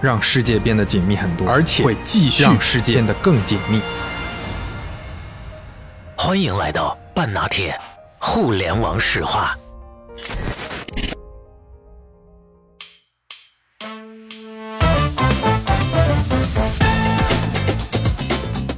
让世界变得紧密很多，而且会继续让世界变得更紧密。欢迎来到半拿铁互联网史话。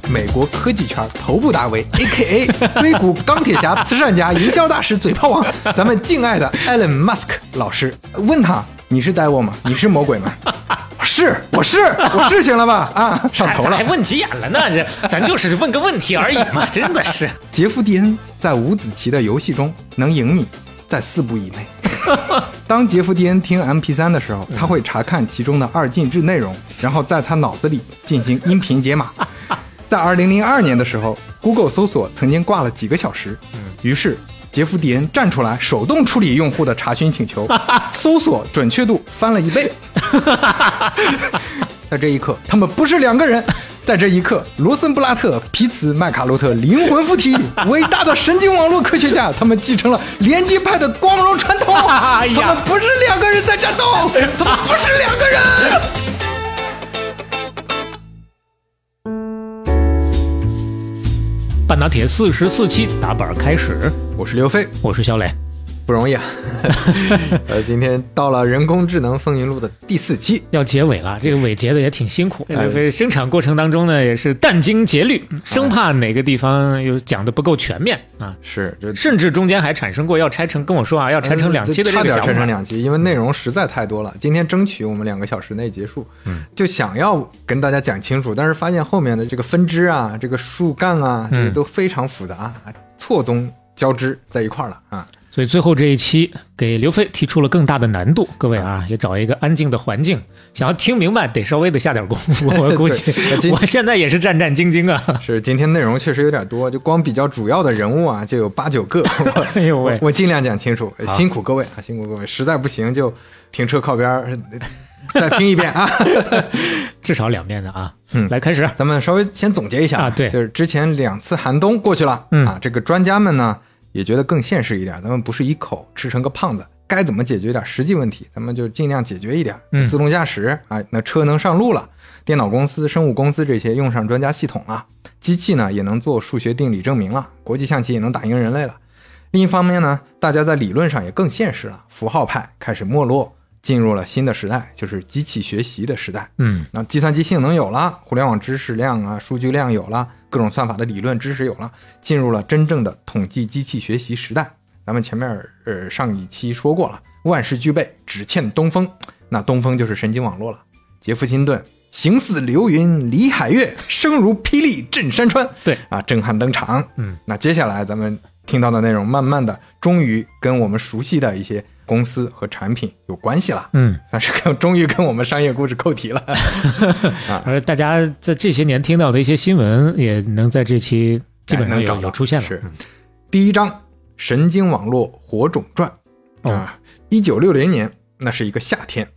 美国科技圈头部大 V A.K.A. 硅谷钢铁侠、慈善家、营销大师、嘴炮王，咱们敬爱的 Elon Musk 老师，问他：你是 Devil 吗？你是魔鬼吗？是，我是，我是，行了吧？啊，上头了还。问急眼了呢？这咱就是问个问题而已嘛，真的是。杰夫·迪恩在五子棋的游戏中能赢你，在四步以内。当杰夫·迪恩听 MP3 的时候，他会查看其中的二进制内容，然后在他脑子里进行音频解码。在2002年的时候，Google 搜索曾经挂了几个小时，于是杰夫·迪恩站出来手动处理用户的查询请求，搜索准确度翻了一倍。在这一刻，他们不是两个人。在这一刻，罗森布拉特、皮茨、麦卡洛特灵魂附体，伟大的神经网络科学家，他们继承了联机派的光荣传统。他们不是两个人在战斗，他们不是两个人。半打铁四十四期打板开始，我是刘飞，我是小磊。不容易啊。呃，今天到了人工智能风云录的第四期，要结尾了，这个尾结的也挺辛苦。哎这个生产过程当中呢，也是殚精竭虑，生怕哪个地方又讲的不够全面啊，是甚至中间还产生过要拆成跟我说啊，要拆成两期的这差点个想法。拆成两期，因为内容实在太多了。今天争取我们两个小时内结束，嗯，就想要跟大家讲清楚，但是发现后面的这个分支啊，这个树干啊，这嗯个都非常复杂，错综交织在一块儿了啊。所以最后这一期给刘飞提出了更大的难度，各位啊，也找一个安静的环境，想要听明白得稍微的下点功夫。我估计我现在也是战战兢兢啊。是今天内容确实有点多，就光比较主要的人物啊，就有八九个。我哎呦喂我我尽量讲清楚，辛苦各位啊，辛苦各位，实在不行就停车靠边儿，再听一遍啊。至少两遍的啊。嗯来开始。咱们稍微先总结一下啊对就是之前两次寒冬过去了，嗯啊，这个专家们呢也觉得更现实一点，咱们不是一口吃成个胖子，该怎么解决点实际问题，咱们就尽量解决一点。嗯自动驾驶啊，那车能上路了，电脑公司、生物公司这些用上专家系统了，机器呢也能做数学定理证明了，国际象棋也能打赢人类了。另一方面呢，大家在理论上也更现实了，符号派开始没落，进入了新的时代，就是机器学习的时代。嗯那计算机性能有了，互联网知识量啊、数据量有了，各种算法的理论知识有了，进入了真正的统计机器学习时代。咱们前面呃上一期说过了，万事俱备，只欠东风。那东风就是神经网络了。杰夫·辛顿形似流云李海月，声如霹雳震山川。对啊，震撼登场。嗯，那接下来咱们听到的内容，慢慢的，终于跟我们熟悉的一些公司和产品有关系了。嗯，算是跟终于跟我们商业故事扣题了。而大家在这些年听到的一些新闻，也能在这期基本上有有出现了。是嗯第一章《神经网络火种传》哦啊，一九六零年，那是一个夏天，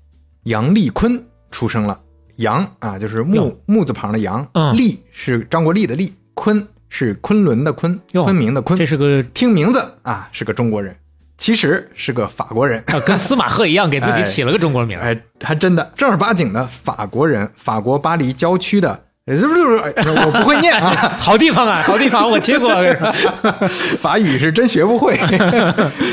杨立坤出生了。杨啊，就是木木字旁的杨，嗯丽是张国立的立，坤是昆仑的昆，昆明的昆这。是个听名字啊，是个中国人，其实是个法国人。啊，跟司马赫一样，给自己起了个中国名儿。哎，还真的正儿八经的法国人，法国巴黎郊区的，呃我不会念啊，好地方啊，好地方，我去过。法语是真学不会。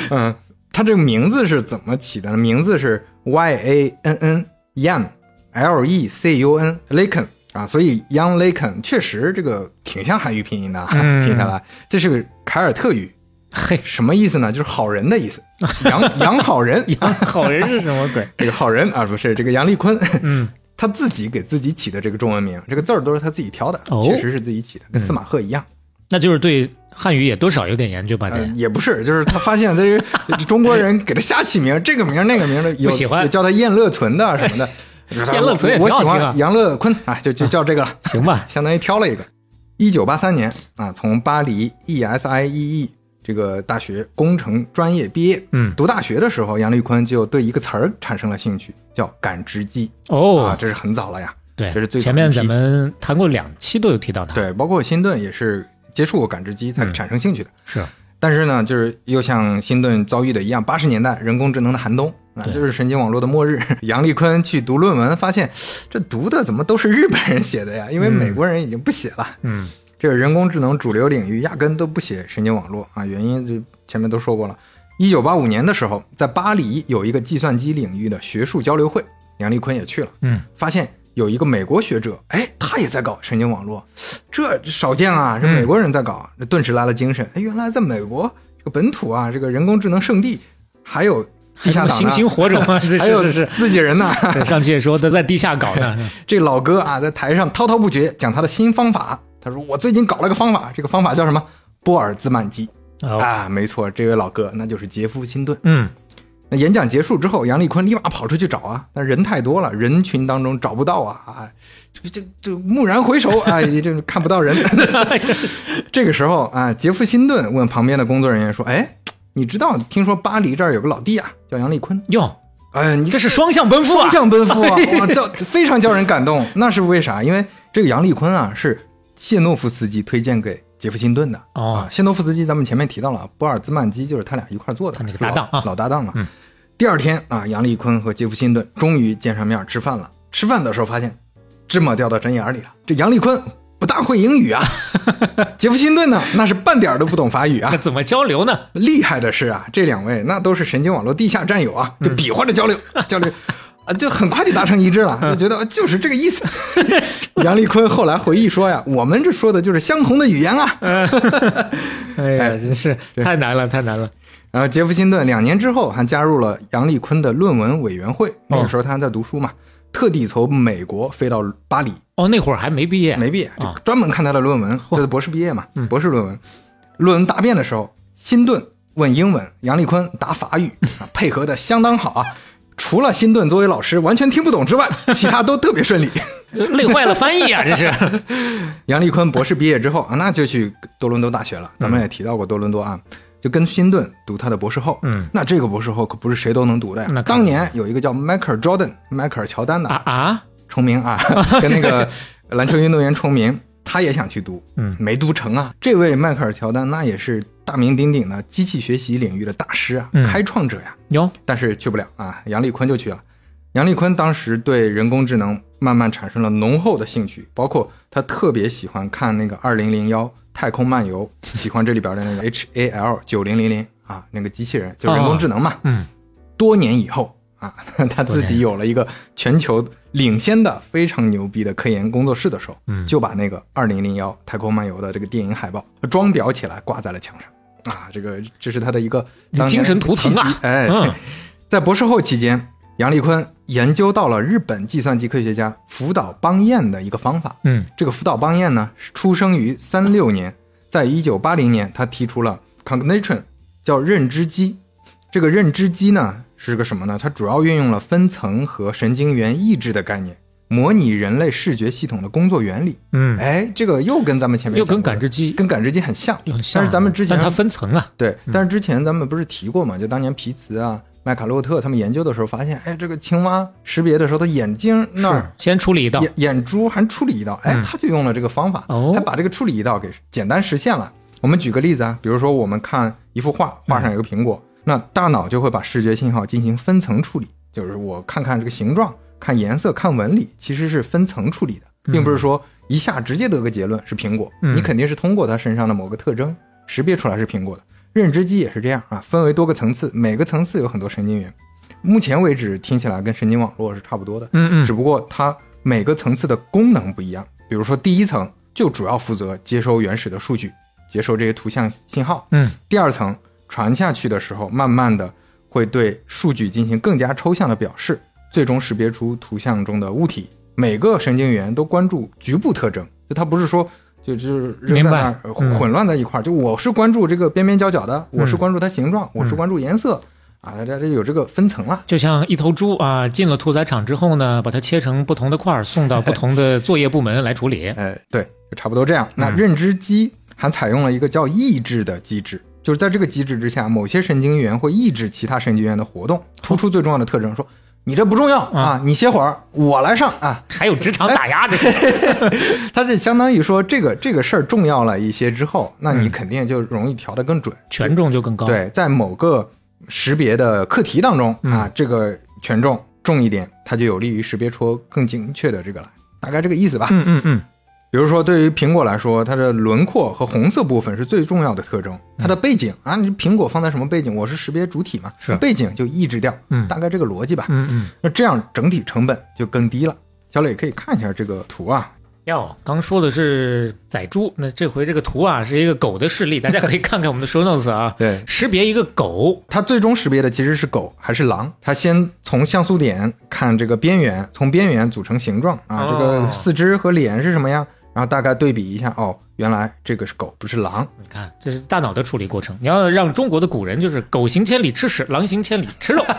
嗯，他这个名字是怎么起的呢？名字是 Y A N N Young L E C U N Laken 啊，所以 Young Laken 确实这个挺像汉语拼音的，嗯听下来这是个凯尔特语，嘿，什么意思呢？就是好人的意思，杨杨好人，杨好人是什么鬼？这个好人啊，不是这个杨丽坤，嗯，他自己给自己起的这个中文名，这个字儿都是他自己挑的，哦确实是自己起的，跟司马赫一样。那就是对汉语也多少有点研究吧？呃，也不是，就是他发现这是中国人给他瞎起名，这个名那个名的，有不喜欢有叫他燕乐存的什么的，燕乐存也我喜欢杨乐坤啊，就就叫这个了。行吧？相当于挑了一个。一九八三年啊，从巴黎 ESIEE E 这个大学工程专业毕业。嗯读大学的时候，杨丽坤就对一个词儿产生了兴趣，叫感知机、哦啊，哦，这是很早了呀。对，这是最前面咱们谈过两期都有提到它。，对，包括辛顿也是接触过感知机才嗯产生兴趣的。是，但是呢，就是又像辛顿遭遇的一样，八十年代人工智能的寒冬啊，就是神经网络的末日。杨立坤去读论文，发现这读的怎么都是日本人写的呀？因为嗯美国人已经不写了。嗯这个人工智能主流领域压根都不写神经网络啊，原因就前面都说过了。一九八五年的时候，在巴黎有一个计算机领域的学术交流会，杨立坤也去了，嗯，发现有一个美国学者，哎，他也在搞神经网络，这少见啊，这嗯美国人在搞，这顿时来了精神。哎，原来在美国这个本土啊，这个人工智能圣地还有地下党呢还有什么星星火种 还有是。自己人呢。对上期也说他在地下搞呢，这老哥啊，在台上滔滔不绝讲他的新方法。他说：“我最近搞了个方法，这个方法叫什么？波尔兹曼机。哦，啊，没错，这位老哥那就是杰夫·辛顿。嗯，那演讲结束之后，杨丽坤立马跑出去找啊，但人太多了，人群当中找不到啊，啊，这这这蓦然回首，哎，这看不到人。这个时候啊，杰夫·辛顿问旁边的工作人员说：“哎，你知道？听说巴黎这儿有个老弟啊，叫杨丽坤。哟，哎，你这是双向奔赴啊双！向奔赴啊！哇，叫非常叫人感动。那是为啥？因为这个杨丽坤啊，是谢诺夫斯基推荐给杰夫·辛顿的。哦啊，谢诺夫斯基咱们前面提到了，波尔兹曼基就是他俩一块做的，他那个搭档啊老搭档了。嗯第二天啊，杨立坤和杰夫·辛顿终于见上面吃饭了。吃饭的时候发现芝麻掉到针眼里了，这杨立坤不大会英语啊，杰夫·辛顿呢那是半点儿都不懂法语啊那。怎么交流呢？厉害的是啊，这两位那都是神经网络地下战友啊，就比划着交流、交流，啊，就很快就达成一致了，就觉得就是这个意思。杨丽坤后来回忆说呀，我们这说的就是相同的语言啊。哎呀，真是太难了，太难了。然后杰夫·辛顿两年之后还加入了杨丽坤的论文委员会，那个时候他还在读书嘛，特地从美国飞到巴黎，哦，那会儿还没毕业，没毕业，就啊专门看他的论文，这是博士毕业嘛，博士论文。论文答辩的时候，辛顿问英文，杨丽坤答法语，啊配合的相当好啊。除了辛顿作为老师完全听不懂之外，其他都特别顺利。呃 累坏了翻译啊，这是。杨立坤博士毕业之后啊，那就去多伦多大学了。咱们也提到过多伦多啊，就跟辛顿读他的博士后。嗯，那这个博士后可不是谁都能读的呀那。当年有一个叫迈克尔·乔丹，迈克尔·乔丹的啊啊，重名啊，跟那个篮球运动员重名，他也想去读，嗯没读成啊。这位迈克尔·乔丹那也是大名鼎鼎的机器学习领域的大师啊，嗯开创者呀，有，但是去不了啊。杨立坤就去了。杨立坤当时对人工智能慢慢产生了浓厚的兴趣，包括他特别喜欢看那个《二零零幺太空漫游》，喜欢这里边的那个 H A L 九零零零啊，那个机器人就人工智能嘛。嗯，多年以后啊，他自己有了一个全球领先的非常牛逼的科研工作室的时候，嗯就把那个《二零零幺太空漫游》的这个电影海报装裱起来挂在了墙上啊，这个这是他的一个精神图腾啊哎，嗯在博士后期间，杨立坤研究到了日本计算机科学家福岛邦彦的一个方法。嗯这个福岛邦彦呢，是出生于三六年，在一九八零年，他提出了 cognition，叫认知机。这个认知机呢是个什么呢？它主要运用了分层和神经元抑制的概念，模拟人类视觉系统的工作原理。嗯，哎，这个又跟咱们前面又跟感知机跟感知机很像，但是咱们之前但它分层啊，对，但是之前咱们不是提过嘛？就当年皮茨啊、麦卡洛特他们研究的时候发现，哎，这个青蛙识别的时候，它眼睛那儿先处理一道，眼眼珠还处理一道，哎嗯，他就用了这个方法，哦还把这个处理一道给简单实现了。我们举个例子啊，比如说我们看一幅画，画上有个苹果，那大脑就会把视觉信号进行分层处理，就是我看看这个形状、看颜色、看纹理，其实是分层处理的，并不是说一下直接得个结论是苹果，嗯你肯定是通过它身上的某个特征识别出来是苹果的。认知机也是这样啊，分为多个层次，每个层次有很多神经元。目前为止听起来跟神经网络是差不多的，嗯嗯只不过它每个层次的功能不一样。比如说第一层就主要负责接收原始的数据，接收这些图像信号。嗯第二层传下去的时候，慢慢的会对数据进行更加抽象的表示，最终识别出图像中的物体。每个神经元都关注局部特征，就它不是说就就是扔明白在那儿呃嗯混乱在一块儿。就我是关注这个边边角角的，我是关注它形状，我是关注颜色啊，这这有这个分层了。就像一头猪啊，进了屠宰场之后呢，把它切成不同的块儿，送到不同的作业部门来处理。哎，对，就差不多这样。那嗯认知机还采用了一个叫抑制的机制，就是在这个机制之下，某些神经元会抑制其他神经元的活动，突出最重要的特征，说你这不重要啊，你歇会儿，我来上啊。还有职场打压，这是它这相当于说这个这个事儿重要了一些之后，那你嗯。肯定就容易调得更准，权重就更高。，对，在某个识别的课题当中啊，这个权重重一点，它就有利于识别出更精确的这个来，大概这个意思吧。嗯嗯嗯，比如说，对于苹果来说，它的轮廓和红色部分是最重要的特征。它的背景啊，你苹果放在什么背景？我是识别主体嘛，是背景就抑制掉，嗯大概这个逻辑吧。嗯嗯。那这样整体成本就更低了。小磊可以看一下这个图啊，哟，刚说的是宰猪，那这回这个图啊是一个狗的示例，大家可以看看我们的 show notes 啊。对，识别一个狗，它最终识别的其实是狗还是狼。它先从像素点看这个边缘，从边缘组成形状啊，哦这个四肢和脸是什么样，然后大概对比一下，哦，原来这个是狗，不是狼。你看这是大脑的处理过程。你要让中国的古人就是狗行千里吃屎，狼行千里吃肉。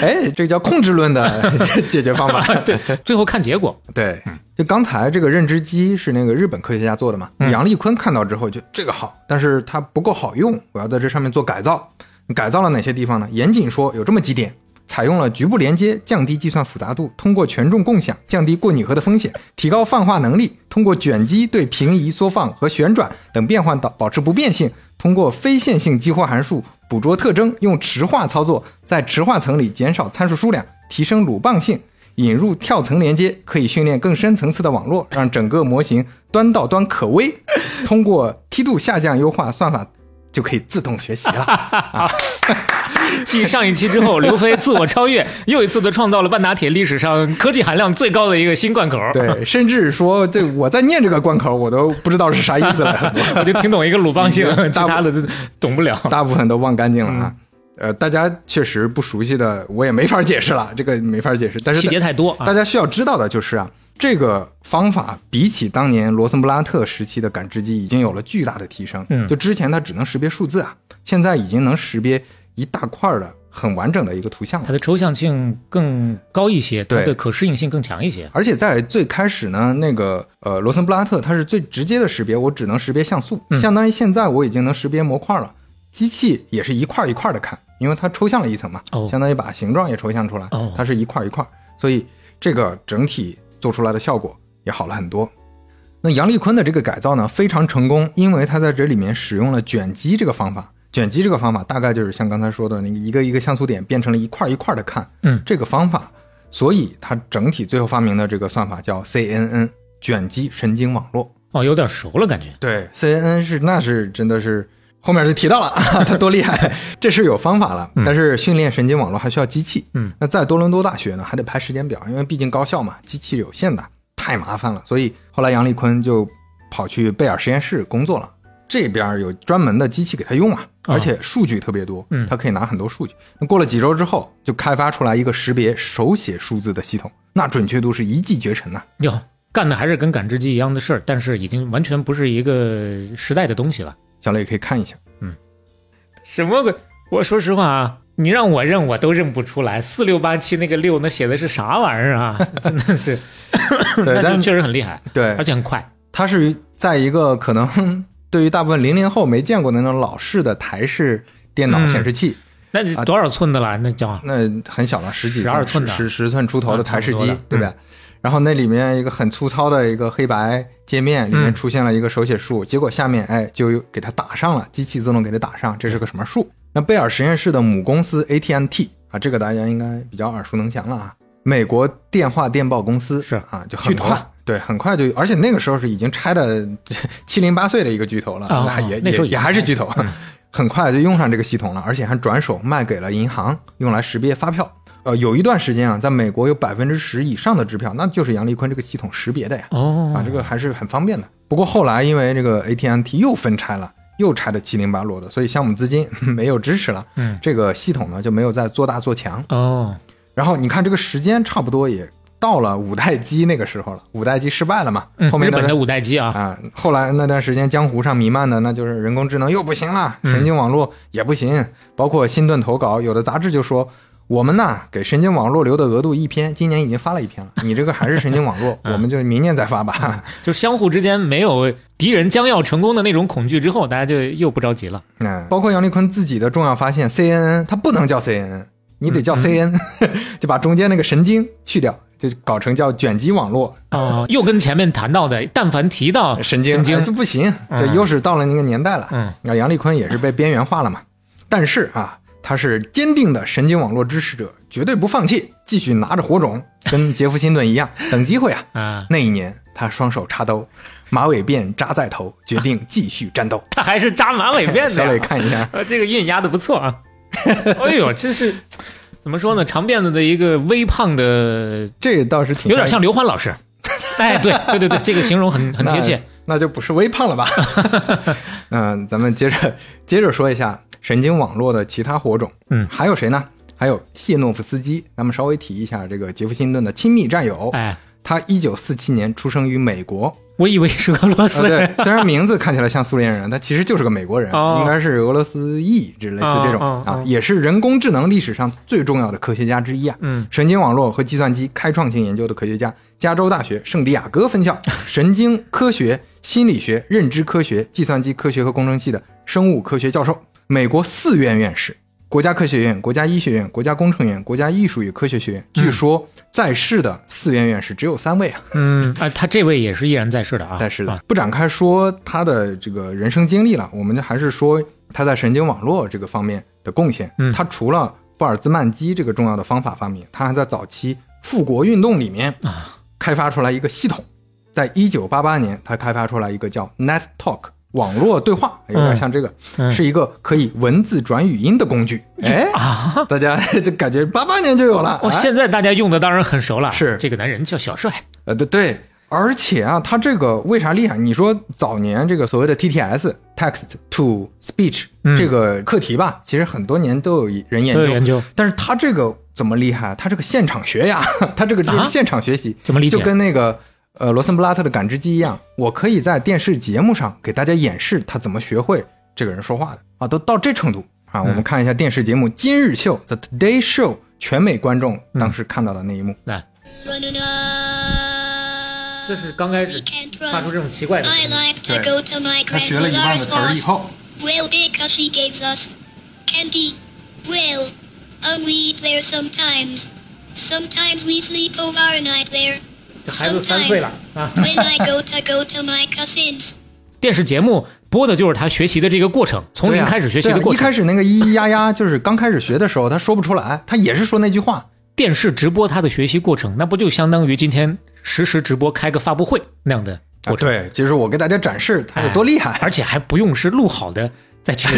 哎，这叫控制论的 解决方法。对，最后看结果。对，就刚才这个认知机是那个日本科学家做的嘛，嗯杨立坤看到之后就这个好，但是它不够好用，我要在这上面做改造。改造了哪些地方呢？严谨说有这么几点。采用了局部连接，降低计算复杂度；通过权重共享，降低过拟合的风险；提高泛化能力；通过卷积对平移、缩放和旋转等变换导保持不变性；通过非线性激活函数捕捉特征，用池化操作，在池化层里减少参数数量，提升鲁棒性。引入跳层连接，可以训练更深层次的网络，让整个模型端到端可微。通过梯度下降优化算法，就可以自动学习了。继上一期之后，刘飞自我超越，又一次的创造了半打铁历史上科技含量最高的一个新关口。对，甚至说这我在念这个关口，我都不知道是啥意思了，我就听懂一个鲁棒性，其他的都懂不了。大部分都忘干净了啊。嗯呃，大家确实不熟悉的，我也没法解释了，这个没法解释。但是细节太多啊！大家需要知道的就是啊，这个方法比起当年罗森布拉特时期的感知机已经有了巨大的提升。嗯就之前它只能识别数字啊，现在已经能识别一大块儿的很完整的一个图像了它。的抽象性更高一些，它对的可适应性更强一些。而且在最开始呢，那个呃罗森布拉特它是最直接的识别，我只能识别像素，嗯相当于现在我已经能识别模块了。机器也是一块一块的看，因为它抽象了一层嘛，哦相当于把形状也抽象出来，哦它是一块一块，所以这个整体做出来的效果也好了很多。那杨立坤的这个改造呢非常成功，因为他在这里面使用了卷积这个方法。卷积这个方法大概就是像刚才说的那个一个一个像素点变成了一块一块的看，嗯这个方法，所以他整体最后发明的这个算法叫 CNN 卷积神经网络。哦，有点熟了感觉。对，CNN 是那是真的是后面就提到了啊，他多厉害，这是有方法了，但是训练神经网络还需要机器。嗯，那在多伦多大学呢，还得排时间表，因为毕竟高校嘛，机器有限的，太麻烦了。所以后来杨立坤就跑去贝尔实验室工作了。这边有专门的机器给他用啊，哦而且数据特别多，嗯他可以拿很多数据。那过了几周之后，就开发出来一个识别手写数字的系统，那准确度是一骑绝尘呐、哟，干的还是跟感知机一样的事儿，但是已经完全不是一个时代的东西了。小磊可以看一下，嗯什么鬼？我说实话啊，你让我认我都认不出来。四六八七那个六，那写的是啥玩意儿啊？真的是，但就是确实很厉害，对而，且很快。它是在一个可能 对于大部分零零后没见过的那种老式的台式电脑嗯显示器，那是多少寸的了？那叫那很小了，十几十二寸的十十寸出头的台式机对不，对吧？然后那里面一个很粗糙的一个黑白界面，里面嗯出现了一个手写数，结果下面哎就有给它打上了，机器自动给它打上，这是个什么数？那贝尔实验室的母公司 AT&T 啊，这个大家应该比较耳熟能详了啊。美国电话电报公司是啊，就很快巨头，对，很快就，而且那个时候是已经拆的 七零八碎的一个巨头了，啊也那时候也也还是巨头，嗯 很快就用上这个系统了，而且还转手卖给了银行，用来识别发票。呃，有一段时间啊，在美国有百分之十以上的支票，那就是杨丽坤这个系统识别的呀，哦啊，这个还是很方便的。不过后来因为这个 AT&T 又分拆了，又拆的七零八落的，所以项目资金 没有支持了，嗯这个系统呢就没有再做大做强。哦，然后你看这个时间差不多也到了五代机那个时候了，五代机失败了嘛，后面的嗯日本的五代机啊，啊，后来那段时间江湖上弥漫的那就是人工智能又不行了，嗯神经网络也不行，包括新盾投稿，有的杂志就说。我们呢，给神经网络留的额度一篇，今年已经发了一篇了。你这个还是神经网络，嗯我们就明年再发吧。就相互之间没有敌人将要成功的那种恐惧之后，大家就又不着急了。嗯，包括杨丽坤自己的重要发现，CNN 它不能叫 CNN，你得嗯叫 CN，、就把中间那个神经去掉，就搞成叫卷积网络哦，又跟前面谈到的，但凡提到神经，神经哎这不行，这嗯又是到了那个年代了。嗯，那杨丽坤也是被边缘化了嘛。但是啊，他是坚定的神经网络支持者，绝对不放弃，继续拿着火种，跟杰夫辛顿一样，等机会啊。啊，那一年，他双手插兜，马尾辫扎在头，决定继续战斗。他还是扎马尾辫的小磊。看一下，呃，这个韵压的不错啊。哎呦，这是怎么说呢？长辫子的一个微胖的，这倒是挺有点像刘欢老师。哎，对对对对，这个形容很很贴切。那，那就不是微胖了吧？嗯，咱们接着接着说一下神经网络的其他火种。嗯还有谁呢？还有谢诺夫斯基。咱们稍微提一下这个杰夫辛顿的亲密战友。哎，他一九四七年出生于美国，我以为是俄罗呃，斯人。对，虽然名字看起来像苏联人，他其实就是个美国人，哦应该是俄罗斯裔，这类似这种、哦哦哦啊，也是人工智能历史上最重要的科学家之一啊。嗯，神经网络和计算机开创性研究的科学家，加州大学圣地亚哥分校 神经科学、心理学、认知科学、计算机科学和工程系的生物科学教授，美国四院院士，国家科学院、国家医学院、国家工程院、国家艺术与科学学院。据说在世的四院院士只有三位啊。嗯啊，他这位也是依然在世的啊，在世的啊，不展开说他的这个人生经历了，我们就还是说他在神经网络这个方面的贡献。嗯他除了布尔兹曼基这个重要的方法发明，他还在早期复国运动里面啊开发出来一个系统。在一九八八年，他开发出来一个叫 Net Talk 网络对话，有点像这个，嗯是一个可以文字转语音的工具。哎，啊。大家 就感觉八八年就有了。哦，哎现在大家用的当然很熟了。是这个男人叫小帅。呃，对对，而且啊，他这个为啥厉害？你说早年这个所谓的 TTS text to speech、嗯这个课题吧，其实很多年都有人研究，研究但是他这个怎么厉害？他这个现场学呀，他这个就是啊现场学习，怎么理解就跟那个呃罗森布拉特的感知机一样，我可以在电视节目上给大家演示他怎么学会这个人说话的啊，都到这程度啊。我们看一下电视节目《今日秀》The Today Show，全美观众当时看到的那一幕。来这是刚开始发出这种奇怪的声音。对他学了一半的词儿以后，Well, because she gives us candy. Well, um, we eat there sometimes. Sometimes we sleep overnight there. 这孩子三岁了啊！When I go to go to my cousins. 电视节目播的就是他学习的这个过程，从零开始学习的过程。一开始那个咿咿呀呀，就是刚开始学的时候，他说不出来，他也是说那句话。电视直播他的学习过程，那不就相当于今天实时直播开个发布会那样的啊，过程？对，就是我给大家展示他有多厉害。而且还不用是录好的再去。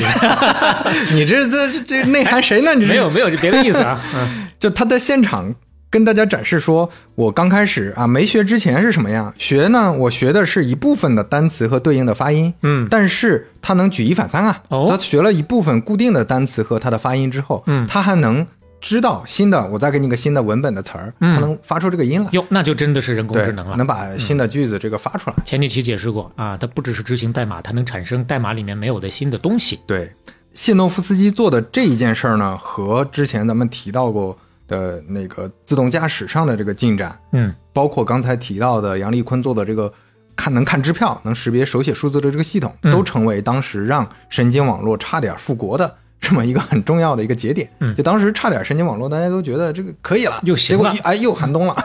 你这这这这内涵谁呢？你这没有，没有，就别的意思啊。嗯就他在现场跟大家展示说，我刚开始啊没学之前是什么样，学呢我学的是一部分的单词和对应的发音，嗯但是他能举一反三啊。哦他学了一部分固定的单词和它的发音之后，嗯他还能知道新的，我再给你个新的文本的词儿，嗯他能发出这个音来。哟，那就真的是人工智能，了。能把新的句子这个发出来。前几期解释过啊，它不只是执行代码，它能产生代码里面没有的新的东西。对，谢诺夫斯基做的这一件事儿呢，和之前咱们提到过的那个自动驾驶上的这个进展，嗯，包括刚才提到的杨立坤做的这个看能看支票、能识别手写数字的这个系统，嗯。都成为当时让神经网络差点复国的。这么一个很重要的一个节点，嗯。就当时差点神经网络，大家都觉得这个可以了，又行了。结果哎又寒冬了，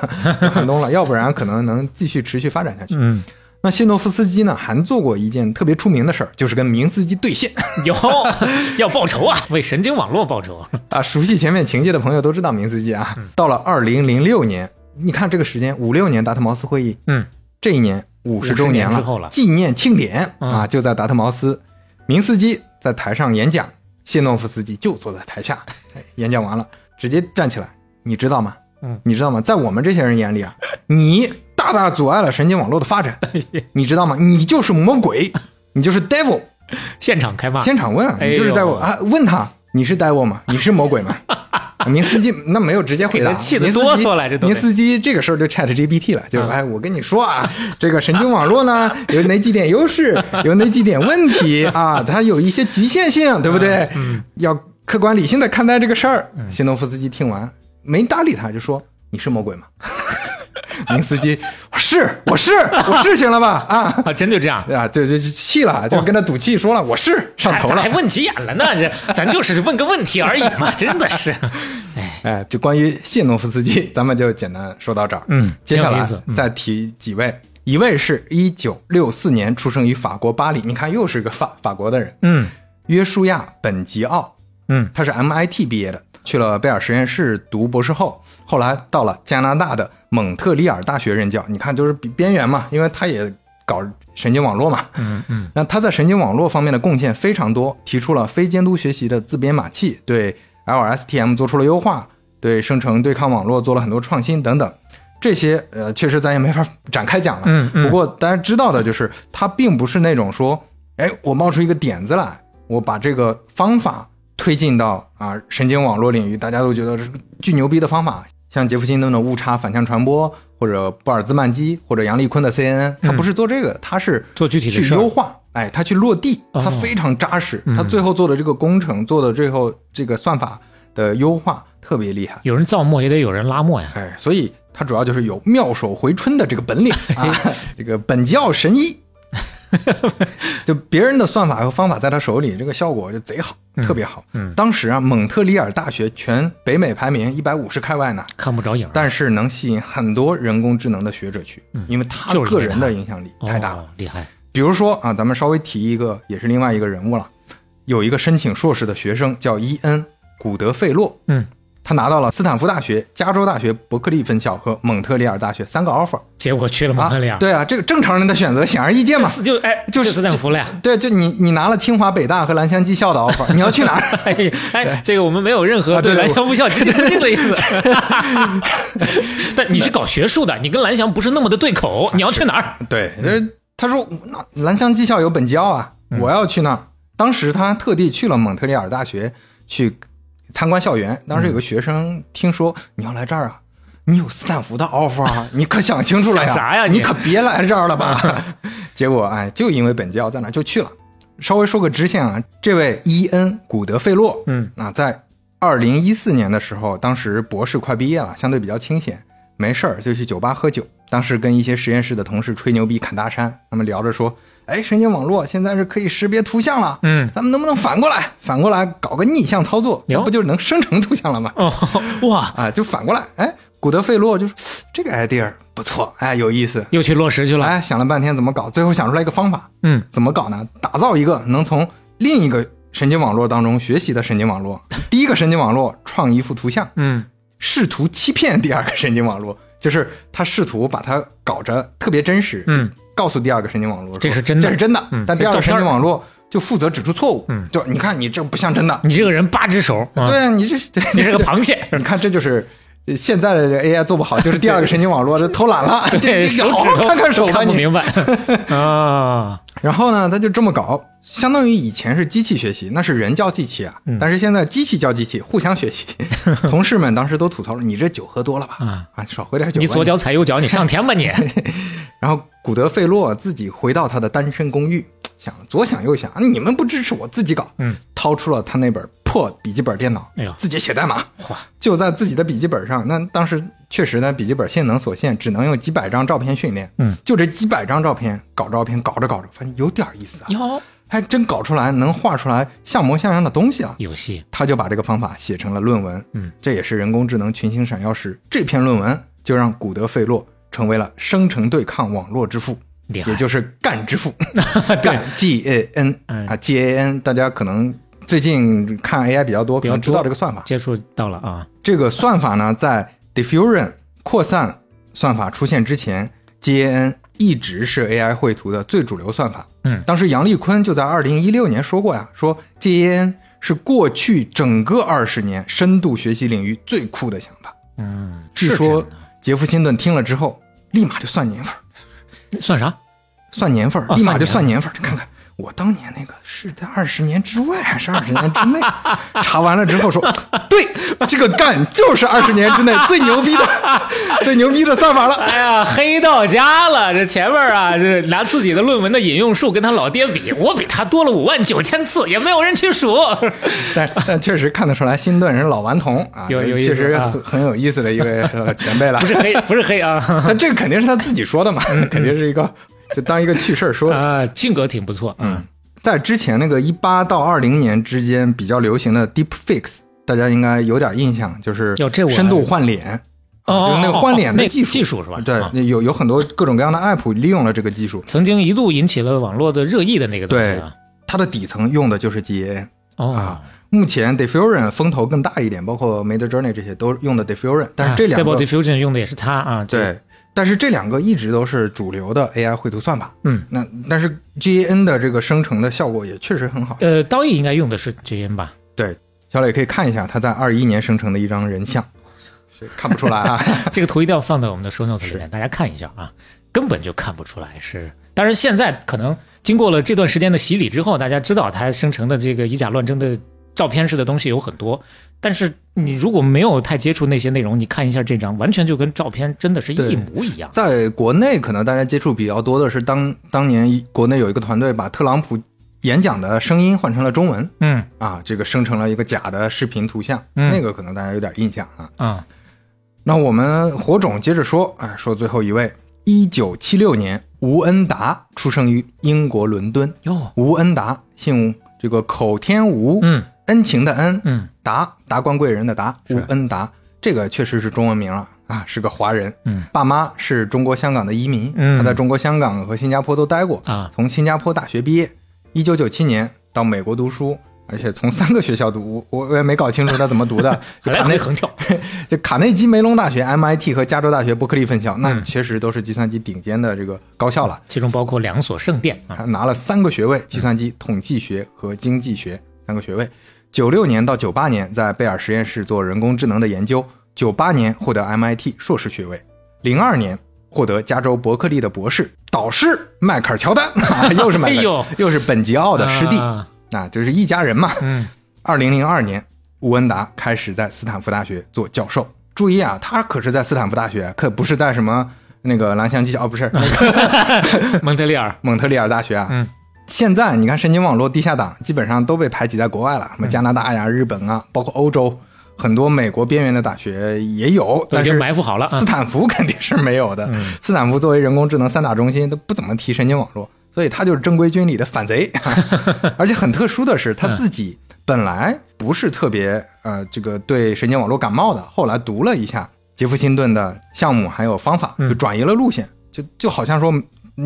又寒冬了，要不然可能能继续持续发展下去。嗯，那谢诺夫斯基呢，还做过一件特别出名的事儿，就是跟明斯基对线。有 要报仇啊，为神经网络报仇。啊，熟悉前面情节的朋友都知道明斯基啊。到了二零零六年，你看这个时间，五六年达特茅斯会议，嗯，这一年五十50周年了纪念庆典、嗯啊，就在达特茅斯，明斯基在台上演讲，谢诺夫斯基就坐在台下，哎演讲完了直接站起来，你知道吗？嗯，你知道吗？在我们这些人眼里啊，你大大阻碍了神经网络的发展，你知道吗？你就是魔鬼，你就是 devil。现场开骂，现场问就是 devil 啊？问他你是 devil 吗？你是魔鬼吗？明斯基那没有直接回答，气得明斯基哆嗦了这明斯基这个时候就 Chat GPT 了，就是嗯哎，我跟你说啊，这个神经网络呢有哪几点优势，有哪几点问题啊，它有一些局限性，对不对？嗯，要客观理性的看待这个事儿。谢诺夫斯基听完没搭理他，就说：“你是魔鬼吗？”明斯基是，我是，我是，行了吧？啊。啊，真就这样。啊，对对，就气了，就跟他赌气，说了我是上头了还。问急眼了呢，这咱就是问个问题而已嘛，真的是。哎，哎，就关于谢诺夫斯基，咱们就简单说到这儿。嗯接下来再提几位，一位是一九六四年出生于法国巴黎，你看又是个法法国的人，嗯约书亚本吉奥，嗯，他是 MIT 毕业的，去了贝尔实验室读博士后，后来到了加拿大的蒙特利尔大学任教。你看，就是比边缘嘛，因为他也搞神经网络嘛。嗯嗯那他在神经网络方面的贡献非常多，提出了非监督学习的自编码器，对 LSTM 做出了优化，对生成对抗网络做了很多创新等等。这些呃，确实咱也没法展开讲了。嗯嗯不过大家知道的就是，他并不是那种说，哎，我冒出一个点子来，我把这个方法推进到啊神经网络领域，大家都觉得这是个巨牛逼的方法。像杰弗辛顿的误差反向传播，或者布尔兹曼基，或者杨立坤的 CNN，他不是做这个，他是嗯做具体的去优化，哎，他去落地，哦他非常扎实，嗯他最后做的这个工程，做的最后这个算法的优化特别厉害，有人造墨也得有人拉墨呀。哎，所以他主要就是有妙手回春的这个本领啊，这个本教神医。就别人的算法和方法在他手里，这个效果就贼好，特别好。嗯当时啊，蒙特利尔大学全北美排名一百五十开外呢，看不着影儿，但是能吸引很多人工智能的学者去，因为他个人的影响力太大了。哦，厉害。比如说啊，咱们稍微提一个，也是另外一个人物了，有一个申请硕士的学生叫伊恩·古德费洛，嗯，他拿到了斯坦福大学、加州大学伯克利分校和蒙特利尔大学三个 offer 结果去了蒙啊特利尔，，对啊，这个正常人的选择显而易见嘛。就哎，就是斯坦福了呀。对，就你你拿了清华、北大和蓝翔技校的 offer，你要去哪儿？哎哎，这个我们没有任何啊对蓝翔技校积极推进的意思。但你是搞学术的，你跟蓝翔不是那么的对口，你要去哪儿？对，就是他说那兰香技校有本教啊，嗯我要去那儿。当时他特地去了蒙特利尔大学去参观校园。当时有个学生听说你要来这儿啊，你有斯坦福的 offer 啊，你可想清楚了呀？啥呀你你可别来这儿了吧？结果哎，就因为本教在那儿就去了。稍微说个支线啊，这位伊恩·古德费洛，嗯啊，在二零一四年的时候，当时博士快毕业了，相对比较清闲，没事儿就去酒吧喝酒。当时跟一些实验室的同事吹牛逼、侃大山，他们聊着说：“哎，神经网络现在是可以识别图像了，嗯，咱们能不能反过来，反过来搞个逆向操作，不就能生成图像了吗？哦，哇，啊，就反过来，哎，古德费洛就说这个 idea 不错，哎，有意思，又去落实去了。哎，想了半天怎么搞，最后想出来一个方法，嗯，怎么搞呢？打造一个能从另一个神经网络当中学习的神经网络。第一个神经网络创一幅图像，嗯，试图欺骗第二个神经网络，就是他试图把它搞着特别真实，嗯，告诉第二个神经网络这是真的这是真的，嗯但第二个神经网络就负责指出错误，嗯就你看你这不像真的，你这个人八只手，啊对，啊，你这 对你是个螃蟹。你看这就是。呃现在的这 AI 做不好，就是第二个神经网络这 偷懒了，对，手指看看手吧你。看不明白啊。然后呢，他就这么搞，相当于以前是机器学习，那是人教机器啊，嗯但是现在机器教机器，互相学习。同事们当时都吐槽了：“你这酒喝多了吧？啊啊，少喝点酒。”你左脚踩右脚，你上天吧你！然后古德费洛自己回到他的单身公寓，想左想右想，你们不支持我自己搞，嗯，掏出了他那本破笔记本电脑，哎呦。自己写代码，哇，就在自己的笔记本上。那当时确实呢，笔记本性能所限，只能用几百张照片训练，嗯，就这几百张照片搞照片，搞着搞着，发现有点意思啊，哟，还真搞出来能画出来像模像样的东西了。游戏。他就把这个方法写成了论文，嗯，这也是人工智能群星闪耀时，这篇论文就让古德费洛成为了生成对抗网络之父，也就是干之父，干 G A N 嗯啊 G A N，大家可能最近看 AI 比较多，可能知道这个算法。接触到了啊。这个算法呢，在 diffusion 扩散算法出现之前，GAN 一直是 AI 绘图的最主流算法。嗯当时杨立坤就在二零一六年说过呀，说 GAN 是过去整个二十年深度学习领域最酷的想法。嗯，据说杰夫辛顿听了之后，立马就算年份儿，算啥？算年份立马就算算年份儿。看看我当年那个是在二十年之外还是二十年之内？查完了之后说，对，这个干就是二十年之内最牛逼的、最牛逼的算法了。哎呀，黑到家了！这前面啊，这拿自己的论文的引用数跟他老爹比，我比他多了五万九千次，也没有人去数。但但确实看得出来，新顿是老顽童啊，有有确实啊很很有意思的一位呃 前辈了。不是黑，不是黑啊但这个肯定是他自己说的嘛，肯定是一个就当一个趣事儿说。啊，性格挺不错，嗯，在之前那个一八到二零年之间比较流行的 Deep Fix，大家应该有点印象，就是深度换脸，哦就是那个换脸的技术，技术是吧对啊，有有很多各种各样的 app 利用了这个技术，曾经一度引起了网络的热议的那个东西啊。它的底层用的就是 GAN。哦啊，目前 Diffusion 风头更大一点，包括 Made Journey 这些都用的 Diffusion，但是这两个 Diffusion 用的也是它啊。对，但是这两个一直都是主流的 AI 绘图算法。嗯，那但是 GAN 的这个生成的效果也确实很好。呃，刀艺应该用的是 GAN 吧？对，小磊可以看一下他在二一年生成的一张人像，是看不出来啊。这个图一定要放在我们的 show notes 里面，大家看一下啊，根本就看不出来是。当然，现在可能经过了这段时间的洗礼之后，大家知道它生成的这个以假乱真的照片式的东西有很多，但是你如果没有太接触那些内容，你看一下这张，完全就跟照片真的是一模一样。在国内，可能大家接触比较多的是当当年国内有一个团队把特朗普演讲的声音换成了中文。嗯。啊，这个生成了一个假的视频图像，嗯。那个可能大家有点印象啊。啊，那我们火种接着说，哎，说最后一位，一九七六年，吴恩达出生于英国伦敦。哟，吴恩达姓这个口天吴，嗯。恩情的恩，嗯达达官贵人的达，吴恩达，这个确实是中文名了啊，是个华人。嗯爸妈是中国香港的移民，嗯他在中国香港和新加坡都待过，啊，从新加坡大学毕业，一九九七年到美国读书，而且从三个学校读，我我也没搞清楚他怎么读的，卡内回横跳。就卡内基梅隆大学、MIT 和加州大学伯克利分校，那嗯确实都是计算机顶尖的这个高校了。其中包括两所圣殿啊。他拿了三个学位：计算机统计学和经济学三个学位。九六年到九八年在贝尔实验室做人工智能的研究，九八年获得 MIT 硕士学位，零二年获得加州伯克利的博士，导师迈克尔乔丹，啊、又是迈克尔，哎呦又是本吉奥的师弟，啊啊，就是一家人嘛。嗯 二零零二年，吴恩达开始在斯坦福大学做教授。注意啊，他可是在斯坦福大学，可不是在什么那个蓝翔技校，哦，不是那个 蒙特利尔。蒙特利尔大学啊。嗯现在你看神经网络地下党基本上都被排挤在国外了，什么加拿大呀、日本啊，包括欧洲很多美国边缘的大学也有，但是埋伏好了啊斯坦福肯定是没有的。嗯斯坦福作为人工智能三大中心，都不怎么提神经网络，所以他就是正规军里的反贼。而且很特殊的是，他自己本来不是特别呃这个对神经网络感冒的，后来读了一下杰夫辛顿的项目还有方法，嗯就转移了路线，就就好像说。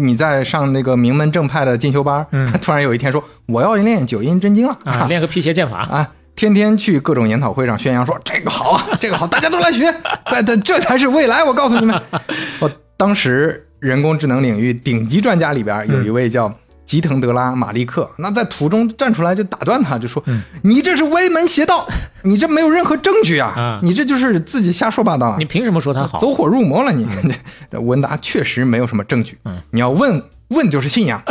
你在上那个名门正派的进修班，嗯突然有一天说我要练九阴真经了啊，练个辟邪剑法。啊，天天去各种研讨会上宣扬说这个好啊，这个好，大家都来学，快这这才是未来。我告诉你们，我当时人工智能领域顶级专家里边有一位叫吉腾德拉马利克，那在途中站出来就打断他，就说：“你这是歪门邪道，你这没有任何证据啊，啊你这就是自己瞎说八道啊。”你凭什么说他好？走火入魔了你。这 文达确实没有什么证据，嗯你要问问就是信仰。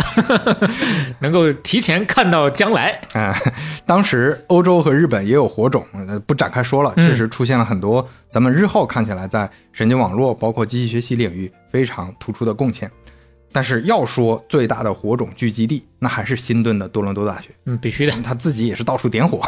能够提前看到将来。啊、当时欧洲和日本也有火种，呃不展开说了。嗯确实出现了很多咱们日后看起来在神经网络包括机器学习领域非常突出的贡献。但是要说最大的火种聚集地，那还是新顿的多伦多大学，嗯，必须的。他自己也是到处点火。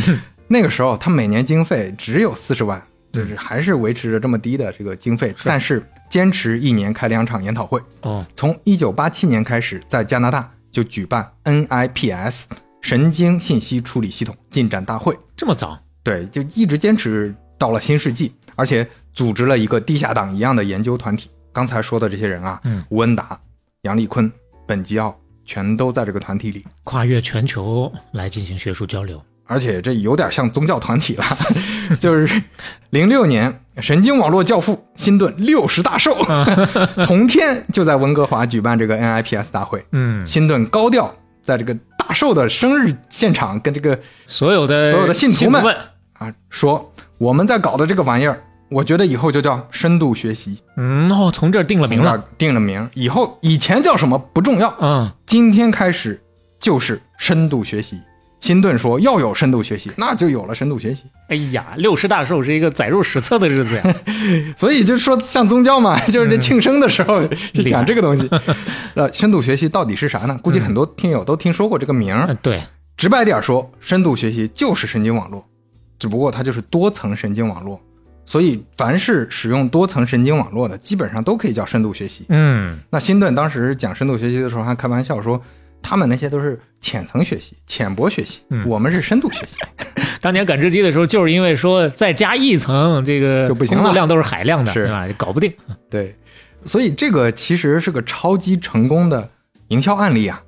那个时候他每年经费只有四十万，就是还是维持着这么低的这个经费，但是坚持一年开两场研讨会。哦，从一九八七年开始，在加拿大就举办 NIPS 神经信息处理系统进展大会，这么早？对，就一直坚持到了新世纪，而且组织了一个地下党一样的研究团体。刚才说的这些人啊，嗯，吴恩达、杨立坤、本吉奥，全都在这个团体里。跨越全球来进行学术交流。而且这有点像宗教团体了，就是零六年神经网络教父辛顿六十大寿，同天就在温哥华举办这个 NIPS 大会。嗯，辛顿高调在这个大寿的生日现场跟这个所有的所有的信徒们啊说，我们在搞的这个玩意儿，我觉得以后就叫深度学习，嗯，哦，从这儿定了名了。定了名，以后以前叫什么不重要，嗯，今天开始就是深度学习。辛顿说要有深度学习，那就有了深度学习。哎呀，六十大寿是一个载入史册的日子呀！所以就说像宗教嘛，就是这庆生的时候 就讲这个东西。呃，深度学习到底是啥呢？估计很多听友都听说过这个名儿。嗯，对，直白点说，深度学习就是神经网络，只不过它就是多层神经网络。所以，凡是使用多层神经网络的，基本上都可以叫深度学习。嗯，那辛顿当时讲深度学习的时候，还开玩笑说，他们那些都是浅层学习、浅薄学习，嗯我们是深度学习。当年感知机的时候，就是因为说再加一层，这个就不行了工作量都是海量的，是对吧？搞不定。对，所以这个其实是个超级成功的营销案例啊，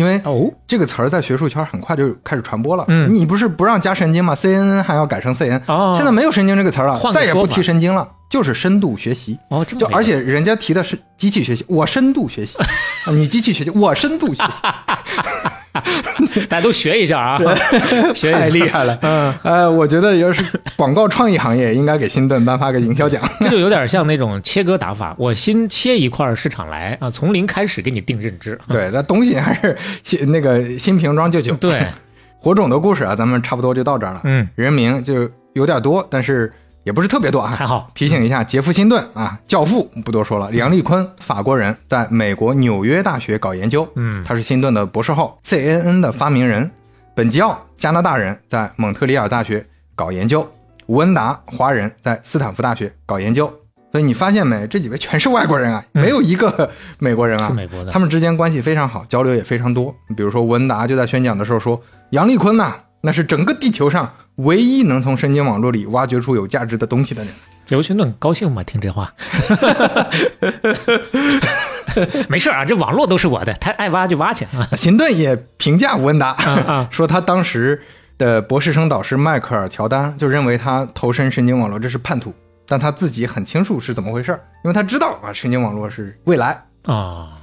因为哦，这个词儿在学术圈很快就开始传播了。嗯。你不是不让加神经吗？CNN 还要改成 CN，、哦。现在没有神经这个词儿了再也不提神经了，就是深度学习。哦，这么就而且人家提的是机器学习，我深度学习，啊你机器学习，我深度学习，大家都学一下啊，学一下太厉害了。嗯，呃，我觉得要是广告创意行业，应该给新顿颁发个营销奖。这就有点像那种切割打法，我新切一块市场来啊，从零开始给你定认知。对，那东西还是新那个新瓶装旧酒。对，火种的故事啊，咱们差不多就到这儿了。嗯，人名就有点多，但是也不是特别多啊。还好提醒一下，杰夫·辛顿啊，教父不多说了。杨立坤，法国人，在美国纽约大学搞研究，嗯他是辛顿的博士后，CNN 的发明人。本吉奥，加拿大人，在蒙特利尔大学搞研究。吴恩达，华人，在斯坦福大学搞研究。所以你发现没？这几位全是外国人啊，没有一个美国人啊。是美国的他们之间关系非常好，交流也非常多。比如说，吴恩达就在宣讲的时候说，杨立坤呐、那是整个地球上唯一能从神经网络里挖掘出有价值的东西的人。杰辛顿高兴吗？听这话？没事啊，这网络都是我的，他爱挖就挖去啊。秦顿也评价吴恩达，啊 说他当时的博士生导师迈克尔乔丹就认为他投身神经网络这是叛徒，但他自己很清楚是怎么回事儿，因为他知道啊，神经网络是未来。啊，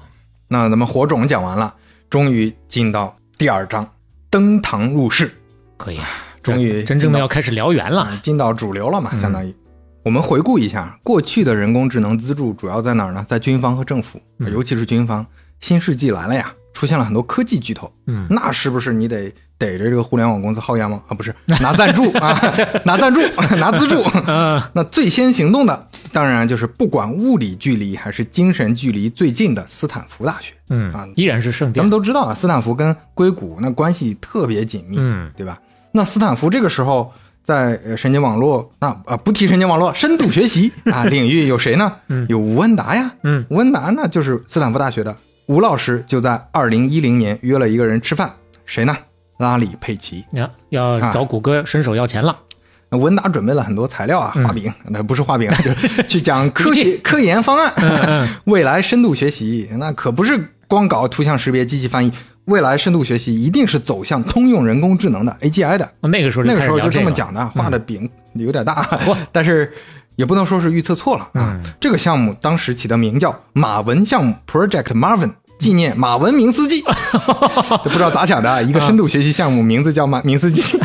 那咱们火种讲完了，终于进到第二章，登堂入室，可以，终于真正的要开始燎原了。啊，进到主流了嘛，嗯相当于。我们回顾一下，过去的人工智能资助主要在哪儿呢？在军方和政府，嗯尤其是军方。新世纪来了呀，出现了很多科技巨头，嗯，那是不是你得逮着这个互联网公司薅羊毛啊？不是，拿赞助 啊，拿赞助，拿资助。嗯 那最先行动的，当然就是不管物理距离还是精神距离最近的斯坦福大学。嗯啊依然是圣地咱们。都知道啊，斯坦福跟硅谷那关系特别紧密，嗯对吧？那斯坦福这个时候在呃神经网络，那啊不提神经网络，深度学习啊 领域有谁呢？嗯有吴恩达呀，嗯吴恩达呢就是斯坦福大学的吴老师，就在二零一零年约了一个人吃饭，谁呢？拉里佩奇。要找谷歌伸手要钱了。那吴恩达准备了很多材料啊，嗯画饼，那不是画饼，就是 去讲科学科研方案。嗯 未来深度学习，那可不是光搞图像识别、机器翻译。未来深度学习一定是走向通用人工智能的 AGI 的。那个时候那个时候就这么讲的，画的饼有点大嚯，但是也不能说是预测错了啊。嗯。这个项目当时起的名叫马文项目 （Project Marvin），纪念马文明斯基。这不知道咋想的啊，一个深度学习项目名字叫马明斯基。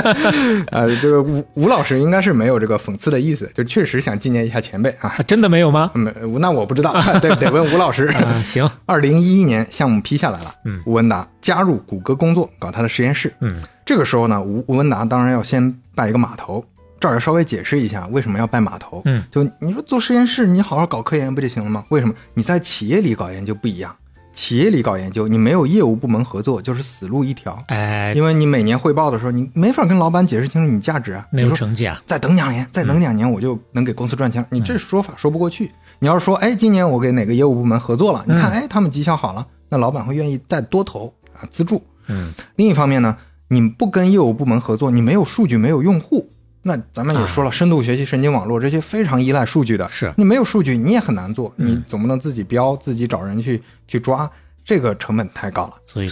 呃，这个吴吴老师应该是没有这个讽刺的意思，就确实想纪念一下前辈啊。啊真的没有吗？没，那我不知道，得得问吴老师。啊，行，二零一一年项目批下来了，嗯吴文达加入谷歌工作，搞他的实验室。嗯这个时候呢，吴吴文达当然要先拜一个码头。这儿要稍微解释一下为什么要拜码头。嗯，就你说做实验室，你好好搞科研不就行了吗？为什么你在企业里搞研究不一样？企业里搞研究，你没有业务部门合作，就是死路一条。哎，因为你每年汇报的时候，你没法跟老板解释清楚你价值啊。没有成绩啊。再等两年，再等两年，我就能给公司赚钱了。你这说法说不过去。你要是说，哎，今年我给哪个业务部门合作了，你看，哎，他们绩效好了，那老板会愿意再多投啊资助。嗯另一方面呢，你不跟业务部门合作，你没有数据，没有用户。那咱们也说了，深度学习、神经网络这些非常依赖数据的，是你没有数据，你也很难做。你总不能自己标，自己找人去去抓，这个成本太高了。所以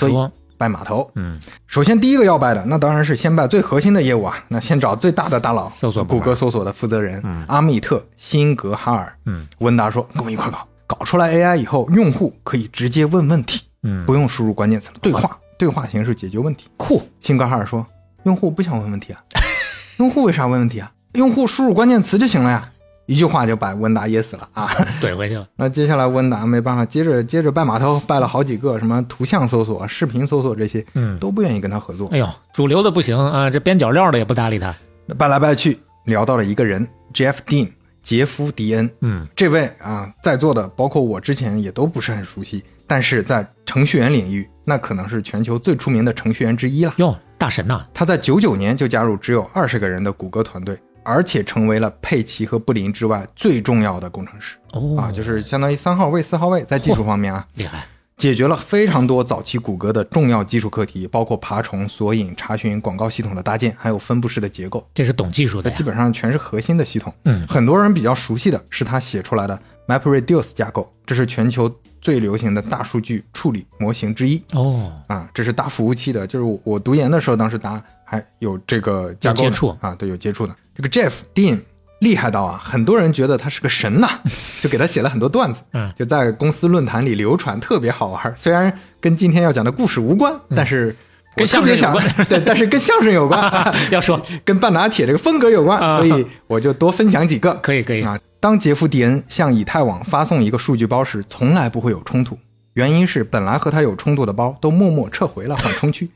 拜码头，嗯，首先第一个要拜的，那当然是先拜最核心的业务啊。那先找最大的大佬，搜索谷歌搜索的负责人、阿密特·辛格哈尔。嗯，温达说：“跟我一块搞，搞出来 AI 以后，用户可以直接问问题，嗯不用输入关键词了，对话，对话形式解决问题。”酷，辛格哈尔说：“用户不想问问题啊，用户为啥问问题啊？用户输入关键词就行了呀。一句话就把温达噎死了啊！怼回去了。那接下来温达没办法，接着接着拜码头，拜了好几个，什么图像搜索、视频搜索这些，嗯，都不愿意跟他合作哎。呦，主流的不行啊，这边角料的也不搭理他。拜来拜去，聊到了一个人，Jeff Dean，杰夫·迪恩。嗯，这位啊，在座的包括我之前也都不是很熟悉，但是在程序员领域，那可能是全球最出名的程序员之一了。哟，大神呐、他在九九年就加入只有二十个人的谷歌团队，而且成为了佩奇和布林之外最重要的工程师、哦啊，就是相当于三号位、四号位在技术方面啊，厉害。解决了非常多早期谷歌的重要技术课题，包括爬虫、索引、查询、广告系统的搭建，还有分布式的结构。这是懂技术的呀基。本上全是核心的系统。嗯很多人比较熟悉的是他写出来的 MapReduce 架构，这是全球最流行的大数据处理模型之一哦，啊。这是大服务器的，就是我我读研的时候，当时大家还有这个架构接触啊，对，有接触的。这个 Jeff Dean 厉害到啊，很多人觉得他是个神呐、就给他写了很多段子，嗯就在公司论坛里流传，特别好玩。虽然跟今天要讲的故事无关，但是跟相声有关对，但是跟相声有关。要说跟半打铁这个风格有关，啊所以我就多分享几个。可以可以啊，当杰夫·迪恩向以太网发送一个数据包时，从来不会有冲突，原因是本来和他有冲突的包都默默撤回了缓冲区。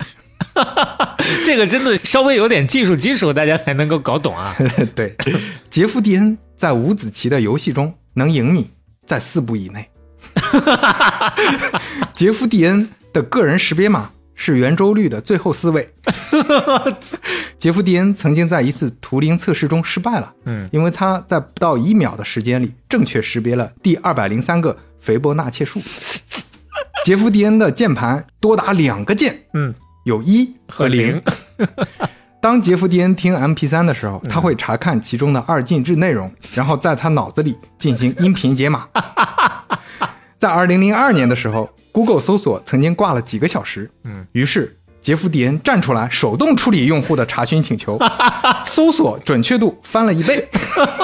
这个真的稍微有点技术基础，大家才能够搞懂啊。对，杰夫·迪恩在五子棋的游戏中能赢你在四步以内。杰夫·迪恩的个人识别码是圆周率的最后四位。杰夫·迪恩曾经在一次图灵测试中失败了，嗯，因为他在不到一秒的时间里正确识别了第二百零三个斐波那契数。杰夫·迪恩的键盘多达两个键，嗯，有一和零。当杰夫·迪恩听 MP3 的时候，他会查看其中的二进制内容，然后在他脑子里进行音频解码。在二零零二年的时候，Google 搜索曾经挂了几个小时，嗯，于是杰夫·迪恩站出来手动处理用户的查询请求，搜索准确度翻了一倍。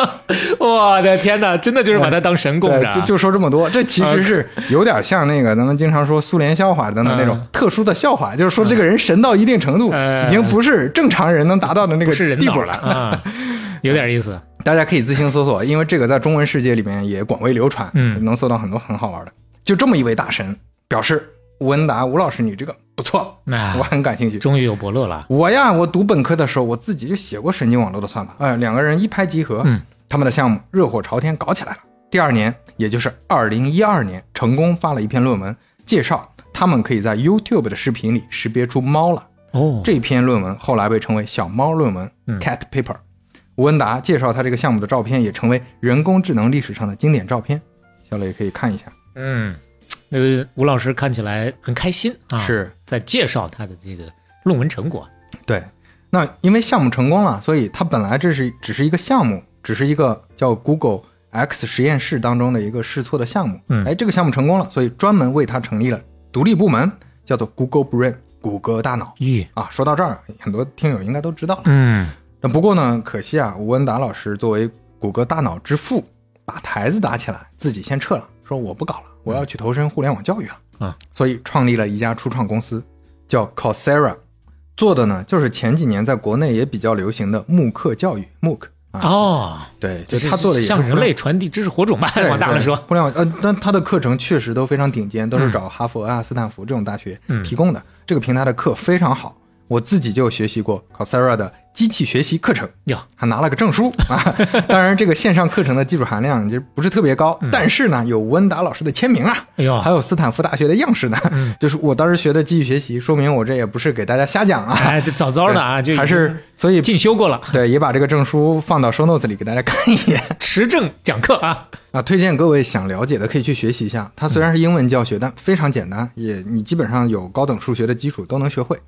我的天哪，真的就是把他当神供着啊。就就说这么多，这其实是有点像那个咱们经常说苏联笑话等等那种嗯。特殊的笑话，就是说这个人神到一定程度，嗯。已经不是正常人能达到的那个地步了。啊，有点意思。大家可以自行搜索，因为这个在中文世界里面也广为流传，嗯能搜到很多很好玩的。就这么一位大神表示，吴文达吴老师你这个不错，那我很感兴趣。终于有伯乐了。我呀，我读本科的时候，我自己就写过神经网络的算法，哎、两个人一拍即合，嗯，他们的项目热火朝天搞起来了。第二年，也就是二零一二年，成功发了一篇论文，介绍他们可以在 YouTube 的视频里识别出猫了。哦，这篇论文后来被称为“小猫论文嗯 ”（Cat Paper）。吴文达介绍他这个项目的照片，也成为人工智能历史上的经典照片。小磊可以看一下，嗯，那个吴老师看起来很开心啊，是在介绍他的这个论文成果。对。那因为项目成功了，所以他本来这是只是一个项目，只是一个叫 Google X 实验室当中的一个试错的项目。嗯哎，这个项目成功了，所以专门为他成立了独立部门，叫做 Google Brain，谷歌大脑咦，啊。说到这儿，很多听友应该都知道了。嗯，那不过呢，可惜啊，吴文达老师作为谷歌大脑之父，把台子打起来，自己先撤了，说我不搞了，我要去投身互联网教育了。嗯，所以创立了一家初创公司，叫 Coursera，做的呢就是前几年在国内也比较流行的慕课教育 MOOC 啊。哦，对，就就是他做的也是向人类传递知识火种吧，对往大了说。互联网呃，但他的课程确实都非常顶尖，都是找哈佛啊、斯坦福这种大学嗯提供的。这个平台的课非常好，我自己就学习过 Coursera 的机器学习课程。哟，还拿了个证书 啊！当然，这个线上课程的技术含量就不是特别高，但是呢，有吴恩达老师的签名啊，还有斯坦福大学的样式呢。就是我当时学的机器学习，说明我这也不是给大家瞎讲啊，哎，这早早的啊，就还是所以进修过了，对，也把这个证书放到 show notes 里给大家看一眼持证讲课啊。啊。推荐各位想了解的可以去学习一下，它虽然是英文教学，但非常简单，也你基本上有高等数学的基础都能学会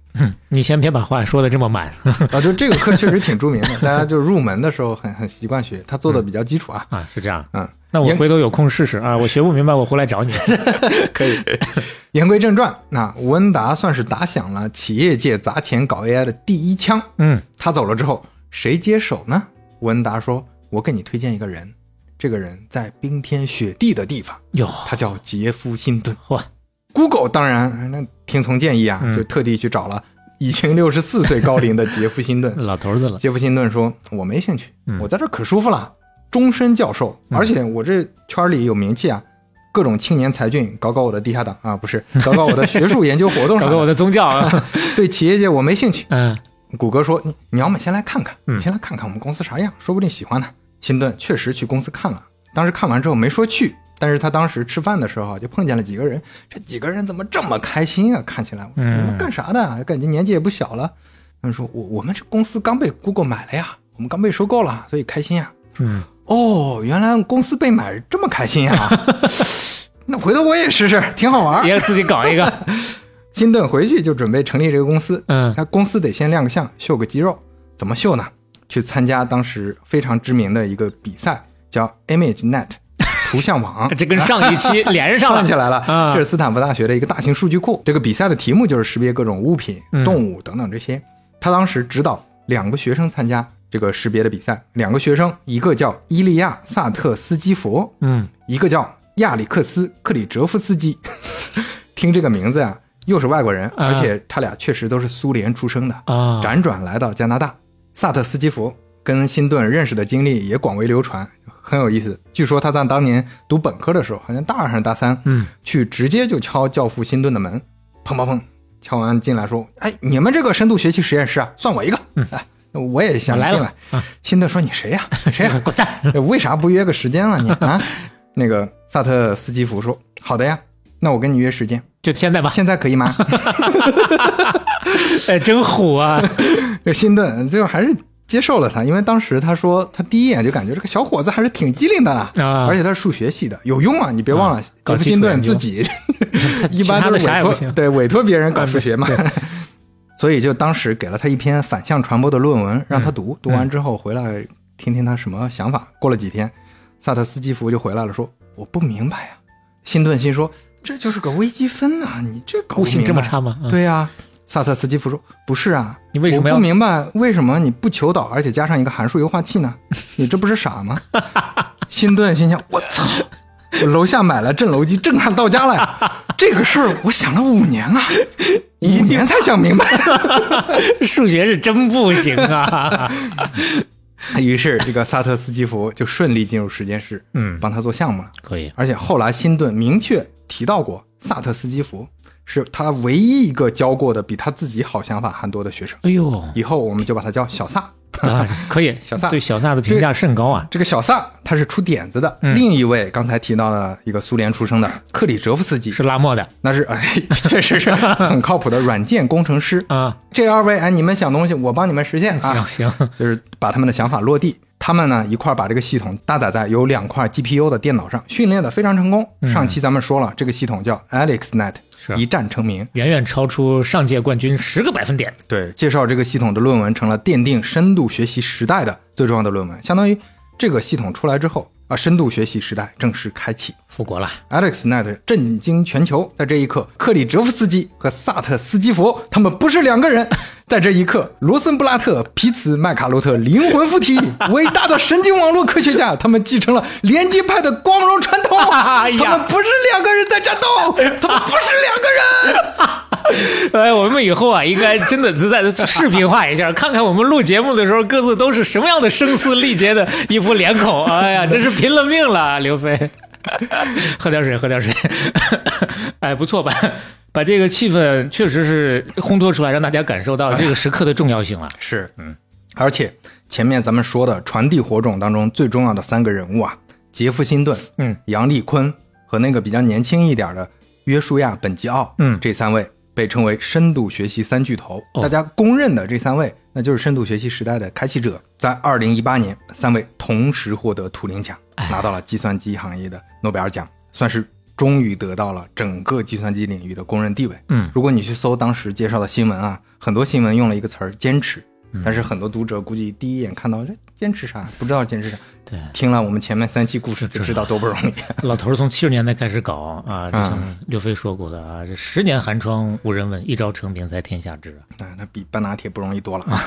你先别把话说的这么满啊。就这个课确实挺著名的，大家就入门的时候很很习惯学，他做的比较基础啊。啊，是这样。嗯，那我回头有空试试啊，我学不明白我回来找你。可以。言归正传，那吴恩达算是打响了企业界砸钱搞 AI 的第一枪。嗯，他走了之后，谁接手呢？吴恩达说：“我给你推荐一个人，这个人在冰天雪地的地方，哟，他叫杰夫·辛顿。哇，Google 当然那听从建议啊，嗯就特地去找了已经六十四岁高龄的杰夫·辛顿。老头子了。杰夫·辛顿说：“我没兴趣，嗯我在这可舒服了。终身教授，嗯而且我这圈里有名气啊，各种青年才俊搞搞我的地下党啊，不是 搞搞我的学术研究活动搞搞我的宗教啊，对企业界我没兴趣。嗯谷歌说：“你你要么先来看看，嗯你先来看看我们公司啥样，说不定喜欢呢。”辛顿确实去公司看了，当时看完之后没说去，但是他当时吃饭的时候啊就碰见了几个人，这几个人怎么这么开心啊？看起来，嗯你们干啥的啊？感觉年纪也不小了。他们说：“我我们这公司刚被 Google 买了呀，我们刚被收购了，所以开心呀。嗯，”哦，原来公司被买这么开心呀！那回头我也试试，挺好玩。也自己搞一个，金顿回去就准备成立这个公司，嗯他公司得先亮个相，秀个肌肉。怎么秀呢？去参加当时非常知名的一个比赛，叫 ImageNet 图像网。这跟上一期 连上了起来了，啊这是斯坦福大学的一个大型数据库。这个比赛的题目就是识别各种物品、嗯动物等等这些。他当时指导两个学生参加这个识别的比赛，两个学生，一个叫伊利亚·萨特斯基佛，嗯一个叫亚里克斯·克里哲夫斯基。听这个名字呀、又是外国人，啊而且他俩确实都是苏联出生的，啊，辗转来到加拿大。萨特斯基佛跟辛顿认识的经历也广为流传，很有意思。据说他在当年读本科的时候，好像大二还是大三，嗯去直接就敲教父辛顿的门，砰砰砰，敲完进来说：“哎，你们这个深度学习实验室啊，算我一个，哎，我也想进来。辛顿说：“你谁呀、谁呀、滚蛋！为啥不约个时间啊你啊？那个萨特斯基夫说：“好的呀，那我跟你约时间，就现在吧，现在可以吗哎，真虎啊！？”这辛顿最后还是接受了他，因为当时他说他第一眼就感觉这个小伙子还是挺机灵的啦，啊而且他是数学系的，有用啊！你别忘了，搞杰夫辛顿自己 一般都是委托啥也不行对委托别人搞数学嘛。所以就当时给了他一篇反向传播的论文让他读，读完之后回来听听他什么想法。过了几天，萨特斯基夫就回来了，说我不明白呀、辛顿心说这就是个微积分啊，你这搞不悟性明白这么差吗？嗯对呀、萨特斯基夫说：“不是啊，你为什么要我不明白为什么你不求导，而且加上一个函数优化器呢？你这不是傻吗？”辛顿心想：“我操！我楼下买了震楼机，震撼到家了呀！这个事儿我想了五年啊，五年才想明白。数学是真不行啊！于是这个萨特斯基夫就顺利进入实验室，嗯，帮他做项目了。可以，而且后来辛顿明确提到过，萨特斯基夫是他唯一一个教过的比他自己好想法还多的学生。哎呦以后我们就把他叫小萨。啊，可以，小萨对小萨的评价甚高啊！这个小萨他是出点子的，嗯另一位刚才提到了一个苏联出生的克里哲夫斯基，是拉莫的那是哎，确实是很靠谱的软件工程师。啊，这二位哎，你们想东西，我帮你们实现啊，行，就是把他们的想法落地。他们呢一块儿把这个系统搭载在有两块 GPU 的电脑上，训练的非常成功。上期咱们说了，这个系统叫 AlexNet，嗯是一战成名。远远超出上届冠军十个百分点。对，介绍这个系统的论文成了奠定深度学习时代的最重要的论文，相当于这个系统出来之后啊，深度学习时代正式开启。复国了，AlexNet 震惊全球，在这一刻，克里哲夫斯基和萨特斯基佛他们不是两个人。在这一刻，罗森布拉特、皮茨、麦卡洛特灵魂附体，伟大的神经网络科学家，他们继承了连接派的光荣传统。他们不是两个人在战斗，他们不是两个人。哎，我们以后啊，应该真的是在视频化一下，看看我们录节目的时候各自都是什么样的声嘶力竭的一副脸孔。哎呀，真是拼了命了，刘飞。喝点水，喝点水。哎，不错吧？把这个气氛确实是烘托出来，让大家感受到这个时刻的重要性了。是，嗯，而且前面咱们说的传递火种当中最重要的三个人物啊，杰夫辛顿、嗯，杨立坤和那个比较年轻一点的约书亚本吉奥，嗯这三位被称为深度学习三巨头。哦大家公认的这三位，那就是深度学习时代的开启者。在二零一八年，三位同时获得图灵奖，哎拿到了计算机行业的诺贝尔奖，算是终于得到了整个计算机领域的公认地位。嗯，如果你去搜当时介绍的新闻啊，很多新闻用了一个词儿“坚持”，嗯但是很多读者估计第一眼看到这坚持啥，不知道坚持啥。对，听了我们前面三期故事就知道多不容易。老头儿从七十年代开始搞啊，就嗯像刘飞说过的啊，这十年寒窗无人问，一朝成名在天下知啊。啊，那比半拿铁不容易多了啊！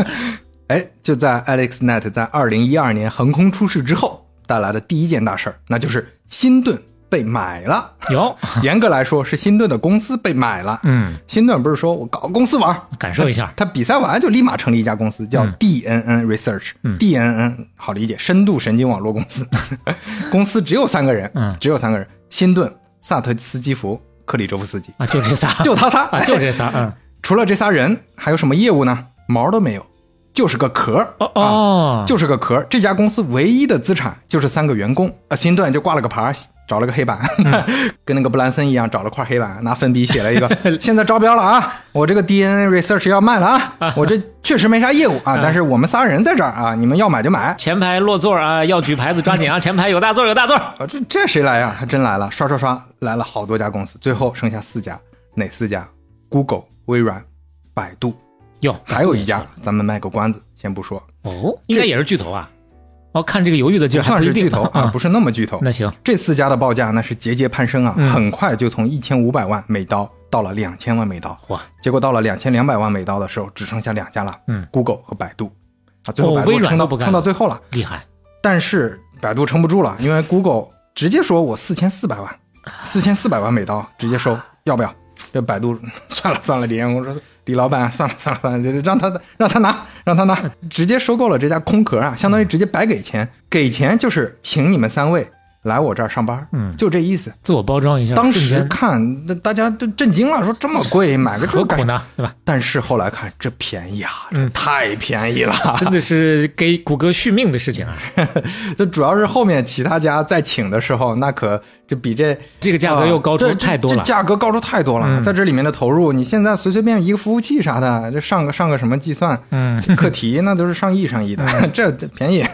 哎，就在 AlexNet 在二零一二年横空出世之后，带来的第一件大事儿，那就是新顿被买了。有，严格来说，是辛顿的公司被买了。嗯，辛顿不是说我搞个公司玩，感受一下，他比赛完就立马成立一家公司，叫嗯 DNN Research。嗯 DNN 好理解，深度神经网络公司。公司只有三个人，嗯只有三个人：辛顿、萨特斯基福、克里周夫斯基，啊，就这仨，就他仨。啊，就这仨，嗯，除了这仨人，还有什么业务呢？毛都没有，就是个壳儿。哦啊哦，就是个壳儿。这家公司唯一的资产就是三个员工。呃，新段就挂了个牌儿，找了个黑板，跟那个布兰森一样，找了块黑板，拿粉笔写了一个：现在招标了啊，我这个 DNA Research 要卖了啊，我这确实没啥业务啊，但是我们仨人在这儿啊，你们要买就买。前排落座啊，要举牌子抓紧啊，前排有大座有大座，啊，这这谁来呀？还真来了，刷刷刷来了好多家公司，最后剩下四家，哪四家？Google、微软、百度，哟，还有一家，咱们卖个关子，先不说，哦，应该也是巨头啊。哦，看这个犹豫的劲儿，算是巨头啊，不是那么巨头。那行，这四家的报价那是节节攀升啊，嗯很快就从一千五百万美刀到了两千万美刀，哇，结果到了两千两百万美刀的时候，只剩下两家了，嗯，Google 和百度，啊，最后百度撑到、撑到最后了，厉害，但是百度撑不住了，因为 Google 直接说我四千四百万，四千四百万美刀直接收，要不要？这百度 算了算了，李彦宏说李老板算了算了算了，让他让他拿让他拿，直接收购了这家空壳啊，相当于直接白给钱，给钱就是请你们三位来我这儿上班，嗯就这意思。自我包装一下，当时看，那大家都震惊了，说这么贵，买个？何苦呢？对吧？但是后来看，这便宜啊，这嗯太便宜了。真的是给谷歌续命的事情啊！这主要是后面其他家在请的时候，那可就比这这个价格又高出太多了。这这价格高出太多了。嗯在这里面的投入，你现在随随便便一个服务器啥的，这上个上个什么计算嗯，课题，那都是上亿上亿的，这这便宜。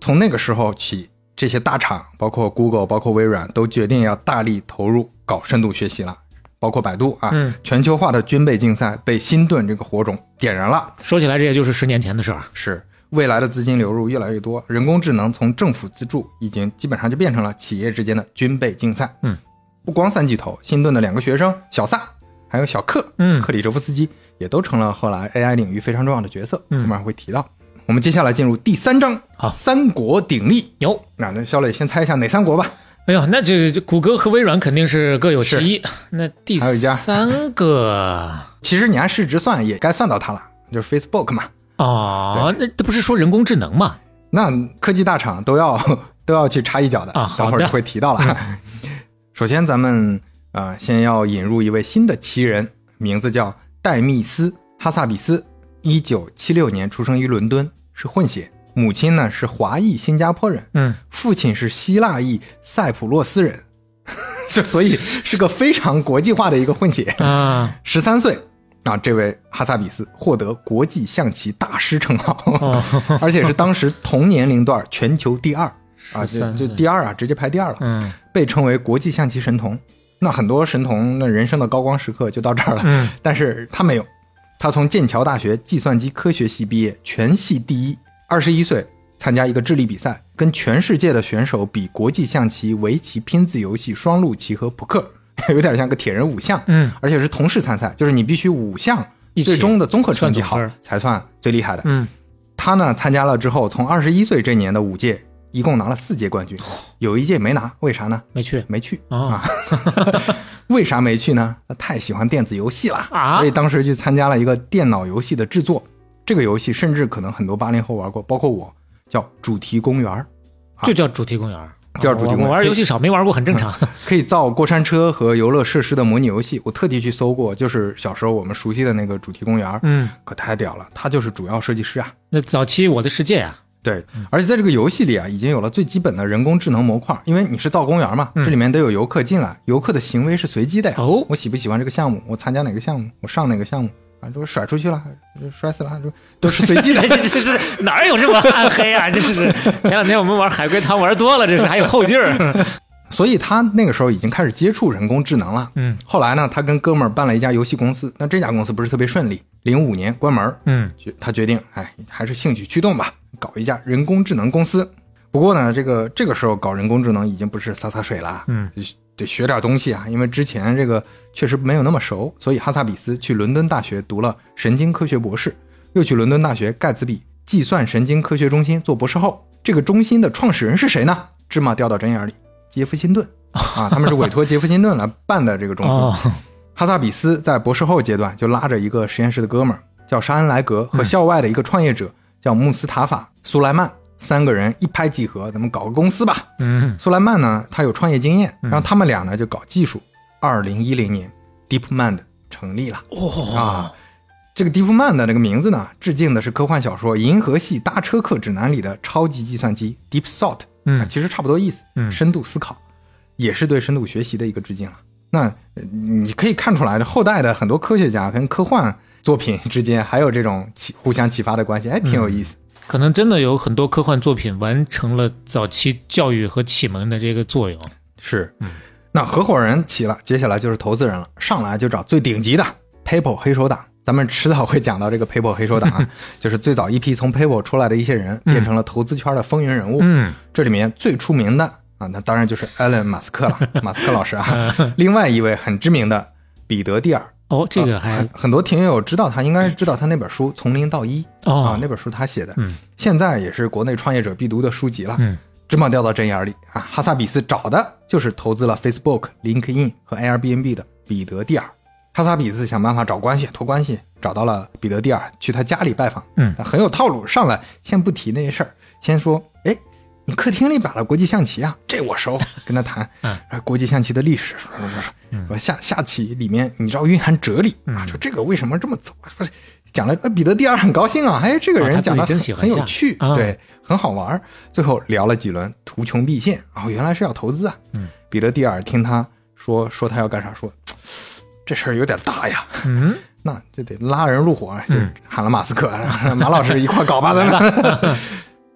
从那个时候起，这些大厂，包括 Google、包括微软，都决定要大力投入搞深度学习了。包括百度啊，嗯全球化的军备竞赛被新顿这个火种点燃了。说起来，这也就是十年前的事儿。是未来的资金流入越来越多，人工智能从政府资助已经基本上就变成了企业之间的军备竞赛。嗯，不光三巨头，新顿的两个学生小萨还有小克，嗯克里哲夫斯基也都成了后来 AI 领域非常重要的角色，嗯后面还会提到。我们接下来进入第三章，好三国鼎立。有，那那肖磊先猜一下哪三国吧？哎呦，那这这谷歌和微软肯定是各有其一。那第还有一家三个 其实你按市值算也该算到它了，就是 Facebook 嘛。哦，那这不是说人工智能嘛？那科技大厂都要 都要去插一脚的啊等会儿就会提到了。首先，咱们啊、呃先要引入一位新的奇人，名字叫戴密斯·哈萨比斯，一九七六年出生于伦敦，是混血，母亲呢是华裔新加坡人，嗯，父亲是希腊裔塞浦路斯人，就所以是个非常国际化的一个混血。啊，十三岁啊，这位哈萨比斯获得国际象棋大师称号，哦。而且是当时同年龄段全球第二啊，这13这岁。第二啊，直接排第二了，嗯。被称为国际象棋神童。那很多神童那人生的高光时刻就到这儿了，嗯，但是他没有，他从剑桥大学计算机科学系毕业，全系第一。二十一岁参加一个智力比赛，跟全世界的选手比国际象棋、围棋、拼字游戏、双陆棋和扑克，有点像个铁人五项。嗯，而且是同时参赛，就是你必须五项最终的综合成绩好算才算最厉害的。嗯，他呢参加了之后，从二十一岁这年的五届，一共拿了四届冠军，有一届没拿，为啥呢？没去没去哦啊？为啥没去呢？他太喜欢电子游戏了啊所以当时去参加了一个电脑游戏的制作。这个游戏甚至可能很多八零后玩过，包括我，叫主题公园儿，就叫主题公园。叫主题公园我我玩游戏少，没玩过，很正常。可以造过山车和游乐设施的模拟游戏。我特地去搜过，就是小时候我们熟悉的那个主题公园儿，嗯，可太屌了，他就是主要设计师啊。那早期我的世界啊，对，而且在这个游戏里啊，已经有了最基本的人工智能模块，因为你是造公园嘛，这里面得有游客进来，游客的行为是随机的呀。哦我喜不喜欢这个项目，我参加哪个项目，我上哪个项目啊，这我甩出去了，就摔死了，就都是随机的 这。这这这哪有这么暗黑啊？这是前两天我们玩海龟汤玩多了，这是还有后劲儿。所以他那个时候已经开始接触人工智能了。嗯后来呢，他跟哥们儿办了一家游戏公司，但这家公司不是特别顺利，零五年关门，嗯他决定，哎，还是兴趣驱动吧，搞一家人工智能公司。不过呢，这个这个时候搞人工智能已经不是洒洒水了，嗯，得得学点东西啊，因为之前这个确实没有那么熟，所以哈萨比斯去伦敦大学读了神经科学博士，又去伦敦大学盖茨比计算神经科学中心做博士后。这个中心的创始人是谁呢？芝麻掉到针眼里，杰夫辛顿。啊，他们是委托杰夫辛顿来办的这个中心。哦，哈萨比斯在博士后阶段就拉着一个实验室的哥们儿叫沙恩莱格和校外的一个创业者叫穆斯塔法苏莱曼，三个人一拍即合，咱们搞个公司吧。嗯苏莱曼呢，他有创业经验，然后他们俩呢就搞技术。二零一零年，DeepMind 成立了。哦啊，这个 DeepMind 的这个名字呢，致敬的是科幻小说《银河系搭车客指南》里的超级计算机 Deep Thought，嗯啊，其实差不多意思，嗯深度思考，也是对深度学习的一个致敬了。那呃你可以看出来，这后代的很多科学家跟科幻作品之间还有这种启互相启发的关系，哎，挺有意思。可能真的有很多科幻作品完成了早期教育和启蒙的这个作用。是，那合伙人齐了，接下来就是投资人了，上来就找最顶级的 PayPal 黑手党。咱们迟早会讲到这个 PayPal 黑手党啊，就是最早一批从 PayPal 出来的一些人，变成了投资圈的风云人物。嗯这里面最出名的啊，那当然就是 Elon 马斯克了，马斯克老师啊。另外一位很知名的彼得蒂尔，哦，这个还很很多听友知道他，应该是知道他那本书《从零到一》啊哦，，那本书他写的，嗯现在也是国内创业者必读的书籍了。嗯芝麻掉到针眼里啊！哈萨比斯找的就是投资了 Facebook、LinkedIn 和 Airbnb 的彼得蒂尔。哈萨比斯想办法找关系、托关系，找到了彼得蒂尔，去他家里拜访。嗯很有套路。上来先不提那些事儿，先说：“哎，你客厅里摆了国际象棋啊，这我熟。”跟他谈，嗯。国际象棋的历史，说说说说下下棋里面你知道蕴含哲理嗯。啊，说这个为什么这么走？不是讲了，呃彼得蒂尔很高兴啊，哎，这个人讲的很很有趣，啊。对，很好玩。最后聊了几轮，图穷匕现，哦，原来是要投资啊。嗯，彼得蒂尔听他说说他要干啥，说这事儿有点大呀，嗯，那就得拉人入伙，就嗯。喊了马斯克，马老师一块搞吧，咱们。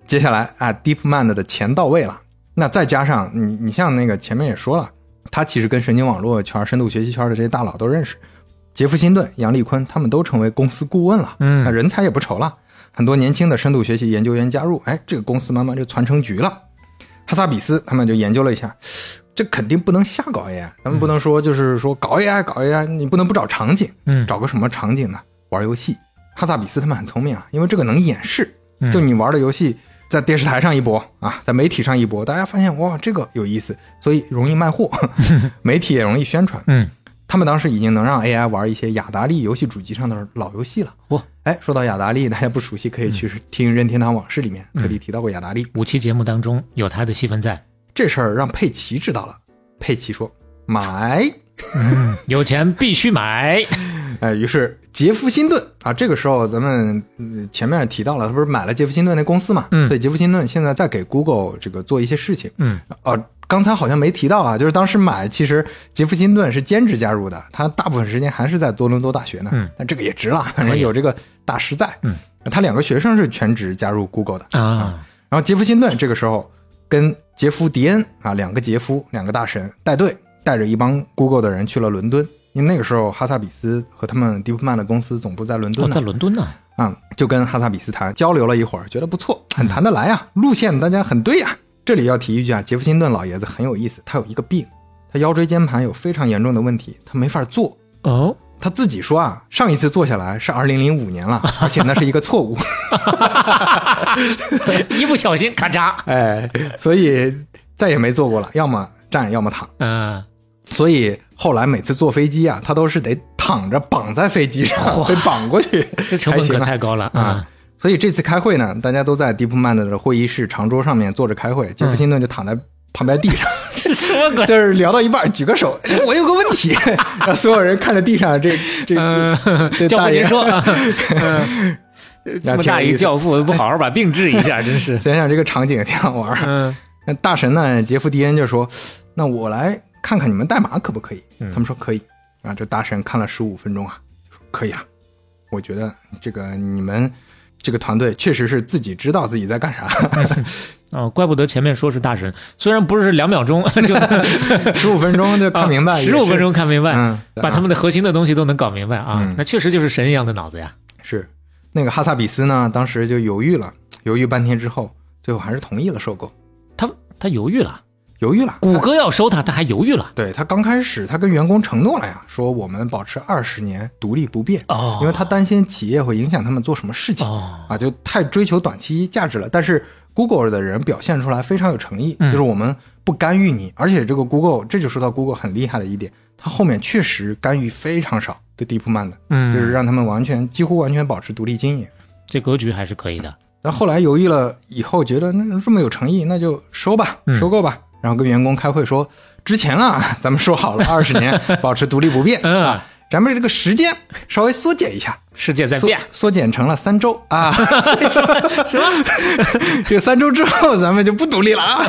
接下来啊，DeepMind 的钱到位了，那再加上你，你像那个前面也说了，他其实跟神经网络圈、深度学习圈的这些大佬都认识，杰夫辛顿、杨立坤他们都成为公司顾问了，嗯那人才也不愁了，很多年轻的深度学习研究员加入，哎，这个公司慢慢就传成局了。哈萨比斯他们就研究了一下，这肯定不能瞎搞 AI，咱们不能说就是说搞 AI 搞 AI，你不能不找场景，嗯找个什么场景呢？玩游戏。哈萨比斯他们很聪明啊，因为这个能演示，嗯就你玩的游戏在电视台上一播啊，在媒体上一播，大家发现哇这个有意思，所以容易卖货，媒体也容易宣传。嗯他们当时已经能让 AI 玩一些雅达利游戏主机上的老游戏了。哇！哎，说到雅达利，大家不熟悉可以去听《任天堂往事》里面特地提到过雅达利。五期节目当中有他的戏份在，这事儿让佩奇知道了，佩奇说买。有钱必须买。哎，于是杰夫辛顿啊，这个时候咱们嗯前面提到了，他不是买了杰夫辛顿那公司嘛？嗯所以杰夫辛顿现在在给 Google 这个做一些事情。嗯哦，刚才好像没提到啊，就是当时买，其实杰夫辛顿是兼职加入的，他大部分时间还是在多伦多大学呢。嗯，但这个也值了，有这个大师在。嗯，他两个学生是全职加入 Google 的。啊，然后杰夫辛顿这个时候跟杰夫迪恩啊两个杰夫两个大神带队，带着一帮 Google 的人去了伦敦，因为那个时候哈萨比斯和他们 DeepMind 的公司总部在伦敦哦，呢。在伦敦呢。啊、就跟哈萨比斯谈交流了一会儿，觉得不错，很谈得来啊、路线大家很对呀、这里要提一句啊，杰弗辛顿老爷子很有意思，他有一个病，他腰椎间盘有非常严重的问题，他没法坐。哦，他自己说啊，上一次坐下来是二零零五年了，而且那是一个错误。一不小心咔嚓。哎，所以再也没坐过了，要么站，要么躺。嗯，所以后来每次坐飞机啊，他都是得躺着绑在飞机上，被绑过去，这成本可太高了啊！！所以这次开会呢，大家都在 DeepMind 的会议室长桌上面坐着开会，杰夫辛顿就躺在旁边地上，这什么鬼？就是聊到一半举个手，哎我有个问题，让所有人看着地上这这嗯，教大爷您说，啊 嗯这么大一教父不好好把病治一下，真是。想想这个场景也挺好玩儿。嗯那大神呢，杰夫迪恩就说：“那我来看看你们代码可不可以？”嗯他们说可以。啊，这大神看了十五分钟啊，说可以啊。我觉得这个你们这个团队确实是自己知道自己在干啥。哦，怪不得前面说是大神，虽然不是两秒钟 就 十五分钟就看明白，啊十五分钟看明白，嗯，把他们的核心的东西都能搞明白啊嗯，那确实就是神一样的脑子呀。是那个哈萨比斯呢，当时就犹豫了，犹豫半天之后，最后还是同意了收购。他他犹豫了，犹豫了。谷歌要收他，他还犹豫了。对他刚开始，他跟员工承诺了呀，说我们保持二十年独立不变，哦因为他担心企业会影响他们做什么事情、哦啊，就太追求短期价值了。但是 Google 的人表现出来非常有诚意，嗯就是我们不干预你，而且这个 Google 这就说到 Google 很厉害的一点，它后面确实干预非常少，对 DeepMind 的，嗯就是让他们完全几乎完全保持独立经营。这格局还是可以的。那后来犹豫了以后，觉得那这么有诚意，那就收吧，嗯收购吧。然后跟员工开会说，之前啊，咱们说好了 二十年保持独立不变嗯啊，咱们这个时间稍微缩减一下，世界在缩变，缩减成了三周啊。什么什么？这个三周之后咱们就不独立了啊。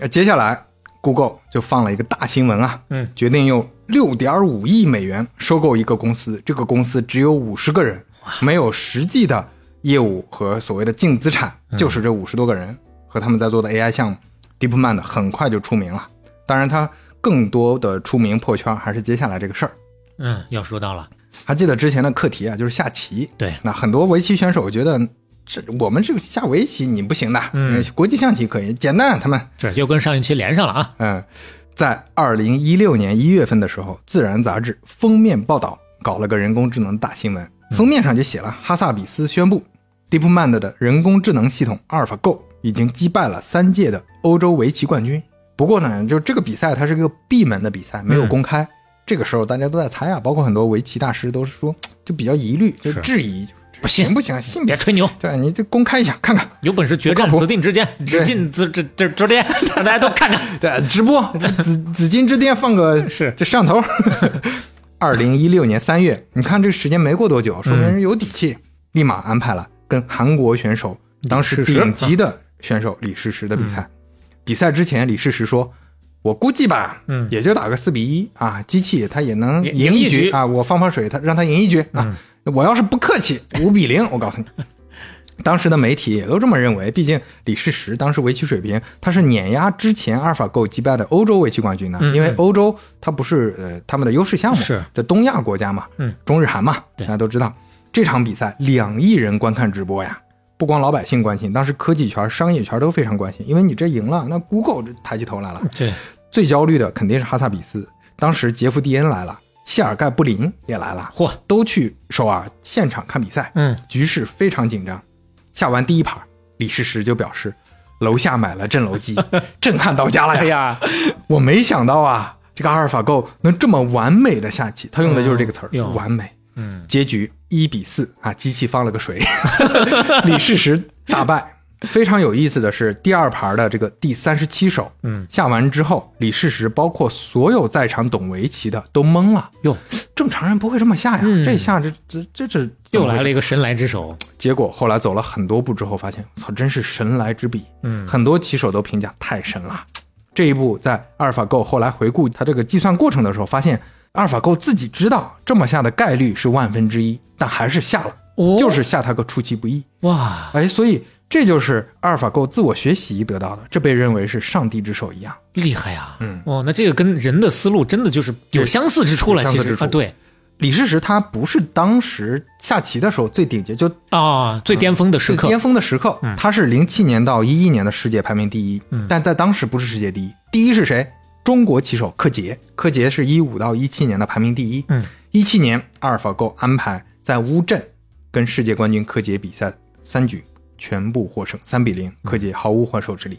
呃 接下来，Google 就放了一个大新闻啊，嗯，决定用六点五亿美元收购一个公司，这个公司只有五十个人，没有实际的业务和所谓的净资产，就是这五十多个人和他们在做的 AI 项目，DeepMind 很快就出名了。当然，他更多的出名破圈还是接下来这个事儿。嗯，要说到了，还记得之前的课题啊，就是下棋。对那很多围棋选手觉得，这我们这个下围棋你不行的，嗯，国际象棋可以，简单，他们这又跟上一期连上了啊。嗯，在二零一六年一月份的时候，《自然》杂志封面报道搞了个人工智能大新闻，封面上就写了哈萨比斯宣布，DeepMind 的人工智能系统阿尔法 Go 已经击败了三届的欧洲围棋冠军。不过呢，就这个比赛它是个闭门的比赛，没有公开。这个时候大家都在猜啊，包括很多围棋大师都是说，就比较疑虑，就质疑，不行不行？信？别吹牛，对，你就公开一下看看。有本事决战紫禁之巅，紫禁紫这这之巅，让大家都看看。对，直播紫紫禁之巅放个是这摄像头。二零一六年三月，你看这个时间没过多久，说明人有底气，立马安排了跟韩国选手当时顶级的选手李世石的比赛。比赛之前，李世石说：“我估计吧，嗯也就打个四比一啊，机器它也能赢一局局啊，我放放水，他让他赢一局啊。我要是不客气，五比零，我告诉你。”当时的媒体也都这么认为，毕竟李世石当时围棋水平，他是碾压之前阿尔法 Go 击败的欧洲围棋冠军的。嗯因为欧洲它不是呃他们的优势项目，是这东亚国家嘛，嗯，中日韩嘛，对大家都知道。这场比赛两亿人观看直播呀，不光老百姓关心，当时科技圈、商业圈都非常关心，因为你这赢了，那 Google 这抬起头来了。对，最焦虑的肯定是哈萨比斯，当时杰夫·蒂恩来了，谢尔盖·布林也来了，嚯，都去首尔现场看比赛。嗯，局势非常紧张。下完第一盘，李世石就表示，楼下买了震楼机，震撼到家了呀！哎呀，我没想到啊，这个阿尔法 Go 能这么完美的下棋，他用的就是这个词完美。嗯，结局一比四啊，机器放了个水，李世石大败。非常有意思的是，第二盘的这个第三十七手，嗯，下完之后，李世石包括所有在场懂围棋的都懵了。哟，正常人不会这么下呀，嗯这下这这这这又来了一个神来之手。结果后来走了很多步之后，发现操，真是神来之笔。嗯很多棋手都评价太神了。这一步在阿尔法 Go 后来回顾他这个计算过程的时候，发现阿尔法 Go 自己知道这么下的概率是万分之一，但还是下了，哦就是下它个出其不意。哇，哎，所以这就是阿尔法 Go 自我学习得到的，这被认为是上帝之手一样。厉害呀！嗯，哦，那这个跟人的思路真的就是有相似之处了。相似之处其实啊，对李世石他不是当时下棋的时候最顶级，就啊，最巅峰的时刻最巅峰的时刻，他是零七年到一一年的世界排名第一，嗯但在当时不是世界第一，第一是谁？中国棋手柯洁，柯洁是一五到一七年的排名第一。嗯，一七年阿尔法 Go 安排在乌镇跟世界冠军柯洁比赛三局全部获胜，三比零，柯洁毫无还手之力。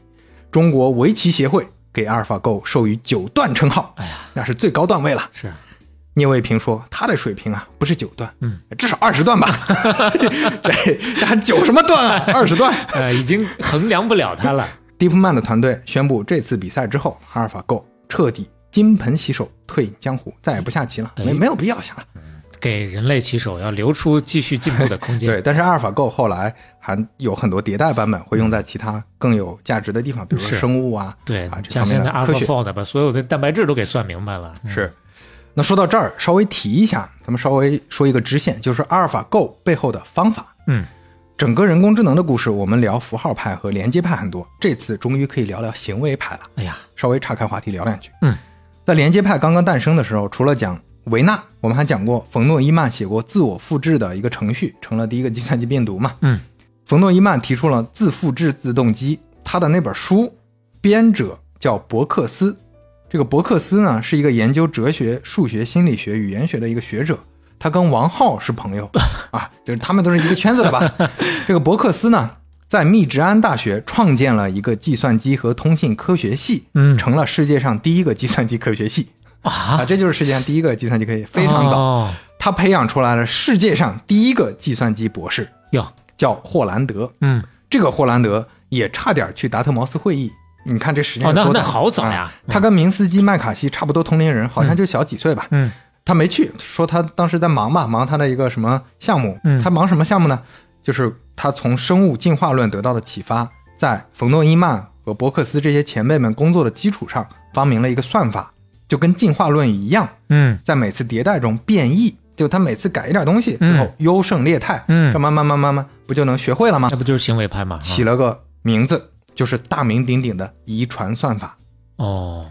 中国围棋协会给阿尔法 Go 授予九段称号，哎呀，那是最高段位了。是聂卫平说他的水平啊，不是九段，嗯，至少二十段吧。这这还九什么段啊？二十段。呃，已经衡量不了他了。DeepMind 的团队宣布，这次比赛之后，阿尔法 Go 彻底金盆洗手，退隐江湖，再也不下棋了，没哎没有必要下了。给人类棋手要留出继续进步的空间。对，但是阿尔法 Go 后来还有很多迭代版本会用在其他更有价值的地方，比如说生物啊，对啊，这方像现在面的科学 AlphaFold 把所有的蛋白质都给算明白了。嗯是。那说到这儿，稍微提一下，咱们稍微说一个支线，就是阿尔法 Go 背后的方法。嗯，整个人工智能的故事，我们聊符号派和连接派很多，这次终于可以聊聊行为派了。哎呀，稍微岔开话题聊两句。嗯，在连接派刚刚诞生的时候，除了讲维纳，我们还讲过冯诺依曼写过自我复制的一个程序，成了第一个计算机病毒嘛。嗯，冯诺依曼提出了自复制自动机，他的那本书编者叫伯克斯。这个伯克斯呢，是一个研究哲学、数学、心理学、语言学的一个学者，他跟王浩是朋友 啊，就是他们都是一个圈子的吧。这个伯克斯呢，在密执安大学创建了一个计算机和通信科学系，嗯成了世界上第一个计算机科学系啊，啊，这就是世界上第一个计算机科学系，非常早。哦他培养出来了世界上第一个计算机博士，哟，叫霍兰德。嗯，这个霍兰德也差点去达特茅斯会议。你看这时间多早那好早呀啊他跟明斯基、麦卡锡差不多同龄人，好像就小几岁吧。嗯他没去，说他当时在忙吧，忙他的一个什么项目。嗯他忙什么项目呢？就是他从生物进化论得到的启发，在冯诺依曼和伯克斯这些前辈们工作的基础上，发明了一个算法，就跟进化论一样，嗯在每次迭代中变异。就他每次改一点东西，嗯最后优胜劣汰，嗯这慢慢慢慢慢不就能学会了吗那？不就是行为派吗？起了个名字，就是大名鼎鼎的遗传算法。哦，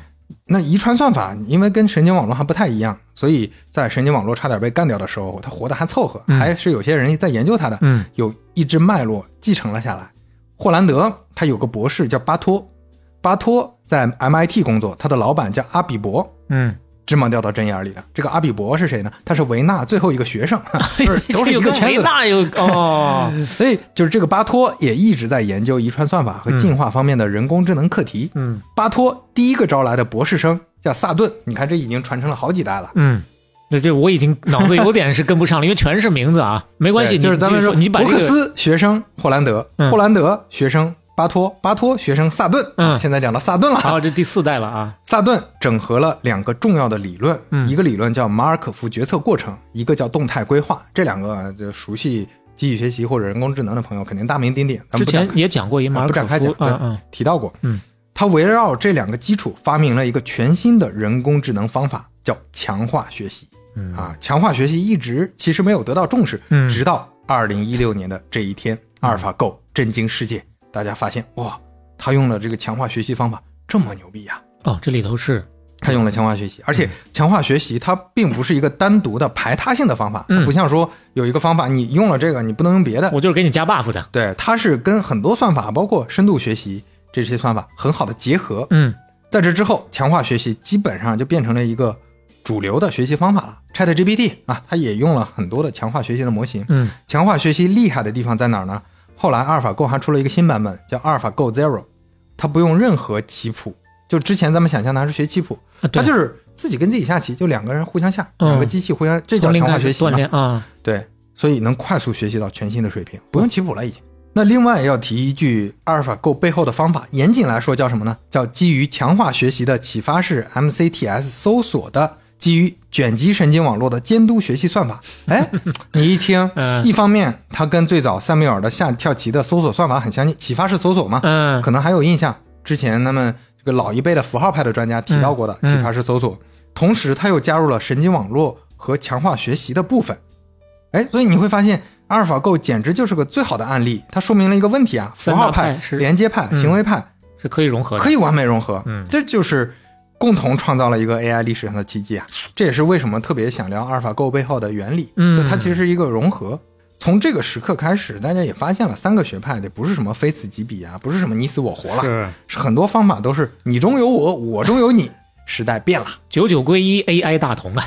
那遗传算法因为跟神经网络还不太一样，所以在神经网络差点被干掉的时候，它活得还凑合，嗯还是有些人在研究它的，嗯有一支脉络继承了下来。霍兰德他有个博士叫巴托，巴托在 MIT 工作，他的老板叫阿比伯，嗯，芝麻掉到针眼里了。这个阿比伯是谁呢？他是维纳最后一个学生，就是 都是一有个个圈子。维纳有哦，所以就是这个巴托也一直在研究遗传算法和进化方面的人工智能课题。嗯巴托第一个招来的博士生叫萨顿，你看这已经传承了好几代了。嗯。那这我已经脑子有点是跟不上了，因为全是名字啊，没关系，就是咱们说，你把这个斯学生霍兰德，嗯霍兰德学生巴托，巴托学生萨顿。嗯啊现在讲到萨顿了。好，这第四代了啊，萨顿整合了两个重要的理论，嗯一个理论叫马尔可夫决策过程，一个叫动态规划。这两个啊就熟悉机器学习或者人工智能的朋友肯定大名鼎鼎。咱之们之前也讲过一马尔可夫展开讲，，对嗯嗯提到过。嗯，他围绕这两个基础发明了一个全新的人工智能方法，叫强化学习。嗯啊，强化学习一直其实没有得到重视，嗯直到二零一六年的这一天，阿尔法 Go 震惊世界，大家发现哇，他用了这个强化学习方法这么牛逼呀、哦，这里头是他用了强化学习，而且强化学习它并不是一个单独的排他性的方法，嗯它不像说有一个方法你用了这个你不能用别的，我就是给你加 buff 的，对，它是跟很多算法，包括深度学习这些算法很好的结合。嗯在这之后，强化学习基本上就变成了一个主流的学习方法了。Chat GPT 啊，它也用了很多的强化学习的模型。嗯强化学习厉害的地方在哪儿呢？后来阿尔法 Go 还出了一个新版本，叫阿尔法 Go Zero，它不用任何棋谱。就之前咱们想象的还是学棋谱，啊，它就是自己跟自己下棋，就两个人互相下，嗯两个机器互相，这叫强化学习嘛？啊，对，所以能快速学习到全新的水平，不用棋谱了已经。那另外要提一句，阿尔法 Go 背后的方法，严谨来说叫什么呢？叫基于强化学习的启发式 MCTS 搜索的基于卷积神经网络的监督学习算法。哎，你一听，嗯。一方面它跟最早塞缪尔的下跳棋的搜索算法很相近，启发式搜索嘛，嗯。可能还有印象，之前他们这个老一辈的符号派的专家提到过的嗯。启发式搜索，同时它又加入了神经网络和强化学习的部分。哎，所以你会发现阿尔法 Go 简直就是个最好的案例，它说明了一个问题啊，符号派连接派、嗯。行为派是可以融合的，可以完美融合，嗯。这就是共同创造了一个 AI 历史上的奇迹啊！这也是为什么特别想聊阿尔法 Go 背后的原理，嗯。就它其实是一个融合。从这个时刻开始，大家也发现了三个学派，的不是什么非此即彼啊，不是什么你死我活了，是。是很多方法都是你中有我，我中有你，时代变了。九九归一 AI 大同啊，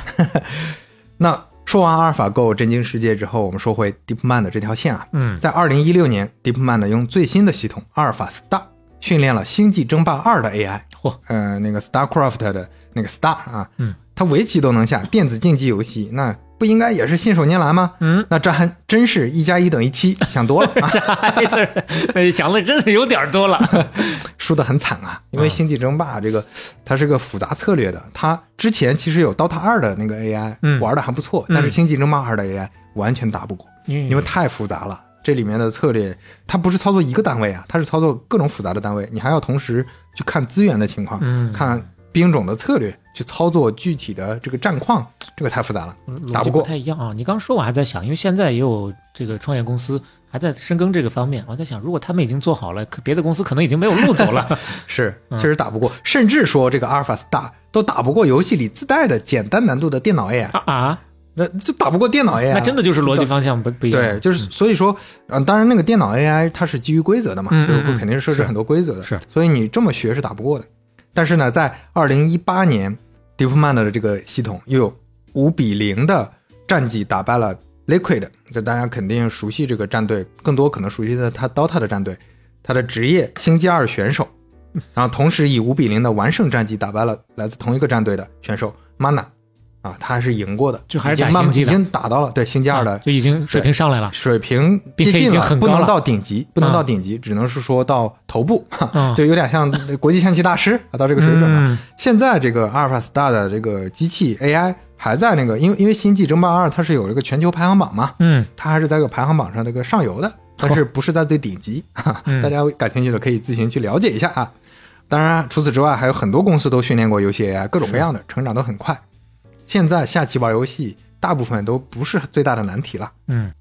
那说完阿尔法 Go 震惊世界之后，我们说回 DeepMind 的这条线啊，嗯。在二零一六年，DeepMind 用最新的系统阿尔法 Star 训练了《星际争霸二》的 AI，嚯，呃，那个 StarCraft 的那个 Star 啊，嗯，他围棋都能下，电子竞技游戏那不应该也是信手拈来吗？嗯，那这还真是一加一等于七，想多了。啊，这字儿那想的真是有点多了，输得很惨啊！因为嗯星际争霸这个它是个复杂策略的，它之前其实有 DOTA 二的那个 AI、嗯。玩的还不错，嗯但是星际争霸二的 AI 完全打不过，嗯。因为太复杂了。这里面的策略，它不是操作一个单位啊，它是操作各种复杂的单位，你还要同时去看资源的情况，嗯看兵种的策略，去操作具体的这个战况，这个太复杂了，打不过不。太一样啊。你刚说，我还在想，因为现在也有这个创业公司还在深耕这个方面，我在想，如果他们已经做好了，可别的公司可能已经没有路走了。是，嗯确实打不过，甚至说这个阿尔法 Star 都打不过游戏里自带的简单难度的电脑 AI，啊啊，那就打不过电脑 AI，那真的就是逻辑方向不不一样。对，就是所以说，嗯、当然那个电脑 AI 它是基于规则的嘛，就是嗯肯定是设置很多规则的，是。所以你这么学是打不过的。但是呢，在二零一八年，DeepMind 的这个系统又有五比零的战绩打败了 Liquid，这大家肯定熟悉这个战队，更多可能熟悉的他 DOTA 的战队，他的职业星际二选手，然后同时以五比零的完胜战绩打败了来自同一个战队的选手 Mana，啊，他还是赢过的，就还是打星际的经打到了对星际二的啊就已经水平上来了。水平接近了，不能到顶级，不能到嗯顶级，只能是说到头部，嗯就有点像国际象棋大师啊，到这个水准了。嗯现在这个阿尔法 Star 的这个机器 AI 还在那个，因为因为星际争霸二它是有这个全球排行榜嘛，嗯，它还是在这个排行榜上这个上游的，但是不是在最顶级。哈嗯大家感兴趣的可以自行去了解一下啊。当然，除此之外，还有很多公司都训练过游戏 AI，各种各样的，成长都很快。现在下棋玩游戏，大部分都不是最大的难题了。嗯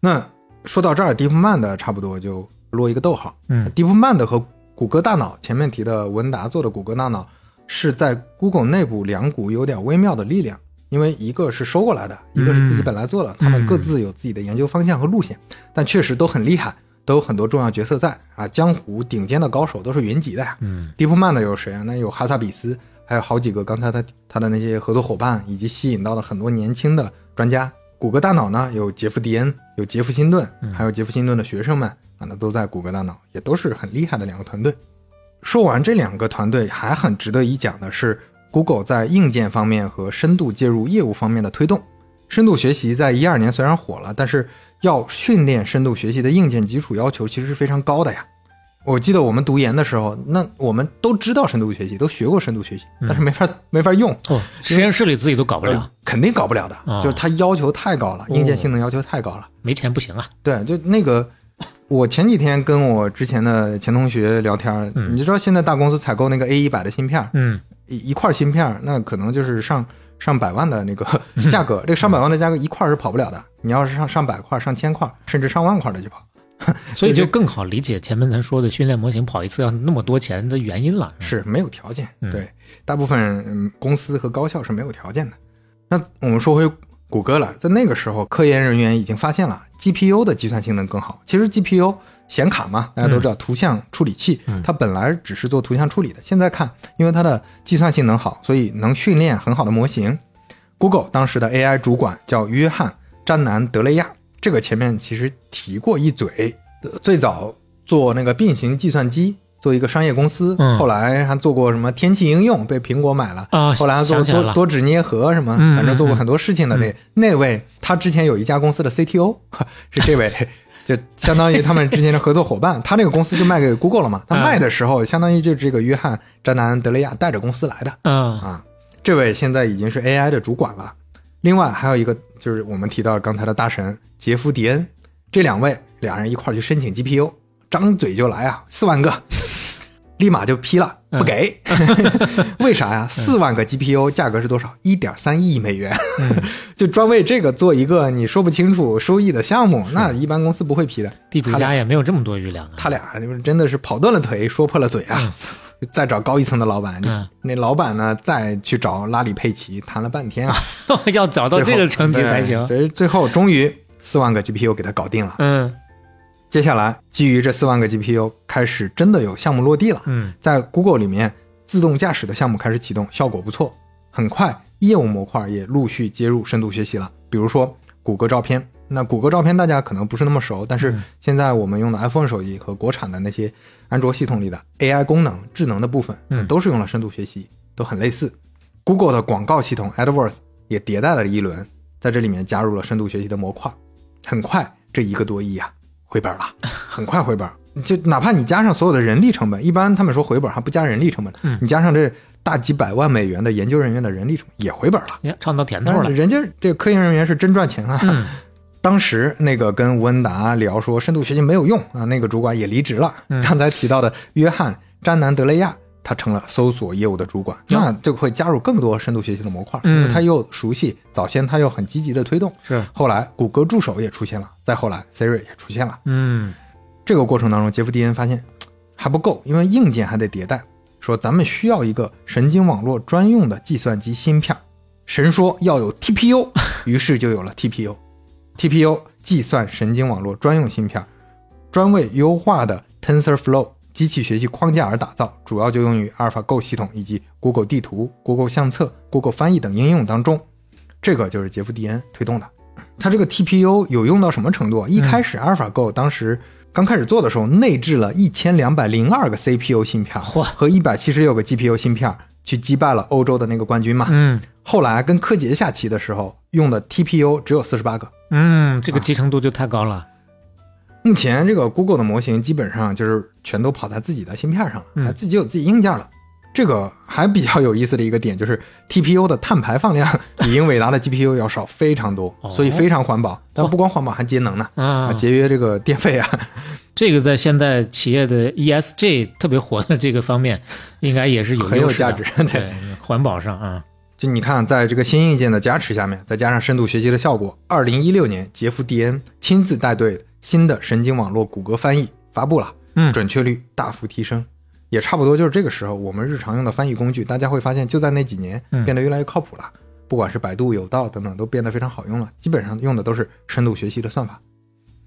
那说到这儿，DeepMind 差不多就落一个逗号。嗯 DeepMind 和谷歌大脑前面提的文达做的谷歌大脑是在 Google 内部两股有点微妙的力量，因为一个是收过来的，一个是自己本来做的，他们各自有自己的研究方向和路线，但确实都很厉害，都有很多重要角色在啊，江湖顶尖的高手都是云集的呀。嗯 DeepMind 有谁啊？那有哈萨比斯，还有好几个刚才他他的那些合作伙伴，以及吸引到了很多年轻的专家。谷歌大脑呢，有杰夫·迪恩，有杰夫·辛顿，还有杰夫·辛顿的学生们啊，那都在谷歌大脑，也都是很厉害的两个团队。说完这两个团队，还很值得一讲的是，Google 在硬件方面和深度介入业务方面的推动。深度学习在一二年虽然火了，但是要训练深度学习的硬件基础要求其实是非常高的呀。我记得我们读研的时候，那我们都知道深度学习，都学过深度学习，但是没法、没法用，哦，实验室里自己都搞不了。呃，肯定搞不了的，哦就是它要求太高了，硬件性能要求太高了。没钱不行啊。对，就那个，我前几天跟我之前的前同学聊天，嗯。你知道现在大公司采购那个 A 一百的芯片，嗯。一一块芯片，那可能就是上上百万的那个价格，这个上百万的价格一块是跑不了的，你要是上上百块、上千块，甚至上万块的就跑。所以就更好理解前面咱说的训练模型跑一次要那么多钱的原因了。是没有条件，嗯对，大部分嗯公司和高校是没有条件的。那我们说回谷歌了，在那个时候，科研人员已经发现了 GPU 的计算性能更好。其实 GPU 显卡嘛，大家都知道，图像处理器，它本来只是做图像处理的，现在看，因为它的计算性能好，所以能训练很好的模型。Google 当时的 AI 主管叫约翰·詹南德雷亚，这个前面其实提过一嘴。呃最早做那个并行计算机，做一个商业公司，嗯后来还做过什么天气应用，被苹果买了。啊后来还做多多指捏合什么，嗯反正做过很多事情的这、那位，他之前有一家公司的 CTO 是这位，就相当于他们之前的合作伙伴。他那个公司就卖给 Google 了嘛，他嗯卖的时候相当于就这个约翰·詹南德雷亚带着公司来的。嗯啊，这位现在已经是 AI 的主管了。另外还有一个就是我们提到刚才的大神杰夫·迪恩，这两位俩人一块儿去申请 GPU，张嘴就来啊，四万个，立马就批了，不给。为啥呀？四万个 GPU 价格是多少？一点三亿美元，就专为这个做一个你说不清楚收益的项目，那一般公司不会批的。地主家也没有这么多余粮啊。他俩就是真的是跑断了腿，说破了嘴啊！就再找高一层的老板，嗯那老板呢再去找拉里佩奇谈了半天啊，要找到这个层级才行对。所以最后终于四万个 GPU 给他搞定了。嗯接下来基于这四万个 GPU，开始真的有项目落地了。嗯在 Google 里面，自动驾驶的项目开始启动，效果不错。很快，业务模块也陆续接入深度学习了，比如说谷歌照片。那谷歌照片大家可能不是那么熟，但是现在我们用的 iPhone 手机和国产的那些安卓系统里的 AI 功能、智能的部分，嗯都是用了深度学习，都很类似。Google 的广告系统 AdWords 也迭代了一轮，在这里面加入了深度学习的模块。很快，这一个多亿啊，回本了，很快回本。就哪怕你加上所有的人力成本，一般他们说回本还不加人力成本，嗯你加上这大几百万美元的研究人员的人力成本也回本了。呀，尝到甜头了。人家这个科研人员是真赚钱啊。嗯当时那个跟吴恩达聊说深度学习没有用啊，那个主管也离职了。嗯刚才提到的约翰·詹南德雷亚，他成了搜索业务的主管，那就会加入更多深度学习的模块，嗯他又熟悉，早先他又很积极的推动。是后来谷歌助手也出现了，再后来 Siri 也出现了。嗯这个过程当中，杰夫·迪恩发现还不够，因为硬件还得迭代，说咱们需要一个神经网络专用的计算机芯片。神说要有 TPU，于是就有了 TPU。TPU 计算神经网络专用芯片，专为优化的 TensorFlow 机器学习框架而打造，主要就用于 AlphaGo 系统以及 Google 地图、Google 相册、Google 翻译等应用当中。这个就是杰夫·迪恩推动的。它这个 TPU 有用到什么程度啊？一开始 AlphaGo 当时刚开始做的时候，内置了一千两百零二个 CPU 芯片和一百七十六个 GPU 芯片，去击败了欧洲的那个冠军嘛。嗯后来跟柯洁下棋的时候用的 TPU 只有四十八个。嗯，这个集成度就太高了。目前这个 Google 的模型基本上就是全都跑在自己的芯片上了，嗯还自己有自己硬件了。这个还比较有意思的一个点就是 TPU 的碳排放量比英伟达的 GPU 要少非常多，哦所以非常环保。但不光环保，还节能呢，啊啊，，节约这个电费啊。这个在现在企业的 ESG 特别火的这个方面，应该也是有很有价值对对，环保上啊，就你看，在这个新硬件的加持下面，再加上深度学习的效果，二零一六年，杰夫·蒂恩亲自带队新的神经网络谷歌翻译发布了，嗯。准确率大幅提升，也差不多就是这个时候，我们日常用的翻译工具，大家会发现就在那几年嗯。变得越来越靠谱了，不管是百度、有道等等，都变得非常好用了，基本上用的都是深度学习的算法。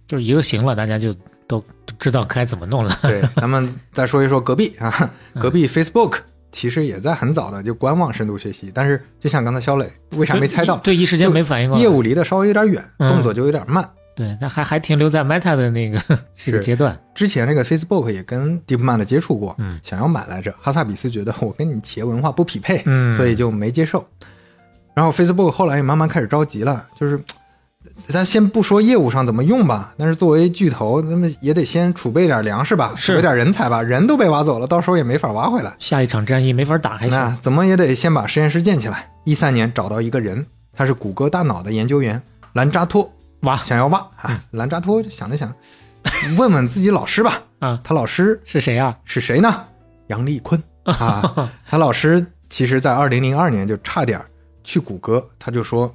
就是一个行了，大家就都都知道该怎么弄了。对，咱们再说一说隔壁啊，隔壁 Facebook 其实也在很早的就观望深度学习，但是就像刚才肖磊为啥没猜到？对，一时间没反应过来。业务离得稍微有点远，嗯动作就有点慢。对，但还还停留在 Meta 的那个这个阶段。之前这个 Facebook 也跟 DeepMind 接触过，嗯想要买来着。哈萨比斯觉得我跟你企业文化不匹配，嗯所以就没接受。然后 Facebook 后来也慢慢开始着急了，就是咱先不说业务上怎么用吧，但是作为巨头，那么也得先储备点粮食吧，是储备点人才吧，人都被挖走了，到时候也没法挖回来。下一场战役没法打，还那行。怎么也得先把实验室建起来。一三年找到一个人，他是谷歌大脑的研究员兰扎托，挖想要挖啊。兰扎托就想了想，问问自己老师吧。啊，他老师是谁啊？是谁呢？杨立坤啊，他老师其实在二零零二年就差点去谷歌，他就说。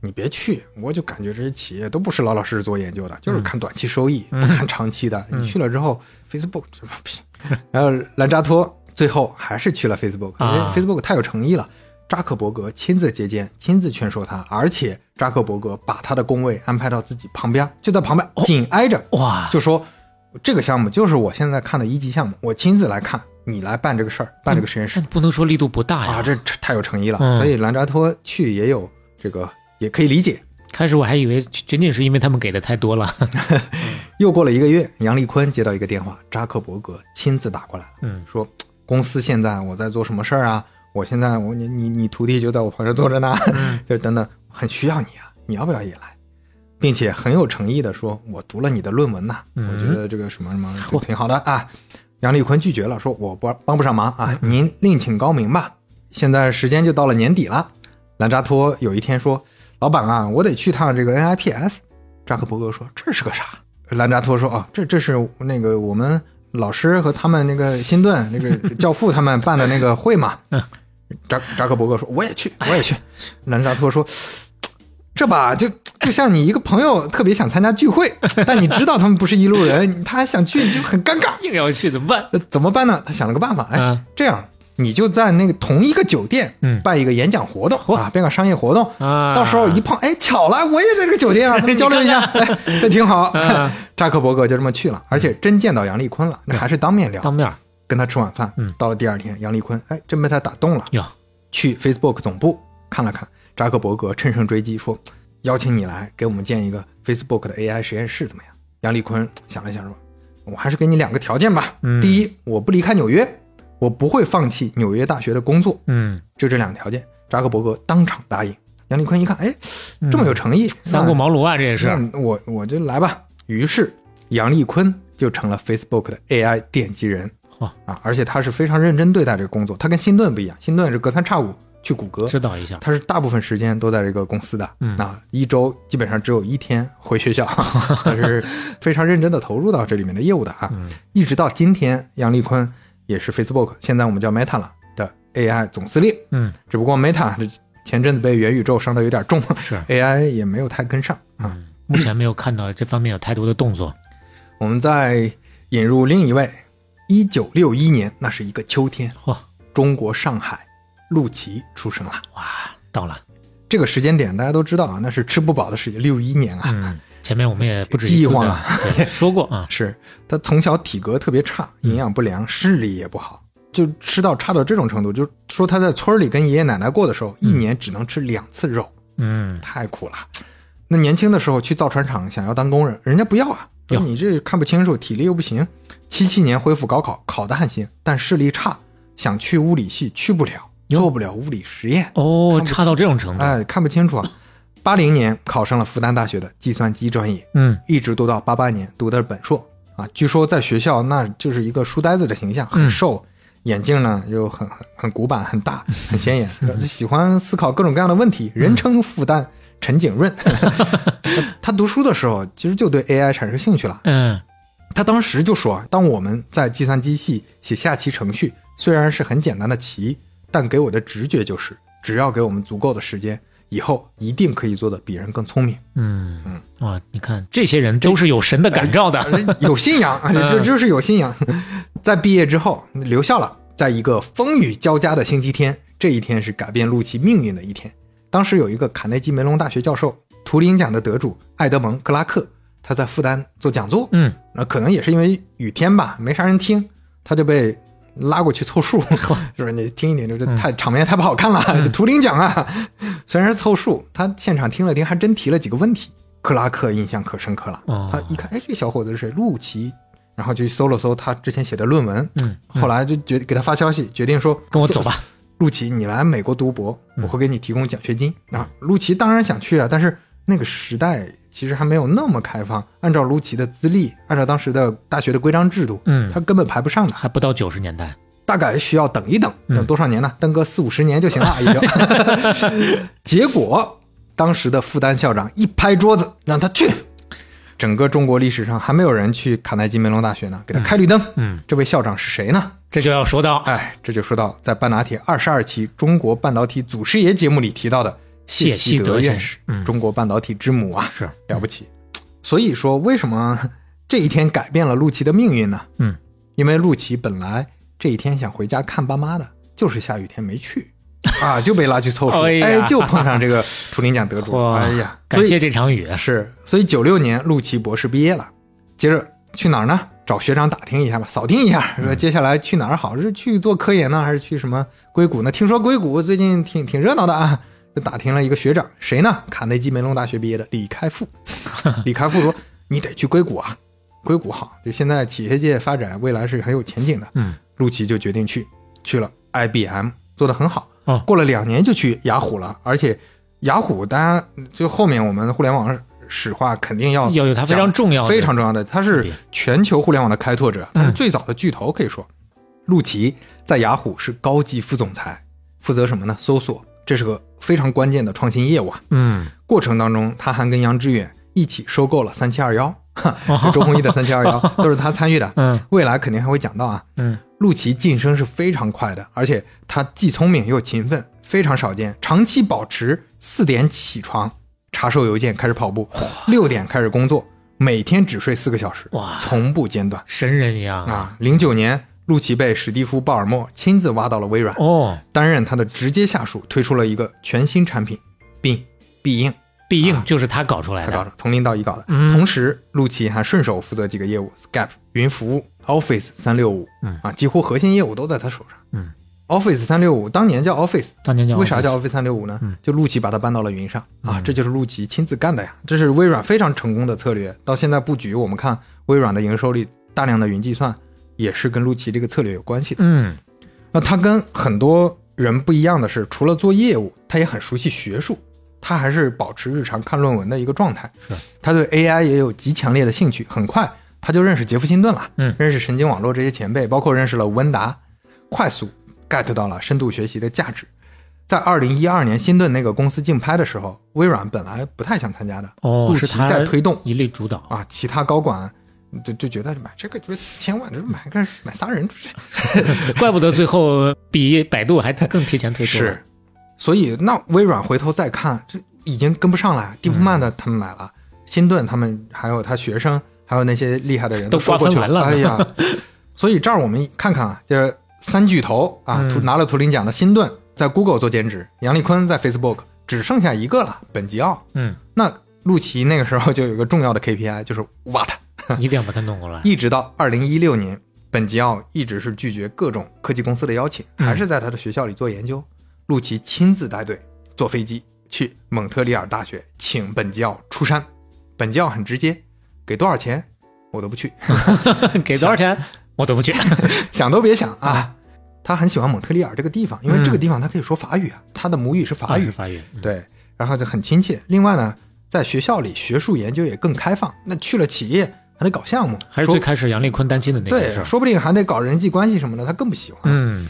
你别去，我就感觉这些企业都不是老老实实做研究的，就是看短期收益，不看长期的。你去了之后，Facebook 这不行。然后兰扎托最后还是去了 Facebook，因为啊 Facebook 太有诚意了。扎克伯格亲自接见，亲自劝说他，而且扎克伯格把他的工位安排到自己旁边，就在旁边，紧挨着。哇，就说这个项目就是我现在看的一级项目，我亲自来看，你来办这个事儿，办这个实验室那不能说力度不大呀。啊，这这太有诚意了。嗯所以兰扎托去也有这个，也可以理解。开始我还以为仅仅是因为他们给的太多了。又过了一个月，杨立坤接到一个电话，扎克伯格亲自打过来了，嗯，说公司现在我在做什么事儿啊？我现在我你你你徒弟就在我旁边坐着呢，嗯 就是等等，很需要你啊，你要不要也来？并且很有诚意的说，我读了你的论文呐、嗯我觉得这个什么什么挺好的啊。杨立坤拒绝了，说我不帮不上忙啊，您另请高明吧。现在时间就到了年底了，兰扎托有一天说，老板啊，我得去趟这个 NIPS。扎克伯格说这是个啥？兰扎托说啊，这这是那个我们老师和他们那个辛顿那个教父他们办的那个会嘛。扎扎克伯格说我也去，我也去。兰扎托说。这吧，就就像你一个朋友特别想参加聚会，但你知道他们不是一路人，他还想去，你就很尴尬。硬要去怎么办？怎么办呢？他想了个办法，哎，嗯这样你就在那个同一个酒店，嗯。办一个演讲活动嚯。啊，办个商业活动，啊。到时候一碰，哎，巧了，我也在这个酒店啊，咱们交流一下，哎，这挺好。嗯。扎克伯格就这么去了，而且真见到杨丽坤了，那还是当面聊，当面。跟他吃晚饭。嗯。到了第二天，杨丽坤哎，真被他打动了，哟，去 Facebook 总部看了看，扎克伯格乘胜追击说，邀请你来给我们建一个 Facebook 的 AI 实验室怎么样？杨丽坤想了想说，我还是给你两个条件吧。嗯。第一，我不离开纽约，我不会放弃纽约大学的工作，嗯，就这两个条件。扎克伯格当场答应。杨立坤一看，哎，这么有诚意，三顾茅庐啊，这也是。我我就来吧。于是杨立坤就成了 Facebook 的 AI 奠基人。嚯啊，而且他是非常认真对待这个工作，他跟辛顿不一样，辛顿是隔三差五去谷歌，指导一下。他是大部分时间都在这个公司的，嗯啊，一周基本上只有一天回学校，他是非常认真的投入到这里面的业务的啊，嗯一直到今天，杨立坤也是 Facebook 现在我们叫 Meta 了的 AI 总司令，嗯，只不过 Meta 这前阵子被元宇宙伤的有点重是，AI 也没有太跟上啊。目前没有看到这方面有太多的动作。我们再引入另一位，一九六一年，那是一个秋天，嚯，中国上海，陆琪出生了。哇，到了。这个时间点大家都知道啊，那是吃不饱的时间。六一年啊，嗯，前面我们也不止一次的忘了。对说过啊，是他从小体格特别差，营养不良，视力也不好，就吃到差到这种程度，就说他在村里跟爷爷奶奶过的时候，一年只能吃两次肉，嗯。太苦了。那年轻的时候去造船厂想要当工人，人家不要啊，说你这看不清楚，体力又不行。七七年恢复高考，考的还行，但视力差，想去物理系去不了，做不了物理实验，哦，差到这种程度，哎，看不清楚啊。八零年考上了复旦大学的计算机专业，嗯一直读到八八年读的本硕啊。据说在学校那就是一个书呆子的形象，很嗯瘦，眼镜呢又很很很古板、很大、很显眼，喜欢思考各种各样的问题，人称复旦陈景润。他读书的时候其实就对 AI 产生兴趣了。嗯他当时就说，当我们在计算机系写下棋程序，虽然是很简单的棋，但给我的直觉就是，只要给我们足够的时间，以后一定可以做的比人更聪明。嗯嗯，哇，你看这些人都是有神的感召的，有信仰啊，这这就是有信仰。在毕业之后留校了，在一个风雨交加的星期天，这一天是改变陆琪命运的一天。当时有一个卡内基梅隆大学教授，图灵奖的得主艾德蒙·克拉克，他在复旦做讲座，嗯那可能也是因为雨天吧，没啥人听，他就被拉过去凑数，就是你听一听，就是太、场面太不好看了，这图灵奖啊。虽然是凑数，他现场听了听，还真提了几个问题。克拉克印象可深刻了，哦他一看，哎，这小伙子是谁？陆琪，然后就搜了搜他之前写的论文，嗯，后来就决给他发消息，决定说跟我走吧。陆琪，你来美国读博，我会给你提供奖学金。啊，陆琪当然想去啊，但是那个时代其实还没有那么开放。按照卢奇的资历，按照当时的大学的规章制度，嗯他根本排不上的，还不到九十年代，大概需要等一等，嗯等多少年呢？等个四五十年就行了，也就。结果，当时的复旦校长一拍桌子，让他去。整个中国历史上还没有人去卡耐基梅隆大学呢，给他开绿灯。嗯，这位校长是谁呢？这就要说到哎，这就说到在半导体二十二期中国半导体祖师爷节目里提到的谢希希德院士，嗯中国半导体之母啊，是 了不起。所以说，为什么 这一天改变了陆琪的命运呢？嗯，因为陆琪本来这一天想回家看爸妈的，就是下雨天没去，啊，就被拉去凑数，哎哎就碰上这个图灵奖得主，哎呀，感谢这场雨，是，所以九六年陆琪博士毕业了，接着去哪儿呢？找学长打听一下吧，扫听一下，说接下来去哪儿好？是去做科研呢，还是去什么硅谷呢？听说硅谷最近挺挺热闹的啊，就打听了一个学长，谁呢？卡内基梅隆大学毕业的李开复。李开复说：“你得去硅谷啊，硅谷好，就现在企业界发展未来是很有前景的。”嗯，陆琪就决定去，去了 IBM，做得很好。哦过了两年就去雅虎了，而且雅虎，当然就后面我们互联网史话肯定要要有它非常重要的非常重要的，它是全球互联网的开拓者，它是嗯最早的巨头，可以说。陆琪在雅虎是高级副总裁，负责什么呢？搜索，这是个非常关键的创新业务啊。嗯，过程当中，他还跟杨致远一起收购了三七二幺，周鸿祎的三七二幺 都是他参与的。嗯未来肯定还会讲到啊。嗯，陆琪晋升是非常快的，而且他既聪明又勤奋，非常少见。长期保持四点起床，查收邮件，开始跑步，六点开始工作，每天只睡四个小时，哇从不间断神人一样！啊！零九年，陆琪被史蒂夫·鲍尔默亲自挖到了微软，哦，担任他的直接下属，推出了一个全新产品并必应。必应就是他搞出来的，他搞的，从零到一搞的。嗯同时，陆琪还顺手负责几个业务：Skype 云服务、Office 三六五，嗯啊，几乎核心业务都在他手上。嗯，Office 三六五当年叫 Office，当年叫为啥叫 Office？Office 三六五呢？嗯就陆琪把它搬到了云上啊，嗯这就是陆琪亲自干的呀。这是微软非常成功的策略。到现在布局，我们看微软的营收里大量的云计算，也是跟陆琪这个策略有关系的。嗯那他跟很多人不一样的是，除了做业务，他也很熟悉学术，他还是保持日常看论文的一个状态。是，他对 AI 也有极强烈的兴趣。很快他就认识杰夫辛顿了，嗯认识神经网络这些前辈，包括认识了吴恩达，快速 get 到了深度学习的价值。在二零一二年辛顿那个公司竞拍的时候，微软本来不太想参加的，哦，是他在推动一力主导，啊，其他高管就就觉得买这个就是四千万，这买个买仨人 怪不得最后比百度还更提前推出。是，所以那微软回头再看，这已经跟不上了。蒂夫曼的他们买了，辛顿他们还有他学生，还有那些厉害的人都刷过去瓜分完了哎呀，所以这儿我们看看啊，就是三巨头啊，拿了图灵奖的辛顿在 Google 做兼职，杨立坤在 Facebook，只剩下一个了，本吉奥。嗯，那陆琪那个时候就有一个重要的 KPI，就是挖他。一定要把它弄过来。一直到二零一六年，本吉奥一直是拒绝各种科技公司的邀请，嗯还是在他的学校里做研究。陆琪亲自带队坐飞机去蒙特利尔大学，请本吉奥出山。本吉奥很直接，给多少钱我都不去，给多少钱我都不去。想都别想啊！他很喜欢蒙特利尔这个地方，因为这个地方他可以说法语啊，他的母语是法语啊，法语，嗯对，然后就很亲切。另外呢，在学校里学术研究也更开放。那去了企业还得搞项目，还是最开始杨丽坤担心的那个事。说不定还得搞人际关系什么的，他更不喜欢。嗯，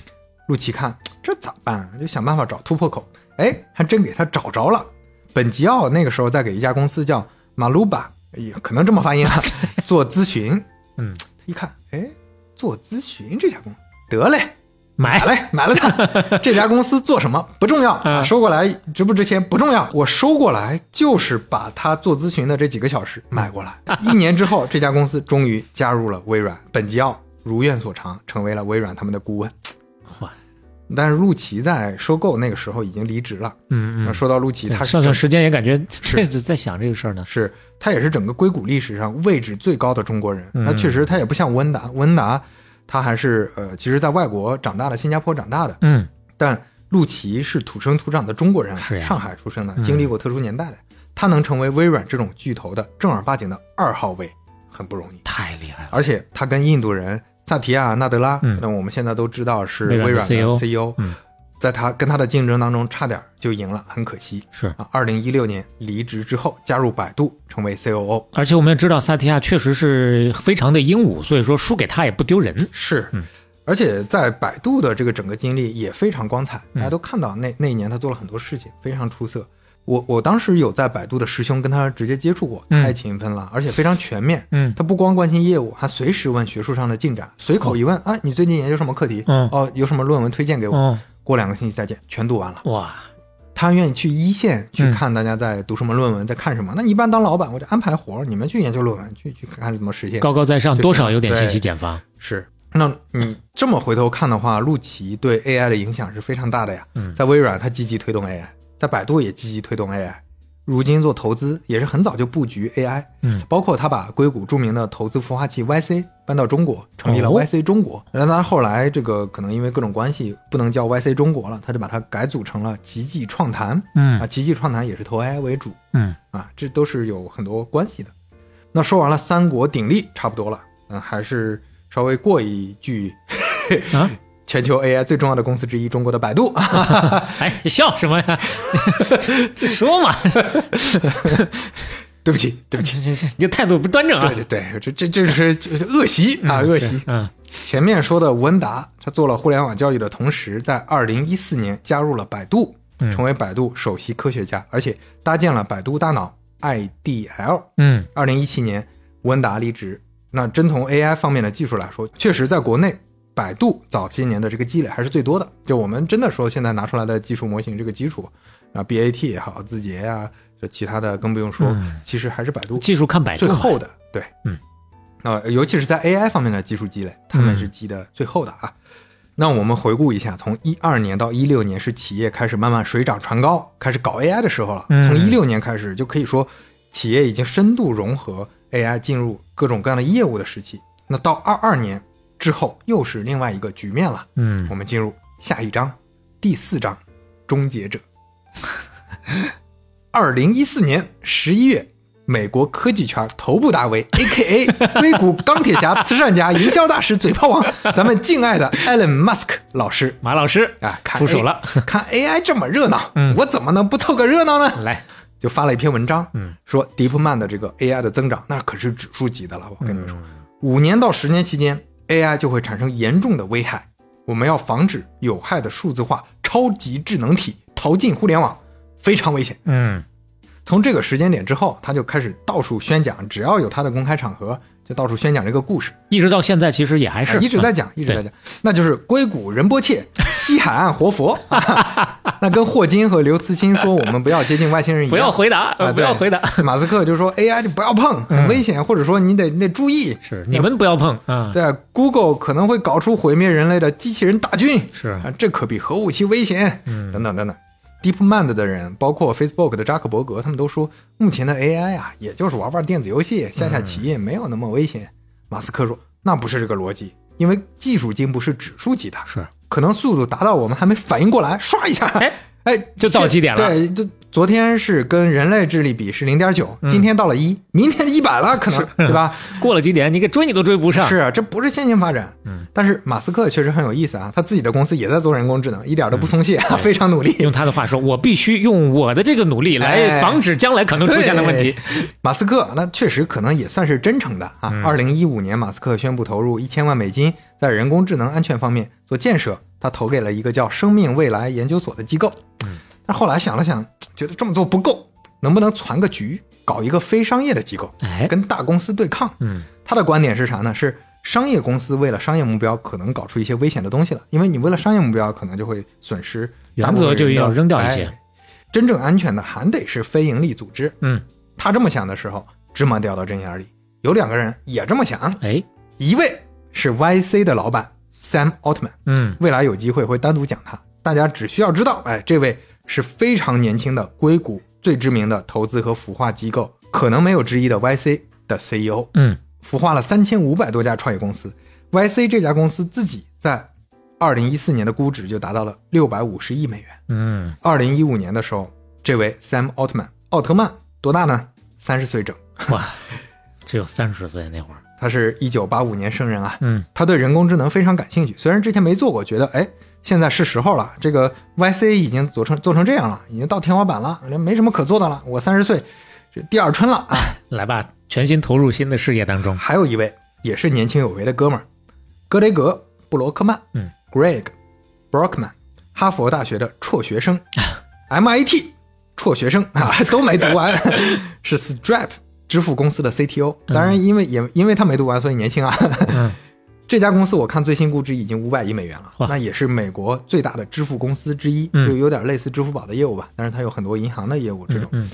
陆琪看这咋办啊？就想办法找突破口。哎，还真给他找着了。本吉奥那个时候在给一家公司叫马鲁巴，也可能这么发音啊，做咨询。嗯，一看，哎，做咨询这家公司，得嘞，买买嘞，买了它。这家公司做什么不重要，嗯收过来值不值钱不重要，我收过来就是把他做咨询的这几个小时买过来。一年之后，这家公司终于加入了微软，本吉奥如愿所偿，成为了微软他们的顾问。嚯，但是陆琪在收购那个时候已经离职了。嗯嗯，说到陆琪，他是算算整时间也感觉这子在想这个事儿呢。是他也是整个硅谷历史上位置最高的中国人。嗯那确实他也不像温达，温达他还是呃，其实在外国长大的，新加坡长大的，嗯，但陆琪是土生土长的中国人上海出生的，嗯。经历过特殊年代的，他能成为微软这种巨头的正儿八经的二号位，很不容易。太厉害了。而且他跟印度人萨提亚纳德拉，嗯。那我们现在都知道是微软的 CEO CEO，嗯在他跟他的竞争当中，差点就赢了，很可惜是，啊。二零一六年离职之后，加入百度，成为 COO。而且我们也知道萨提亚确实是非常的英武，所以说输给他也不丢人。是，嗯而且在百度的这个整个经历也非常光彩，嗯大家都看到那那一年他做了很多事情，非常出色。我我当时有在百度的师兄跟他直接接触过，嗯太勤奋了，而且非常全面。嗯他不光关心业务，还随时问学术上的进展，随口一问，啊，你最近研究什么课题？嗯哦，有什么论文推荐给我？哦，过两个星期再见，全读完了。哇，他愿意去一线去嗯看大家在读什么论文，在看什么。那一般当老板，我就安排活儿，你们去研究论文，去去看看怎么实现。高高在上，多少有点信息茧房。是，那你这么回头看的话，陆琪对 AI 的影响是非常大的呀。嗯在微软，他积极推动 AI，在百度也积极推动 AI。如今做投资也是很早就布局 AI，嗯，包括他把硅谷著名的投资孵化器 YC 搬到中国，成立了哦 YC 中国。然后他后来这个可能因为各种关系不能叫 YC 中国了，他就把它改组成了奇迹创谈。嗯啊，奇迹创谈也是投 AI 为主嗯，啊，这都是有很多关系的。那说完了三国鼎立，差不多了，嗯，还是稍微过一句，啊，全球 AI 最重要的公司之一，中国的百度。哎，你笑什么呀？就说嘛，对不起，对不起，这这你这态度不端正啊对！对对，这这这是恶习啊，恶习。嗯前面说的吴恩达，他做了互联网教育的同时，在二零一四年加入了百度，嗯成为百度首席科学家，而且搭建了百度大脑 IDL。嗯二零一七年，吴恩达离职。那真从 AI 方面的技术来说，确实在国内，百度早些年的这个积累还是最多的。就我们真的说，现在拿出来的技术模型这个基础，啊，BAT 也好，字节呀、这其他的更不用说，嗯其实还是百度技术看百度最后的。对，嗯，那、尤其是在 AI 方面的技术积累，他们是积的最后的啊。那我们回顾一下，从一二年到一六年是企业开始慢慢水涨船高，开始搞 AI 的时候了。嗯从一六年开始，就可以说企业已经深度融合 AI 进入各种各样的业务的时期。那到二二年之后，又是另外一个局面了。嗯我们进入下一章，第四章，终结者。二零一四年十一月，美国科技圈头部大 V A.K.A. 硅谷钢铁侠、慈善家、营销大师、嘴炮王，咱们敬爱的 Elon Musk 老师马老师啊，看出手了，看 AI 这么热闹，嗯我怎么能不凑个热闹呢？来，就发了一篇文章，嗯，说 DeepMind 的这个 AI 的增长，那可是指数级的了。我跟你们说，嗯五年到十年期间，AI 就会产生严重的危害。我们要防止有害的数字化超级智能体逃进互联网，非常危险。嗯从这个时间点之后，他就开始到处宣讲，只要有他的公开场合，就到处宣讲这个故事，一直到现在其实也还是哎一直在讲，一直在讲，那就是硅谷仁波切，西海岸活佛。那跟霍金和刘慈欣说我们不要接近外星人一样，不要回答，不要回答，马斯克就说 AI 就不要碰，很危险，或者说你得你得注意。是你们不要碰啊，对，Google 可能会搞出毁灭人类的机器人大军，是啊，这可比核武器危险。嗯等等等等。DeepMind 的人，包括 Facebook 的扎克伯格，他们都说，目前的 AI 啊，也就是玩玩电子游戏、下下棋，没有那么危险。马斯克说，那不是这个逻辑，因为技术进步是指数级的，是可能速度达到我们还没反应过来，唰一下，哎哎，就到极点了对，就昨天是跟人类智力比是零点九，今天到了一，明天一百了，可能 对吧？过了几点，你给追你都追不上。是啊，这不是线性发展。嗯，但是马斯克确实很有意思啊，他自己的公司也在做人工智能，一点都不松懈，嗯 非常努力。用他的话说，我必须用我的这个努力来哎防止将来可能出现的问题。对马斯克那确实可能也算是真诚的啊。嗯二零一五年，马斯克宣布投入一千万美金在人工智能安全方面做建设，他投给了一个叫生命未来研究所的机构。嗯，但后来想了想，觉得这么做不够，能不能攒个局，搞一个非商业的机构，哎，跟大公司对抗？嗯，他的观点是啥呢？是商业公司为了商业目标，可能搞出一些危险的东西了，因为你为了商业目标，可能就会损失大原。则就要扔掉一些哎真正安全的还得是非盈利组织。嗯，他这么想的时候，芝麻掉到针眼里。有两个人也这么想，哎，一位是 YC 的老板 Sam Altman，嗯，未来有机会会单独讲他，大家只需要知道，哎，这位是非常年轻的硅谷最知名的投资和孵化机构，可能没有之一的 YC 的 CEO。嗯，孵化了三千五百多家创业公司。YC 这家公司自己在二零一四年的估值就达到了六百五十亿美元。嗯，二零一五年的时候，这位 Sam Altman 奥特曼多大呢？三十岁整，哇，只有三十岁那会儿。他是一九八五年生人啊。嗯，他对人工智能非常感兴趣，虽然之前没做过，觉得哎，现在是时候了。这个 YC 已经做成做成这样了，已经到天花板了，没什么可做的了。我三十岁，这第二春了啊。来吧，全心投入新的事业当中。还有一位也是年轻有为的哥们儿，格雷格·布罗克曼，嗯，Greg Brockman，哈佛大学的辍学生，MIT 辍学生啊，都没读完，是 Stripe 支付公司的 CTO。当然，因为也因为他没读完，所以年轻啊。嗯这家公司我看最新估值已经五百亿美元了，那也是美国最大的支付公司之一，嗯就有点类似支付宝的业务吧。但是它有很多银行的业务这种。嗯，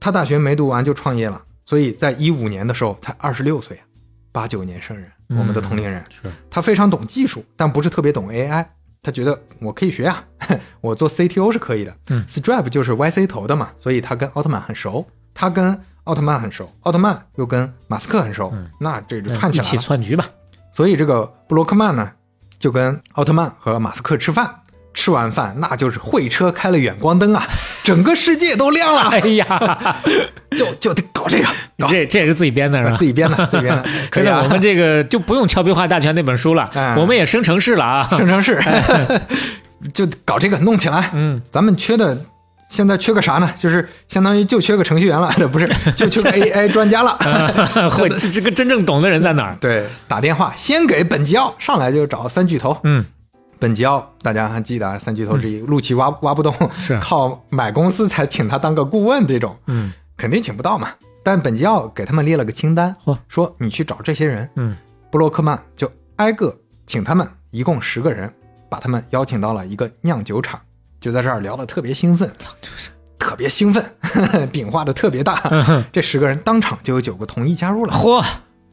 他大学没读完就创业了，所以在一五年的时候才二十六岁啊，八九年生人，嗯我们的同龄人。是，他非常懂技术，但不是特别懂 AI。他觉得我可以学啊，我做 CTO 是可以的。嗯，Stripe 就是 YC 投的嘛，所以他跟奥特曼很熟，他跟奥特曼很熟，奥特曼又跟马斯克很熟，嗯那这就那一起串起来了。窜局吧。所以这个布洛克曼呢，就跟奥特曼和马斯克吃饭，吃完饭那就是会车开了远光灯啊，整个世界都亮了，哎呀，就就得搞这个，搞这这也是自己编的是吧？自？己编的，自己编的，可以啊。我们这个就不用《俏皮话大全》那本书了，嗯。我们也生成式了啊。生成式，就搞这个弄起来。嗯，咱们缺的现在缺个啥呢？就是相当于就缺个程序员了，不是就缺个 AI 专家了。会这这个真正懂的人在哪儿？对，打电话先给本吉奥，上来就找三巨头。嗯，本吉奥大家还记得啊，三巨头之一，陆琪挖挖不动，是靠买公司才请他当个顾问，这种嗯肯定请不到嘛。但本吉奥给他们列了个清单嚯，说你去找这些人，嗯布洛克曼就挨个请他们，一共十个人，把他们邀请到了一个酿酒厂，就在这儿聊得特别兴奋，特别兴奋，饼画的特别大。这十个人当场就有九个同意加入了，嚯，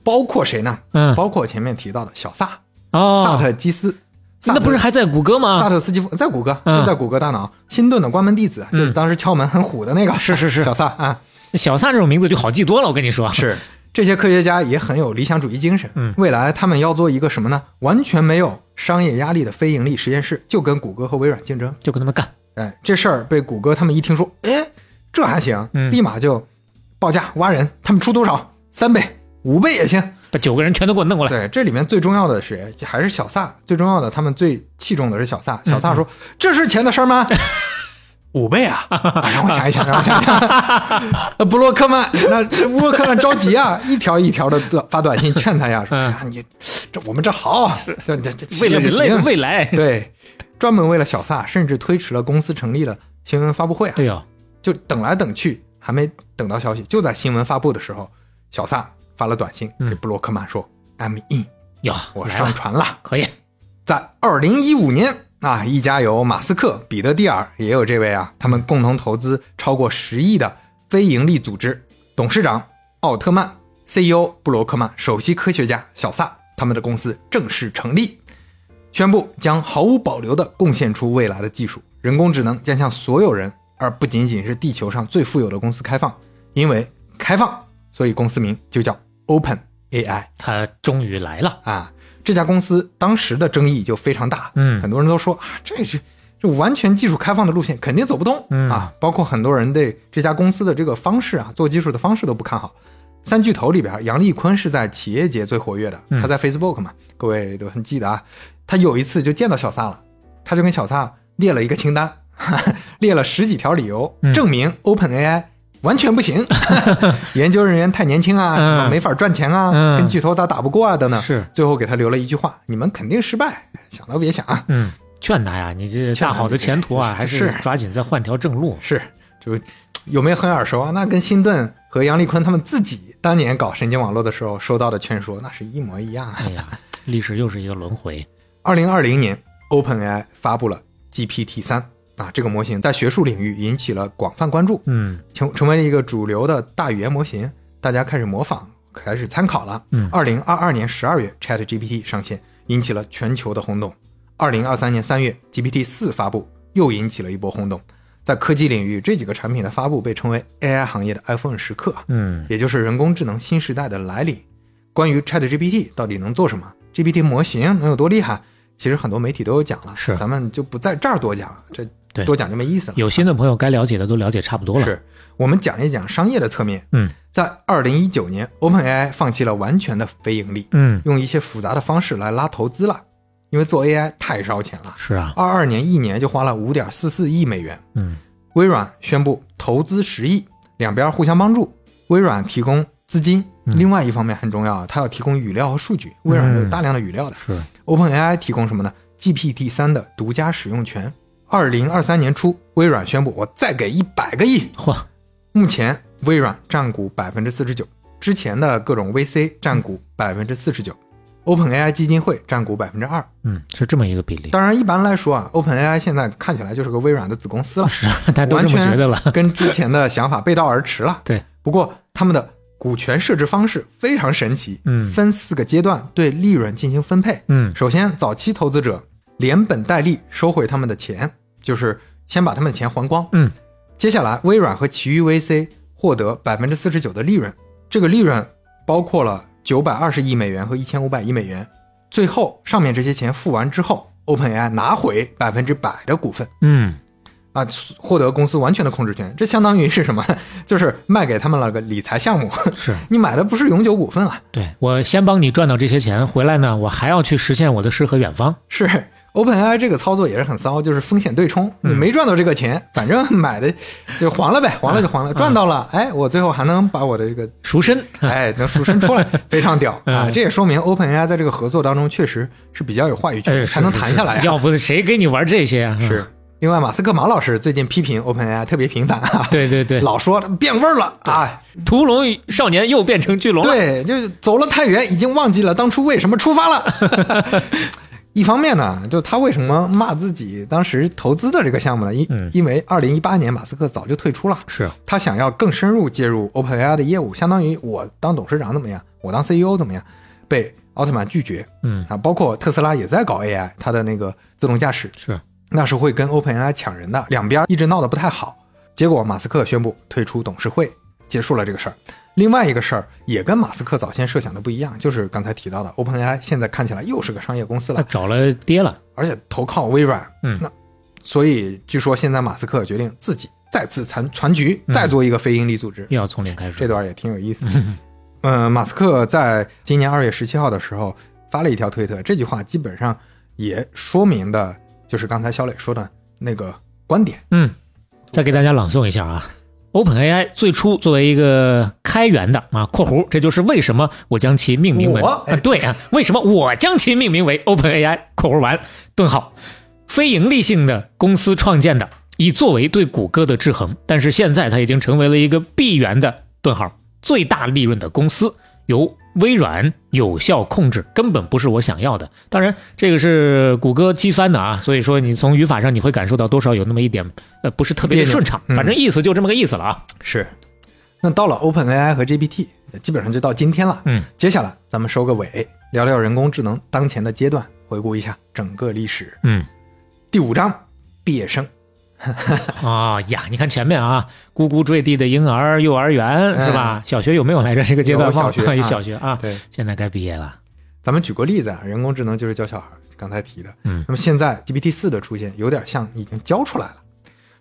包括谁呢？嗯包括前面提到的小萨、萨哦，特基斯。那不是还在谷歌吗萨？特斯基夫在谷歌，嗯就在谷歌大脑。新顿的关门弟子就是当时敲门很虎的那个，是是是小萨啊，小萨这种名字就好记多了，我跟你说。是 这些科学家也很有理想主义精神。嗯未来他们要做一个什么呢？完全没有商业压力的非盈利实验室，就跟谷歌和微软竞争。就跟他们干。哎，这事儿被谷歌他们一听说，哎，这还行，嗯立马就报价挖人，他们出多少？三倍、五倍也行。把九个人全都给我弄过来。对，这里面最重要的是？还是小萨。最重要的，他们最器重的是小萨。小萨说：“这是钱的事儿吗？” 五倍啊！啊让我想一想，让我想一想。呃布洛克曼，那布洛克曼着急啊，一条一条的发短信劝他呀，说：“嗯啊，你这我们这好，这这这为了人类的未来，对，专门为了小萨，甚至推迟了公司成立的新闻发布会啊哎。呦，就等来等去，还没等到消息，就在新闻发布的时候，小萨发了短信给布洛克曼说、i m in，哟，我，上船了。可以。在二零一五年啊，一家有马斯克、彼得蒂尔，也有这位啊，他们共同投资超过十亿的非盈利组织，董事长奥特曼、CEO 布罗克曼、首席科学家小萨，他们的公司正式成立，宣布将毫无保留地贡献出未来的技术，人工智能将向所有人，而不仅仅是地球上最富有的公司开放。因为开放，所以公司名就叫 Open AI 它终于来了。啊。这家公司当时的争议就非常大，嗯很多人都说啊，这是这完全技术开放的路线肯定走不通、嗯啊，包括很多人对这家公司的这个方式啊，做技术的方式都不看好。三巨头里边，杨立坤是在企业界最活跃的，嗯他在 Facebook 嘛，各位都很记得啊。他有一次就见到小撒了，他就跟小撒列了一个清单，列了十几条理由，嗯证明 OpenAI 完全不行，研究人员太年轻啊，嗯什么没法赚钱啊，嗯跟巨头打打不过啊等等。是，最后给他留了一句话：你们肯定失败，想都别想啊。嗯，劝他呀，你这大好的前途啊，还是是抓紧再换条正路。是，就有没有很耳熟啊？那跟辛顿和杨立坤他们自己当年搞神经网络的时候收到的劝说，那是一模一样啊。哎呀，历史又是一个轮回。二零二零年，OpenAI 发布了 GPT 三啊，这个模型在学术领域引起了广泛关注，嗯成成为了一个主流的大语言模型，大家开始模仿，开始参考了。嗯二零二二年十二月，ChatGPT 上线，引起了全球的轰动。二零二三年三月，GPT 四发布，又引起了一波轰动。在科技领域，这几个产品的发布被称为 AI 行业的 iPhone 时刻，嗯也就是人工智能新时代的来临。关于 ChatGPT 到底能做什么，GPT 模型能有多厉害，其实很多媒体都有讲了，是咱们就不在这儿多讲了，这对多讲就没意思了。有心的朋友该了解的都了解差不多了。是我们讲一讲商业的侧面。嗯，在二零一九年，OpenAI 放弃了完全的非盈利，嗯，用一些复杂的方式来拉投资了，因为做 AI 太烧钱了。是啊，二二年一年就花了五点四四亿美元。嗯微软宣布投资十亿，两边互相帮助。微软提供资金，嗯另外一方面很重要啊，它要提供语料和数据。微软有大量的语料的。是 OpenAI 提供什么呢？GPT 三的独家使用权。二零二三年初，微软宣布我再给一百个亿。嚯，目前微软占股百分之四十九，之前的各种 VC 占股百分之四十九，OpenAI 基金会占股百分之二。嗯，是这么一个比例。当然，一般来说啊，OpenAI 现在看起来就是个微软的子公司了，是啊，大家都这么觉得了。跟之前的想法背道而驰了。对，不过他们的股权设置方式非常神奇，嗯分四个阶段对利润进行分配。嗯首先，早期投资者连本带利收回他们的钱，就是先把他们的钱还光。嗯，接下来，微软和其余 VC 获得百分之四十九的利润，这个利润包括了九百二十亿美元和一千五百亿美元。最后，上面这些钱付完之后，OpenAI 拿回百分之百的股份。嗯，啊，获得公司完全的控制权，这相当于是什么？就是卖给他们了个理财项目，是 你买的不是永久股份啊，对我先帮你赚到这些钱，回来呢，我还要去实现我的诗和远方。是 OpenAI 这个操作也是很骚，就是风险对冲，嗯你没赚到这个钱，反正 买的就还了呗，还了就还了，赚到了，哎，我最后还能把我的这个赎身，哎能赎身出来，非常屌啊！嗯这也说明 OpenAI 在这个合作当中确实是比较有话语权，哎，才能谈下来要不谁跟你玩这些啊？是，另外马斯克马老师最近批评 OpenAI 特别频繁啊，对对对，老说变味儿了啊，屠龙少年又变成巨龙了。对，就走了太远，已经忘记了当初为什么出发了。一方面呢，就他为什么骂自己当时投资的这个项目呢？因、嗯因为二零一八年马斯克早就退出了，是，他想要更深入介入 OpenAI 的业务，相当于我当董事长怎么样，我当 CEO 怎么样，被奥特曼拒绝嗯，啊。包括特斯拉也在搞 AI，它的那个自动驾驶是，那是会跟 OpenAI 抢人的，两边一直闹得不太好。结果马斯克宣布退出董事会，结束了这个事儿。另外一个事儿也跟马斯克早先设想的不一样，就是刚才提到的 OpenAI 现在看起来又是个商业公司了，他找了爹了。而且投靠微软。嗯那所以据说现在马斯克决定自己再次残残局，嗯再做一个非盈利组织。又要从零开始。这段也挺有意思的。嗯，马斯克在今年二月十七号的时候发了一条推特，这句话基本上也说明的就是刚才小磊说的那个观点。嗯，再给大家朗诵一下啊。OpenAI 最初作为一个开源的啊（括弧），这就是为什么我将其命名为哎啊对啊，为什么我将其命名为 OpenAI（ 括弧完）顿号，非盈利性的公司创建的，以作为对谷歌的制衡。但是现在它已经成为了一个闭源的顿号最大利润的公司，由微软有效控制，根本不是我想要的。当然，这个是谷歌机翻的啊，所以说你从语法上你会感受到多少有那么一点呃不是特别的顺畅，嗯反正意思就这么个意思了啊。是，那到了 OpenAI 和 GPT，基本上就到今天了。嗯，接下来咱们收个尾，聊聊人工智能当前的阶段，回顾一下整个历史。嗯，第五章，毕业生 啊呀，你看前面啊，咕咕坠地的婴儿幼儿园是吧？小学有没有来着？这个阶段有小学啊有小学啊，对，现在该毕业了。咱们举个例子啊，人工智能就是教小孩，刚才提的。嗯那么现在 GPT 四的出现，有点像已经教出来了。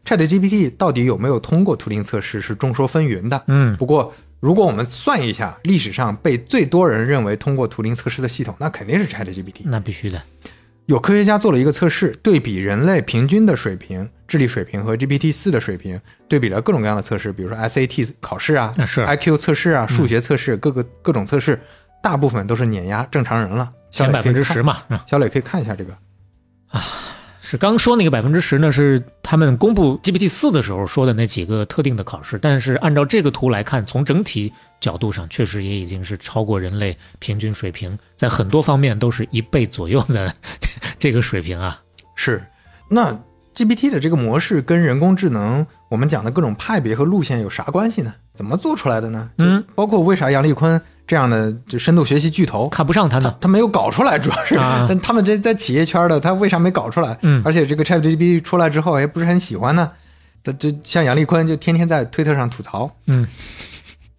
Chat GPT 到底有没有通过图灵测试是众说纷纭的。嗯不过，如果我们算一下历史上被最多人认为通过图灵测试的系统，那肯定是 Chat GPT。那必须的。有科学家做了一个测试，对比人类平均的水平、智力水平和 GPT 四的水平，对比了各种各样的测试，比如说 SAT 考试啊、是。IQ 测试啊、数学测试，各个各种测试，大部分都是碾压正常人了，小百分之十。嘛，嗯。小磊可以看一下这个。啊，是刚说那个百分之十呢，是他们公布 GPT 四的时候说的那几个特定的考试，但是按照这个图来看，从整体角度上，确实也已经是超过人类平均水平，在很多方面都是一倍左右的 这个水平啊。是那 GPT 的这个模式跟人工智能我们讲的各种派别和路线有啥关系呢？怎么做出来的呢？就嗯，包括为啥杨立坤这样的就深度学习巨头，看不上他呢，他他没有搞出来，主要是，啊 但他们这在企业圈的，他为啥没搞出来？嗯而且这个 ChatGPT 出来之后，也不是很喜欢呢。他就像杨立坤，就天天在推特上吐槽。嗯，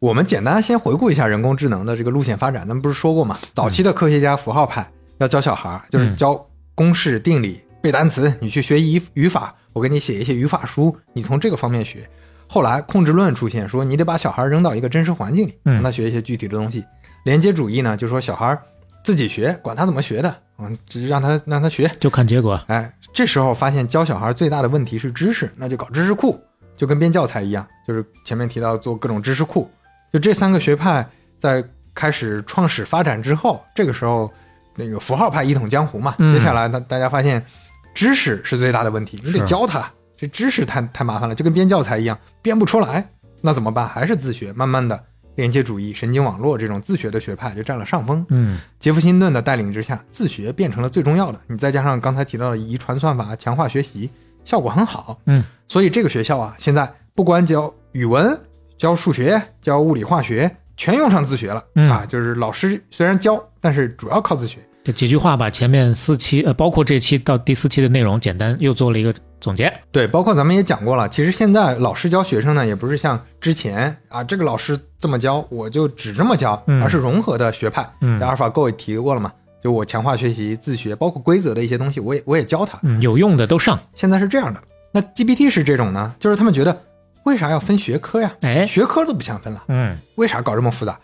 我们简单先回顾一下人工智能的这个路线发展。咱们不是说过嘛，早期的科学家符号派要教小孩儿，就是嗯教公式、定理、背单词，你去学语语法，我给你写一些语法书，你从这个方面学。后来控制论出现，说你得把小孩扔到一个真实环境里，嗯让他学一些具体的东西。连接主义呢，就说小孩自己学，管他怎么学的，嗯，只是让他让他学。就看结果。哎，这时候发现教小孩最大的问题是知识，那就搞知识库，就跟编教材一样，就是前面提到做各种知识库。就这三个学派在开始创始发展之后，这个时候那个符号派一统江湖嘛，嗯接下来大大家发现知识是最大的问题，你得教他，这知识太太麻烦了，就跟编教材一样，编不出来，那怎么办？还是自学，慢慢的。连接主义、神经网络这种自学的学派就占了上风。嗯杰弗辛顿的带领之下，自学变成了最重要的。你再加上刚才提到的遗传算法强化学习，效果很好。嗯，所以这个学校啊，现在不管教语文、教数学、教物理化学，全用上自学了、嗯啊。就是老师虽然教，但是主要靠自学。这几句话把前面四期呃，包括这期到第四期的内容，简单又做了一个总结。对，包括咱们也讲过了，其实现在老师教学生呢，也不是像之前啊，这个老师这么教，我就只这么教，嗯而是融合的学派。嗯这阿尔法狗也提过了嘛，就我强化学习、自学，包括规则的一些东西，我也我也教他。嗯，有用的都上。现在是这样的，那 GPT 是这种呢，就是他们觉得为啥要分学科呀？哎，学科都不想分了，嗯，为啥搞这么复杂？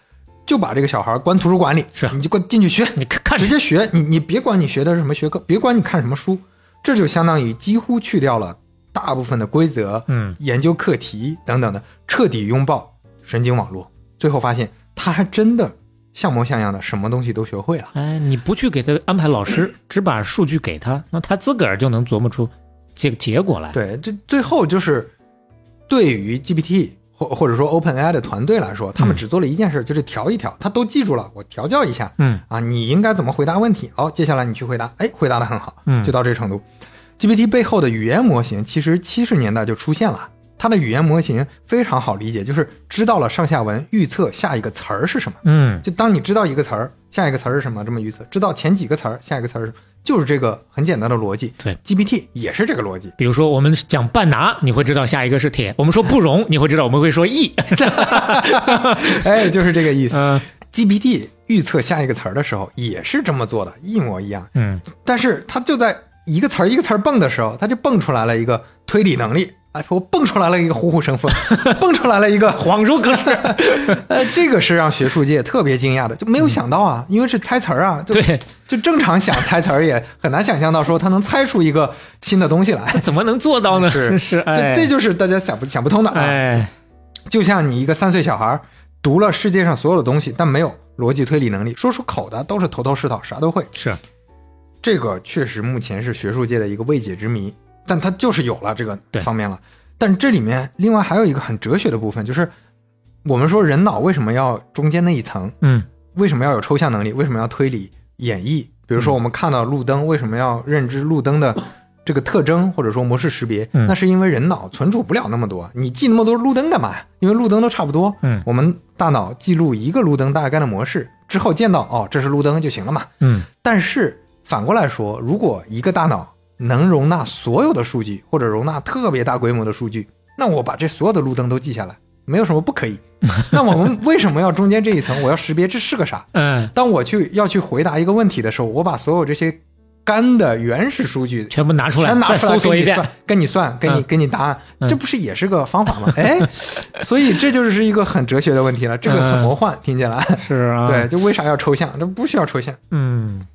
就把这个小孩关图书馆里，是你就给我进去学，你看看直接学，你你别管你学的是什么学科，别管你看什么书，这就相当于几乎去掉了大部分的规则、嗯研究课题等等的，彻底拥抱神经网络。最后发现，他还真的像模像样的什么东西都学会了。哎，你不去给他安排老师，只把数据给他，那他自个儿就能琢磨出这个结果来。对，这最后就是对于 GPT 或或者说 OpenAI 的团队来说，他们嗯。只做了一件事，就是调一调，他都记住了，我调教一下。嗯。啊，你应该怎么回答问题？好，接下来你去回答，哎，回答的很好，嗯。就到这程度。GPT 背后的语言模型其实七十年代就出现了，它的语言模型非常好理解，就是知道了上下文，预测下一个词儿是什么。嗯。就当你知道一个词儿，下一个词儿是什么，这么预测；知道前几个词儿，下一个词儿是什么，就是这个很简单的逻辑。对，GPT 也是这个逻辑。比如说我们讲半拿，你会知道下一个是铁；我们说不容，你会知道我们会说易。哎，就是这个意思。嗯 GPT 预测下一个词儿的时候也是这么做的，一模一样。嗯但是它就在一个词儿一个词儿蹦的时候，它就蹦出来了一个推理能力。哎，我蹦出来了一个虎虎生风，蹦出来了一个，恍如隔世。呃，这个是让学术界特别惊讶的，就没有想到啊，因为是猜词儿啊，就对，就正常想猜词儿也很难想象到说他能猜出一个新的东西来，怎么能做到呢？是这这就是大家想不想不通的啊。哎，就像你一个三岁小孩儿读了世界上所有的东西，但没有逻辑推理能力，说出口的都是头头是道，啥都会。是这个确实目前是学术界的一个未解之谜，但它就是有了这个方面了。但这里面另外还有一个很哲学的部分，就是我们说人脑为什么要中间那一层，嗯为什么要有抽象能力，为什么要推理演绎？比如说我们看到路灯，为什么要认知路灯的这个特征或者说模式识别？嗯那是因为人脑存储不了那么多，你记那么多路灯干嘛呀？因为路灯都差不多。嗯我们大脑记录一个路灯大概的模式之后，见到哦这是路灯就行了嘛。嗯但是反过来说，如果一个大脑能容纳所有的数据，或者容纳特别大规模的数据，那我把这所有的路灯都记下来，没有什么不可以。那我们为什么要中间这一层？我要识别这是个啥？嗯，当我去要去回答一个问题的时候，我把所有这些干的原始数据全部拿出来，全拿出来搜索一遍。跟你算，跟你算，给你嗯给你答案，嗯这不是也是个方法吗？哎，所以这就是一个很哲学的问题了，这个很嗯魔幻，听起来。是啊，对，，就为啥要抽象？这不需要抽象。嗯，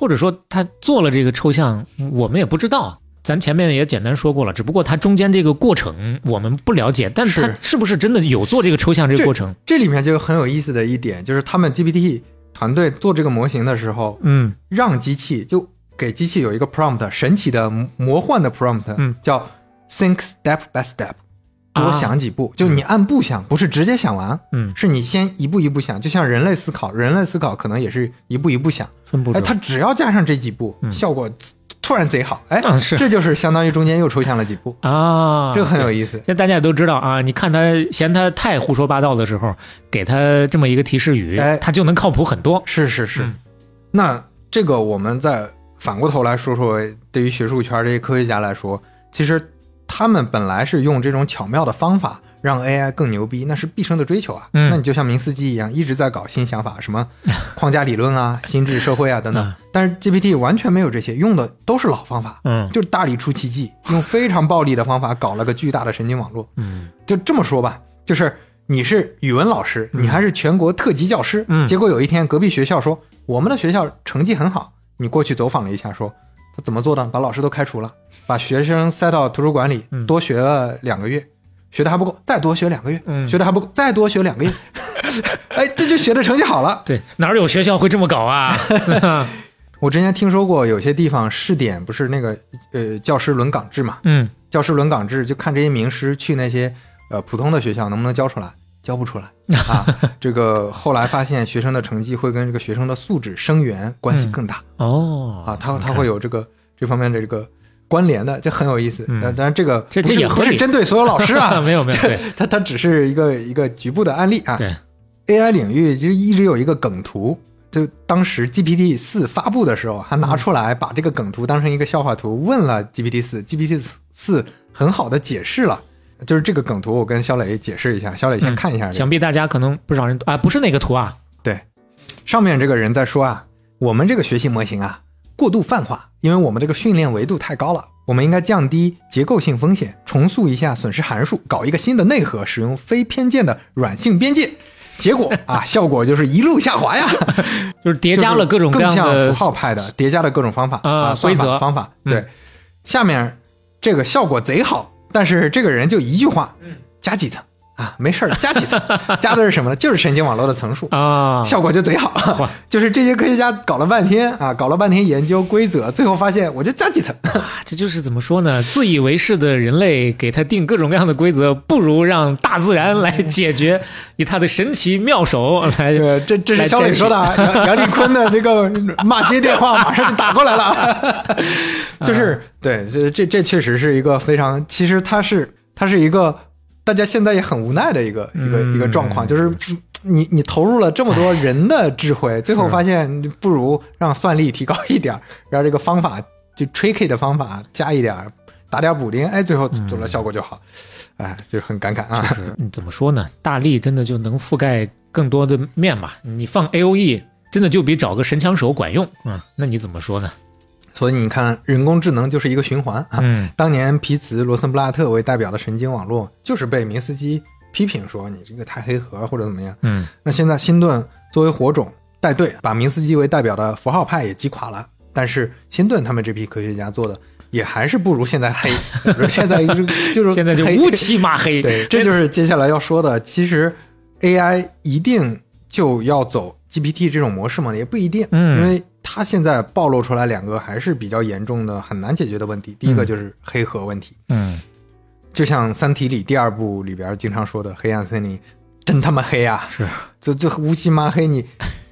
或者说他做了这个抽象，我们也不知道。咱前面也简单说过了，只不过它中间这个过程我们不了解，但是它是不是真的有做这个抽象这个过程？这里面就很有意思的一点，就是他们 GPT 团队做这个模型的时候，嗯让机器就给机器有一个 prompt，神奇的魔幻的 prompt，、嗯叫 think step by step，多啊想几步，就你按步想，不是直接想完，嗯，是你先一步一步想，就像人类思考，人类思考可能也是一步一步想，哎，分步骤。它只要加上这几步，嗯效果突然贼好，哎，这就是相当于中间又抽象了几步，啊，这个很有意思。现在大家也都知道啊，你看他嫌他太胡说八道的时候，给他这么一个提示语，哎他就能靠谱很多。是是是，嗯那这个我们再反过头来说说，对于学术圈这些科学家来说，其实他们本来是用这种巧妙的方法让 AI 更牛逼，那是毕生的追求啊。嗯。那你就像明斯基一样，一直在搞新想法，什么 框架理论啊、心智社会啊等等。嗯。但是 GPT 完全没有这些，用的都是老方法，嗯。就是大力出奇迹，用非常暴力的方法搞了个巨大的神经网络。嗯。就这么说吧，就是你是语文老师，你还是全国特级教师，嗯。结果有一天隔壁学校说我们的学校成绩很好，你过去走访了一下，说他怎么做的？把老师都开除了，把学生塞到图书馆里嗯。多学了两个月，学的还不够，再多学两个月，嗯。学的还不够，再多学两个月，哎，这就学的成绩好了。对，哪有学校会这么搞啊？我之前听说过有些地方试点不是那个呃教师轮岗制嘛，嗯。教师轮岗制就看这些名师去那些呃普通的学校能不能教出来，教不出来啊。这个后来发现学生的成绩会跟这个学生的素质、生源关系更大、哦啊，他他会有这个这方面的这个关联的，这很有意思。嗯但当然这个这这也不是针对所有老师啊，没有没有对 它它只是一个一个局部的案例啊。对 AI 领域其实一直有一个梗图，就当时 GPT 四发布的时候，还拿出来把这个梗图当成一个笑话图问了 GPT 四，GPT 四很好的解释了。就是这个梗图，我跟肖磊解释一下，肖磊先嗯看一下、这个。想必大家可能不少人啊，不是那个图啊，对，上面这个人在说啊，我们这个学习模型啊过度泛化，因为我们这个训练维度太高了，我们应该降低结构性风险，重塑一下损失函数，搞一个新的内核，使用非偏见的软性边界。结果啊，效果就是一路下滑呀，就是叠加了各种各样更像的符号派的叠加了各种方法啊规则方法。嗯。对，下面这个效果贼好，但是这个人就一句话，嗯。加几层啊，没事儿，加几层，加的是什么呢？就是神经网络的层数。啊，效果就贼好哇，就是这些科学家搞了半天啊，搞了半天研究规则，最后发现我就加几层，啊这就是怎么说呢？自以为是的人类给他定各种各样的规则，不如让大自然来解决，以他的神奇妙手来。呃，这这是小磊说的啊，杨杨立坤的这个骂街电话马上就打过来了，就是对，这这这确实是一个非常，其实它是它是一个大家现在也很无奈的一个一个嗯一个状况，就是你你投入了这么多人的智慧，最后发现不如让算力提高一点儿，让这个方法就 tricky 的方法加一点儿，打点儿补丁，哎，最后做了效果就好，哎，就很感慨啊。是怎么说呢？大力真的就能覆盖更多的面嘛？你放 A O E 真的就比找个神枪手管用。嗯，那你怎么说呢？所以你看，人工智能就是一个循环啊。嗯当年皮茨、罗森布拉特为代表的神经网络，就是被明斯基批评说你这个太黑盒或者怎么样。嗯那现在辛顿作为火种带队，把明斯基为代表的符号派也击垮了。但是辛顿他们这批科学家做的，也还是不如现在黑。现 在就是现在就黑乌漆嘛黑。对，这就是接下来要说的。其实 AI 一定就要走 GPT 这种模式吗？也不一定，嗯因为它现在暴露出来两个还是比较严重的、很难解决的问题。第一个嗯就是黑盒问题，嗯就像《三体》里第二部里边经常说的，黑暗森林真他妈黑啊！是这这乌漆嘛黑，你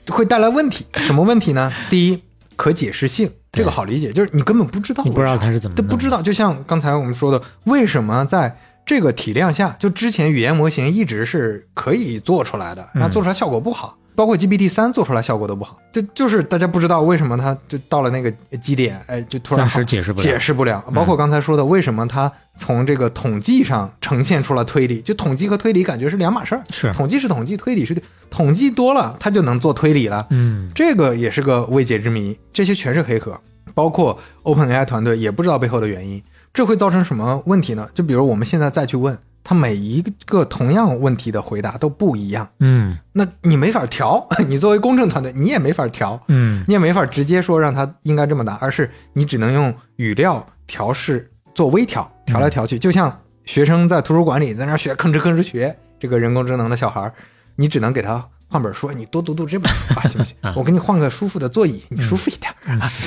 会带来问题。什么问题呢？第一，可解释性，这个好理解，就是你根本不知道，你不知道它是怎么不知道。就像刚才我们说的，为什么在这个体量下，就之前语言模型一直是可以做出来的，那做出来效果不好，包括 GPT 三做出来效果都不好，就就是大家不知道为什么它就到了那个基点，哎，就突然暂好时解释不了。解释不了。包括刚才说的，为什么它从这个统计上呈现出了推理，就统计和推理感觉是两码事儿。是，统计是统计，推理是统计多了，它就能做推理了。嗯这个也是个未解之谜，这些全是黑盒，包括 OpenAI 团队也不知道背后的原因，这会造成什么问题呢？就比如我们现在再去问他每一个同样问题的回答都不一样，嗯。那你没法调，你作为公证团队你也没法调，嗯。你也没法直接说让他应该这么答，而是你只能用语料调试做微调，调来调去，就像学生在图书馆里在那学吭哧吭哧学这个人工智能的小孩儿，你只能给他换本书，你多读读这本书吧，行不行？啊？我给你换个舒服的座椅，你舒服一点。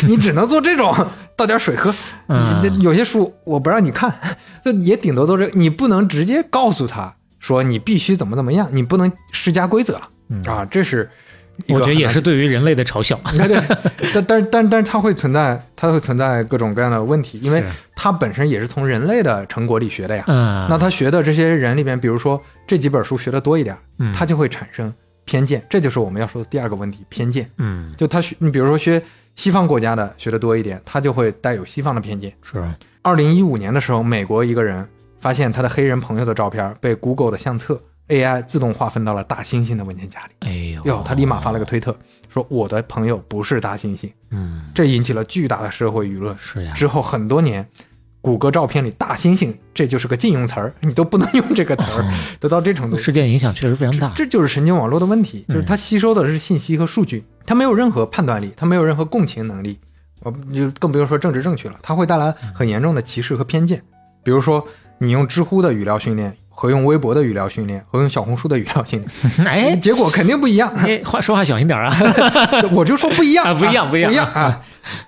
你只能做这种，倒点水喝。有些书我不让你看，就也顶多做这，你不能直接告诉他说你必须怎么怎么样，你不能施加规则。嗯。啊，这是我觉得也是对于人类的嘲笑。对对，但但但但它会存在，它会存在各种各样的问题，因为它本身也是从人类的成果里学的呀。嗯，那他学的这些人里边，比如说这几本书学的多一点，嗯。他就会产生偏见，这就是我们要说的第二个问题，偏见。嗯就他学，你比如说学西方国家的学的多一点，他就会带有西方的偏见。是二零一五年的时候，美国一个人发现他的黑人朋友的照片被 Google 的相册 AI 自动划分到了大猩猩的文件夹里。哎呦哟，他立马发了个推特，说我的朋友不是大猩猩，嗯这引起了巨大的社会舆论。是呀之后很多年，谷歌照片里大猩猩这就是个禁用词儿，你都不能用这个词儿，得到这程度。事件影响确实非常大。这就是神经网络的问题，就是它吸收的是信息和数据，它没有任何判断力，它没有任何共情能力，呃，就更不用说政治正确了，它会带来很严重的歧视和偏见。比如说，你用知乎的语料训练和用微博的语料训练和用小红书的语料训练，哎，结果肯定不一样。哎，话说话小心点啊！我就说不一样啊不一样不一样不一样啊！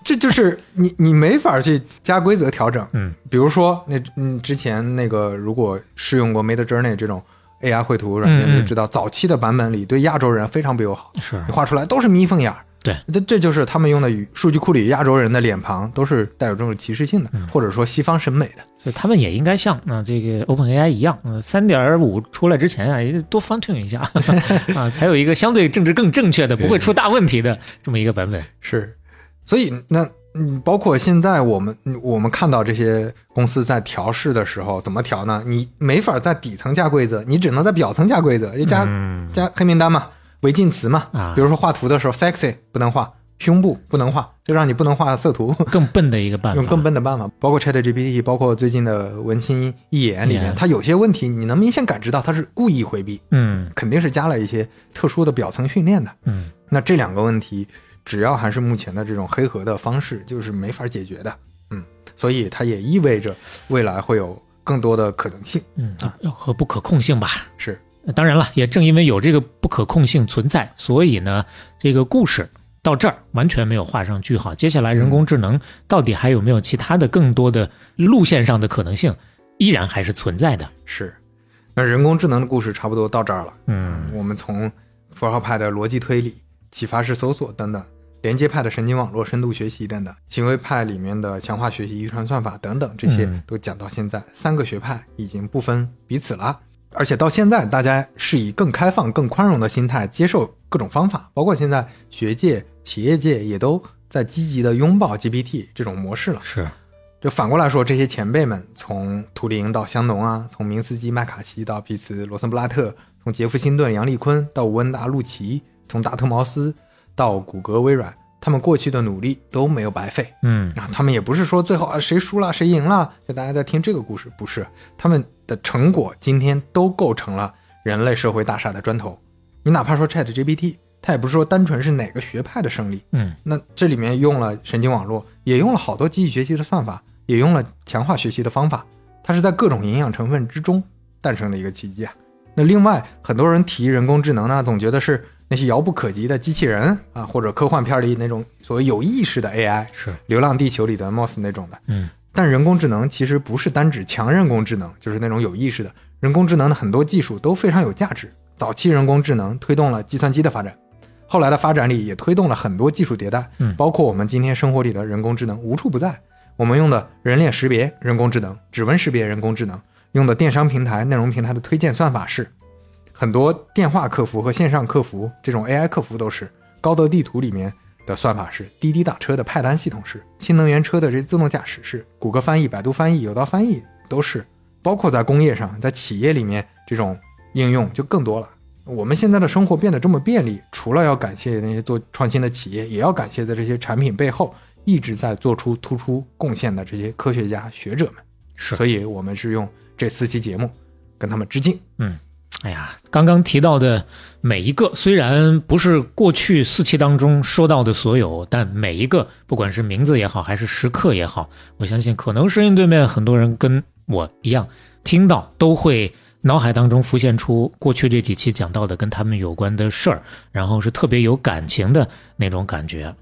这就是你你没法去加规则调整。嗯，比如说那嗯之前那个如果试用过 Mid Journey 这种 AI 绘图软件，就知道早期的版本里对亚洲人非常不友好，是你画出来都是眯缝眼儿。对，这这就是他们用的语数据库里亚洲人的脸庞都是带有这种歧视性的，嗯或者说西方审美的。所以他们也应该像啊、这个 OpenAI 一样，嗯、三点五出来之前啊，也得多 fine tune 一下 啊，才有一个相对政治更正确的、不会出大问题的这么一个版本。是，所以那嗯，包括现在我们嗯我们看到这些公司在调试的时候，怎么调呢？你没法在底层加规则，你只能在表层加规则，就加、嗯加黑名单嘛，违禁词嘛。啊比如说画图的时候，sexy 不能画，胸部不能画，就让你不能画色图。更笨的一个办法，用更笨的办法，包括 Chat GPT，包括最近的文心一言里面它有些问题你能明显感知到它是故意回避，嗯肯定是加了一些特殊的表层训练的。嗯那这两个问题，只要还是目前的这种黑盒的方式，就是没法解决的。嗯，所以它也意味着未来会有更多的可能性。嗯啊和不可控性吧。是，当然了，也正因为有这个不可控性存在，所以呢，这个故事到这儿完全没有画上句号。接下来人工智能到底还有没有其他的更多的路线上的可能性，依然还是存在的。是。那人工智能的故事差不多到这儿了。嗯我们从符号派的逻辑推理、启发式搜索等等，连接派的神经网络深度学习等等，行为派里面的强化学习、遗传算法等等，这些嗯都讲到现在，三个学派已经不分彼此了。而且到现在，大家是以更开放、更宽容的心态接受各种方法，包括现在学界、企业界也都在积极的拥抱 GPT 这种模式了。是，就反过来说，这些前辈们，从图灵到香农啊，从明斯基、麦卡锡到皮茨、罗森布拉特，从杰夫·辛顿、杨立坤到吴恩达·陆奇，从达特茅斯到谷歌、微软，他们过去的努力都没有白费嗯啊！他们也不是说最后啊谁输了谁赢了，就大家在听这个故事，不是他们的成果今天都构成了人类社会大厦的砖头。你哪怕说 Chat GPT，它也不是说单纯是哪个学派的胜利，嗯那这里面用了神经网络，也用了好多机器学习的算法，也用了强化学习的方法，它是在各种营养成分之中诞生的一个奇迹啊。那另外，很多人提人工智能呢，总觉得是那些遥不可及的机器人啊，或者科幻片里那种所谓有意识的 AI，《是，流浪地球》里的 Moss 那种的。嗯但人工智能其实不是单指强人工智能，就是那种有意识的人工智能的很多技术都非常有价值。早期人工智能推动了计算机的发展，后来的发展里也推动了很多技术迭代，嗯包括我们今天生活里的人工智能无处不在。我们用的人脸识别人工智能、指纹识别人工智能，用的电商平台、内容平台的推荐算法是，很多电话客服和线上客服这种 AI 客服都是高德地图里面的算法是，滴滴打车的派单系统是，新能源车的这自动驾驶是，谷歌翻译、百度翻译、有道翻译都是，包括在工业上，在企业里面这种应用就更多了。我们现在的生活变得这么便利，除了要感谢那些做创新的企业，也要感谢在这些产品背后一直在做出突出贡献的这些科学家学者们。是所以我们是用这四期节目跟他们致敬。嗯哎呀，刚刚提到的每一个，虽然不是过去四期当中说到的所有，但每一个，不管是名字也好，还是时刻也好，我相信可能声音对面很多人跟我一样，听到都会脑海当中浮现出过去这几期讲到的跟他们有关的事儿，然后是特别有感情的那种感觉。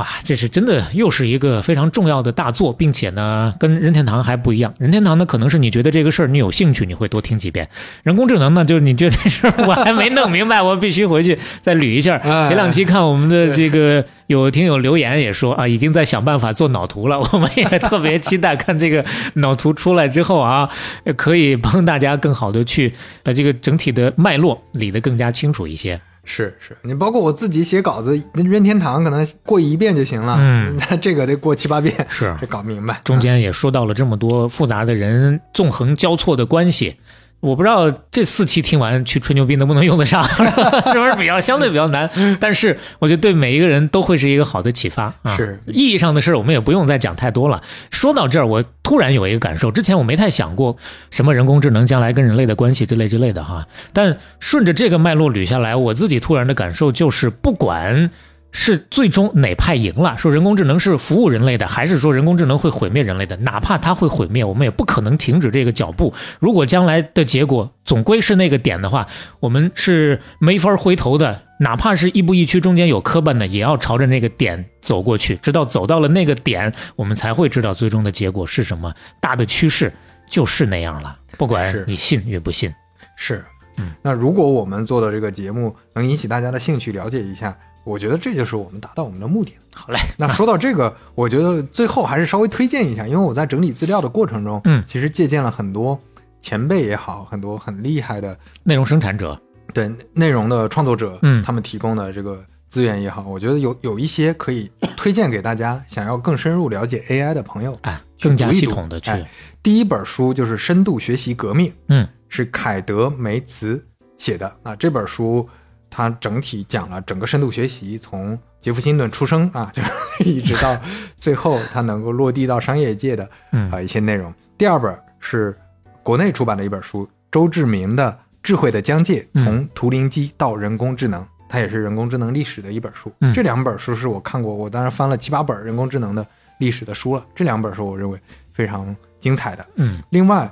啊，这是真的，又是一个非常重要的大作，并且呢，跟任天堂还不一样。任天堂呢，可能是你觉得这个事儿你有兴趣，你会多听几遍；人工智能呢，就是你觉得这事儿我还没弄明白，我必须回去再捋一下。哎前两期看我们的这个有听友留言也说啊，已经在想办法做脑图了，我们也特别期待看这个脑图出来之后啊，可以帮大家更好的去把这个整体的脉络理得更加清楚一些。是是，你包括我自己写稿子，任天堂可能过一遍就行了，嗯 那这个得过七八遍，是 这搞明白。中间也说到了这么多复杂的人纵横交错的关系。我不知道这四期听完去吹牛逼能不能用得上，是不是比较相对比较难？但是我觉得对每一个人都会是一个好的启发啊。是意义上的事儿，我们也不用再讲太多了。说到这儿，我突然有一个感受，之前我没太想过什么人工智能将来跟人类的关系之类之类的哈。但顺着这个脉络捋下来，我自己突然的感受就是，不管是最终哪派赢了，说人工智能是服务人类的，还是说人工智能会毁灭人类的，哪怕它会毁灭，我们也不可能停止这个脚步。如果将来的结果总归是那个点的话，我们是没法回头的。哪怕是亦步亦趋，中间有磕绊的，也要朝着那个点走过去，直到走到了那个点，我们才会知道最终的结果是什么。大的趋势就是那样了，不管你信与不信。是，嗯，那如果我们做的这个节目能引起大家的兴趣，了解一下，我觉得这就是我们达到我们的目的。好嘞，那说到这个，我觉得最后还是稍微推荐一下，因为我在整理资料的过程中，嗯其实借鉴了很多前辈也好，很多很厉害的内容生产者，对内容的创作者，嗯他们提供的这个资源也好，我觉得有有一些可以 推荐给大家，想要更深入了解 AI 的朋友。哎，去更加系统的去，哎第一本书就是《深度学习革命》，嗯，是凯德梅茨写的啊。这本书它整体讲了整个深度学习，从杰弗·辛顿出生啊，就一直到最后他能够落地到商业界的嗯啊一些内容。第二本是国内出版的一本书，周志明的《智慧的疆界：嗯从图灵机到人工智能》，它也是人工智能历史的一本书。嗯这两本书是我看过，我当然翻了七八本人工智能的历史的书了。这两本书我认为非常精彩的。嗯另外，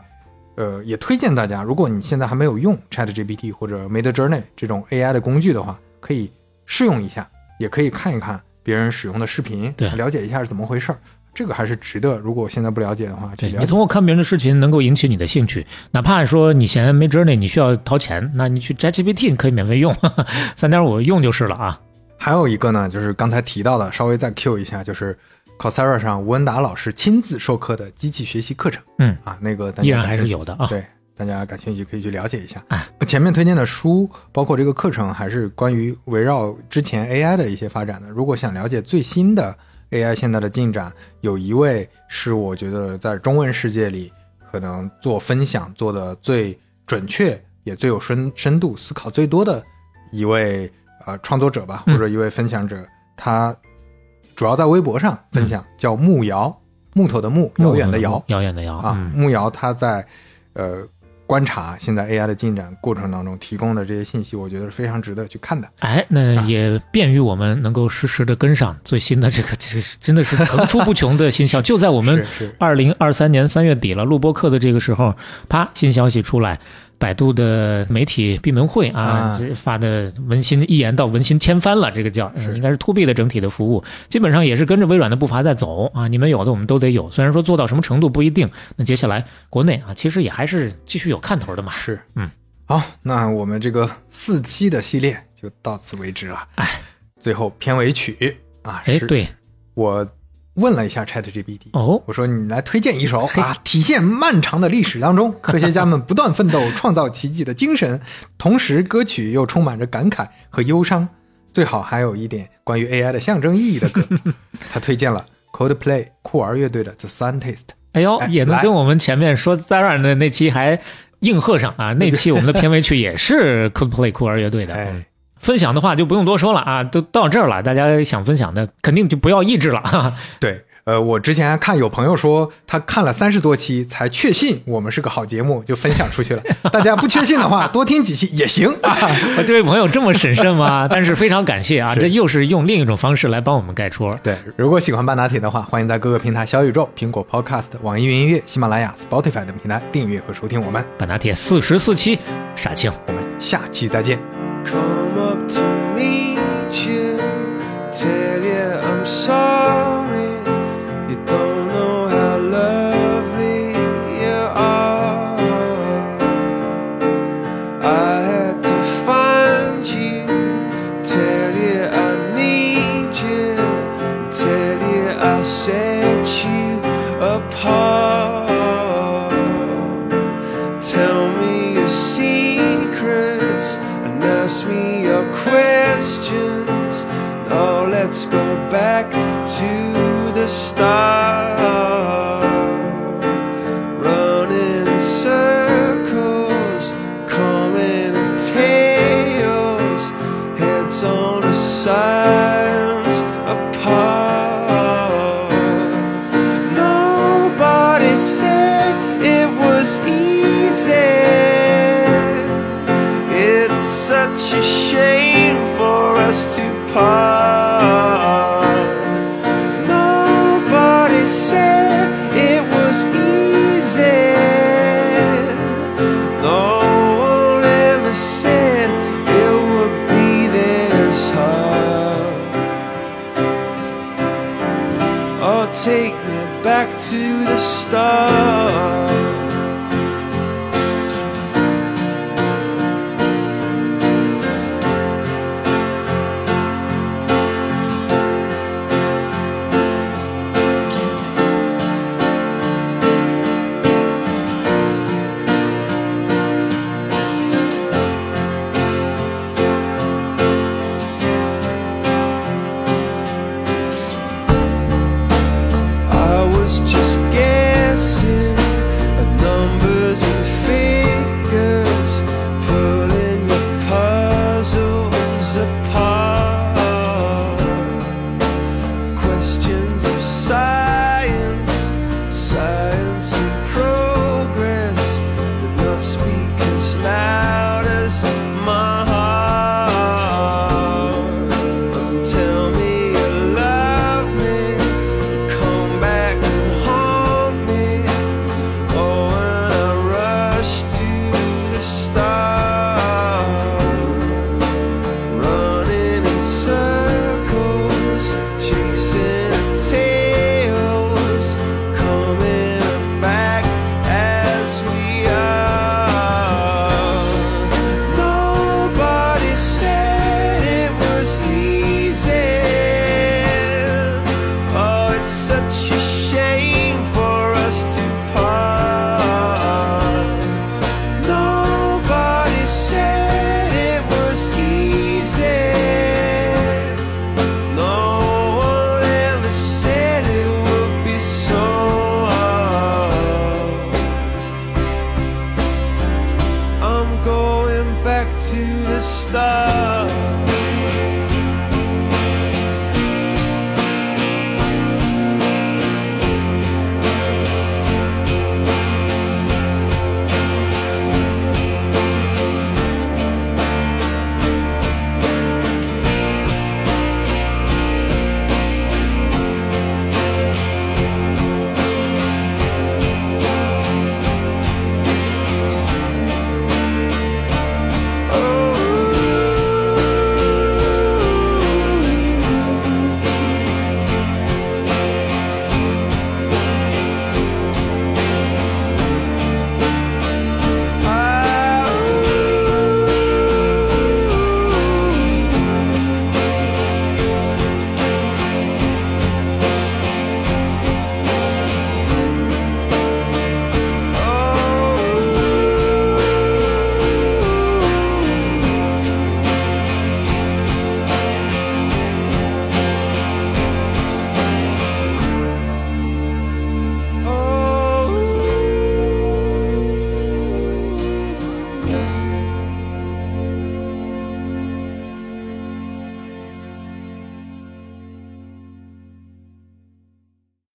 呃，也推荐大家，如果你现在还没有用 Chat GPT 或者 Mid Journey 这种 AI 的工具的话，可以试用一下，也可以看一看别人使用的视频，对了解一下是怎么回事儿。这个还是值得，如果我现在不了解的话。你通过看别人的视频能够引起你的兴趣，哪怕说你嫌没 journey 你需要掏钱，那你去 ChatGPT 你可以免费用，三点五用就是了啊。还有一个呢，就是刚才提到的，稍微再 Q 一下，就是 Coursera 上吴文达老师亲自授课的机器学习课程。嗯啊，那个依然还是有的啊。对，大家感兴趣可以去了解一下。啊，前面推荐的书，包括这个课程，还是关于围绕之前 AI 的一些发展的。如果想了解最新的 AI 现在的进展，有一位是我觉得在中文世界里可能做分享做的最准确，也最有深深度、思考最多的一位呃创作者吧，嗯或者一位分享者。他主要在微博上分享，叫木瑶，木头的木，遥远的遥。遥远的遥啊，嗯木瑶他在呃观察现在 AI 的进展过程当中提供的这些信息，我觉得是非常值得去看的。哎，那也便于我们能够实时的跟上最新的这个，这是真的是层出不穷的新消，就在我们 二零二三年三月底了，录播课的这个时候，啪，新消息出来，百度的媒体闭门会啊，啊这发的文心一言到文心千帆了，这个叫是应该是 to B 的整体的服务，基本上也是跟着微软的步伐在走啊。你们有的我们都得有，虽然说做到什么程度不一定，那接下来国内啊，其实也还是继续有看头的嘛。是，嗯，好，那我们这个四期的系列就到此为止了。哎，最后片尾曲啊，哎，是对，我问了一下 ChatGPT，哦我说你来推荐一首啊，体现漫长的历史当中 科学家们不断奋斗、创造奇迹的精神，同时歌曲又充满着感慨和忧伤，最好还有一点关于 AI 的象征意义的歌。他推荐了 Coldplay 酷儿乐队的《The Scientist》。哎呦哎，也能跟我们前面说 Zara 的那期还应和上啊！那期我们的 片尾曲也是 Coldplay 酷儿乐队的。哎，分享的话就不用多说了啊，都到这儿了，大家想分享的肯定就不要抑制了。哈 哈对，呃，我之前看有朋友说他看了三十多期才确信我们是个好节目，就分享出去了。大家不确信的话，多听几期也行 啊。我这位朋友这么审慎吗？但是非常感谢啊，这又是用另一种方式来帮我们盖戳。对，如果喜欢半打铁的话，欢迎在各个平台小宇宙、苹果 Podcast、网易云音乐、喜马拉雅、Spotify 等平台订阅和收听我们。半打铁四十四期，傻青，我们下期再见。Come up to meet you, tell you I'm sorry. It's such a shame for us to part. star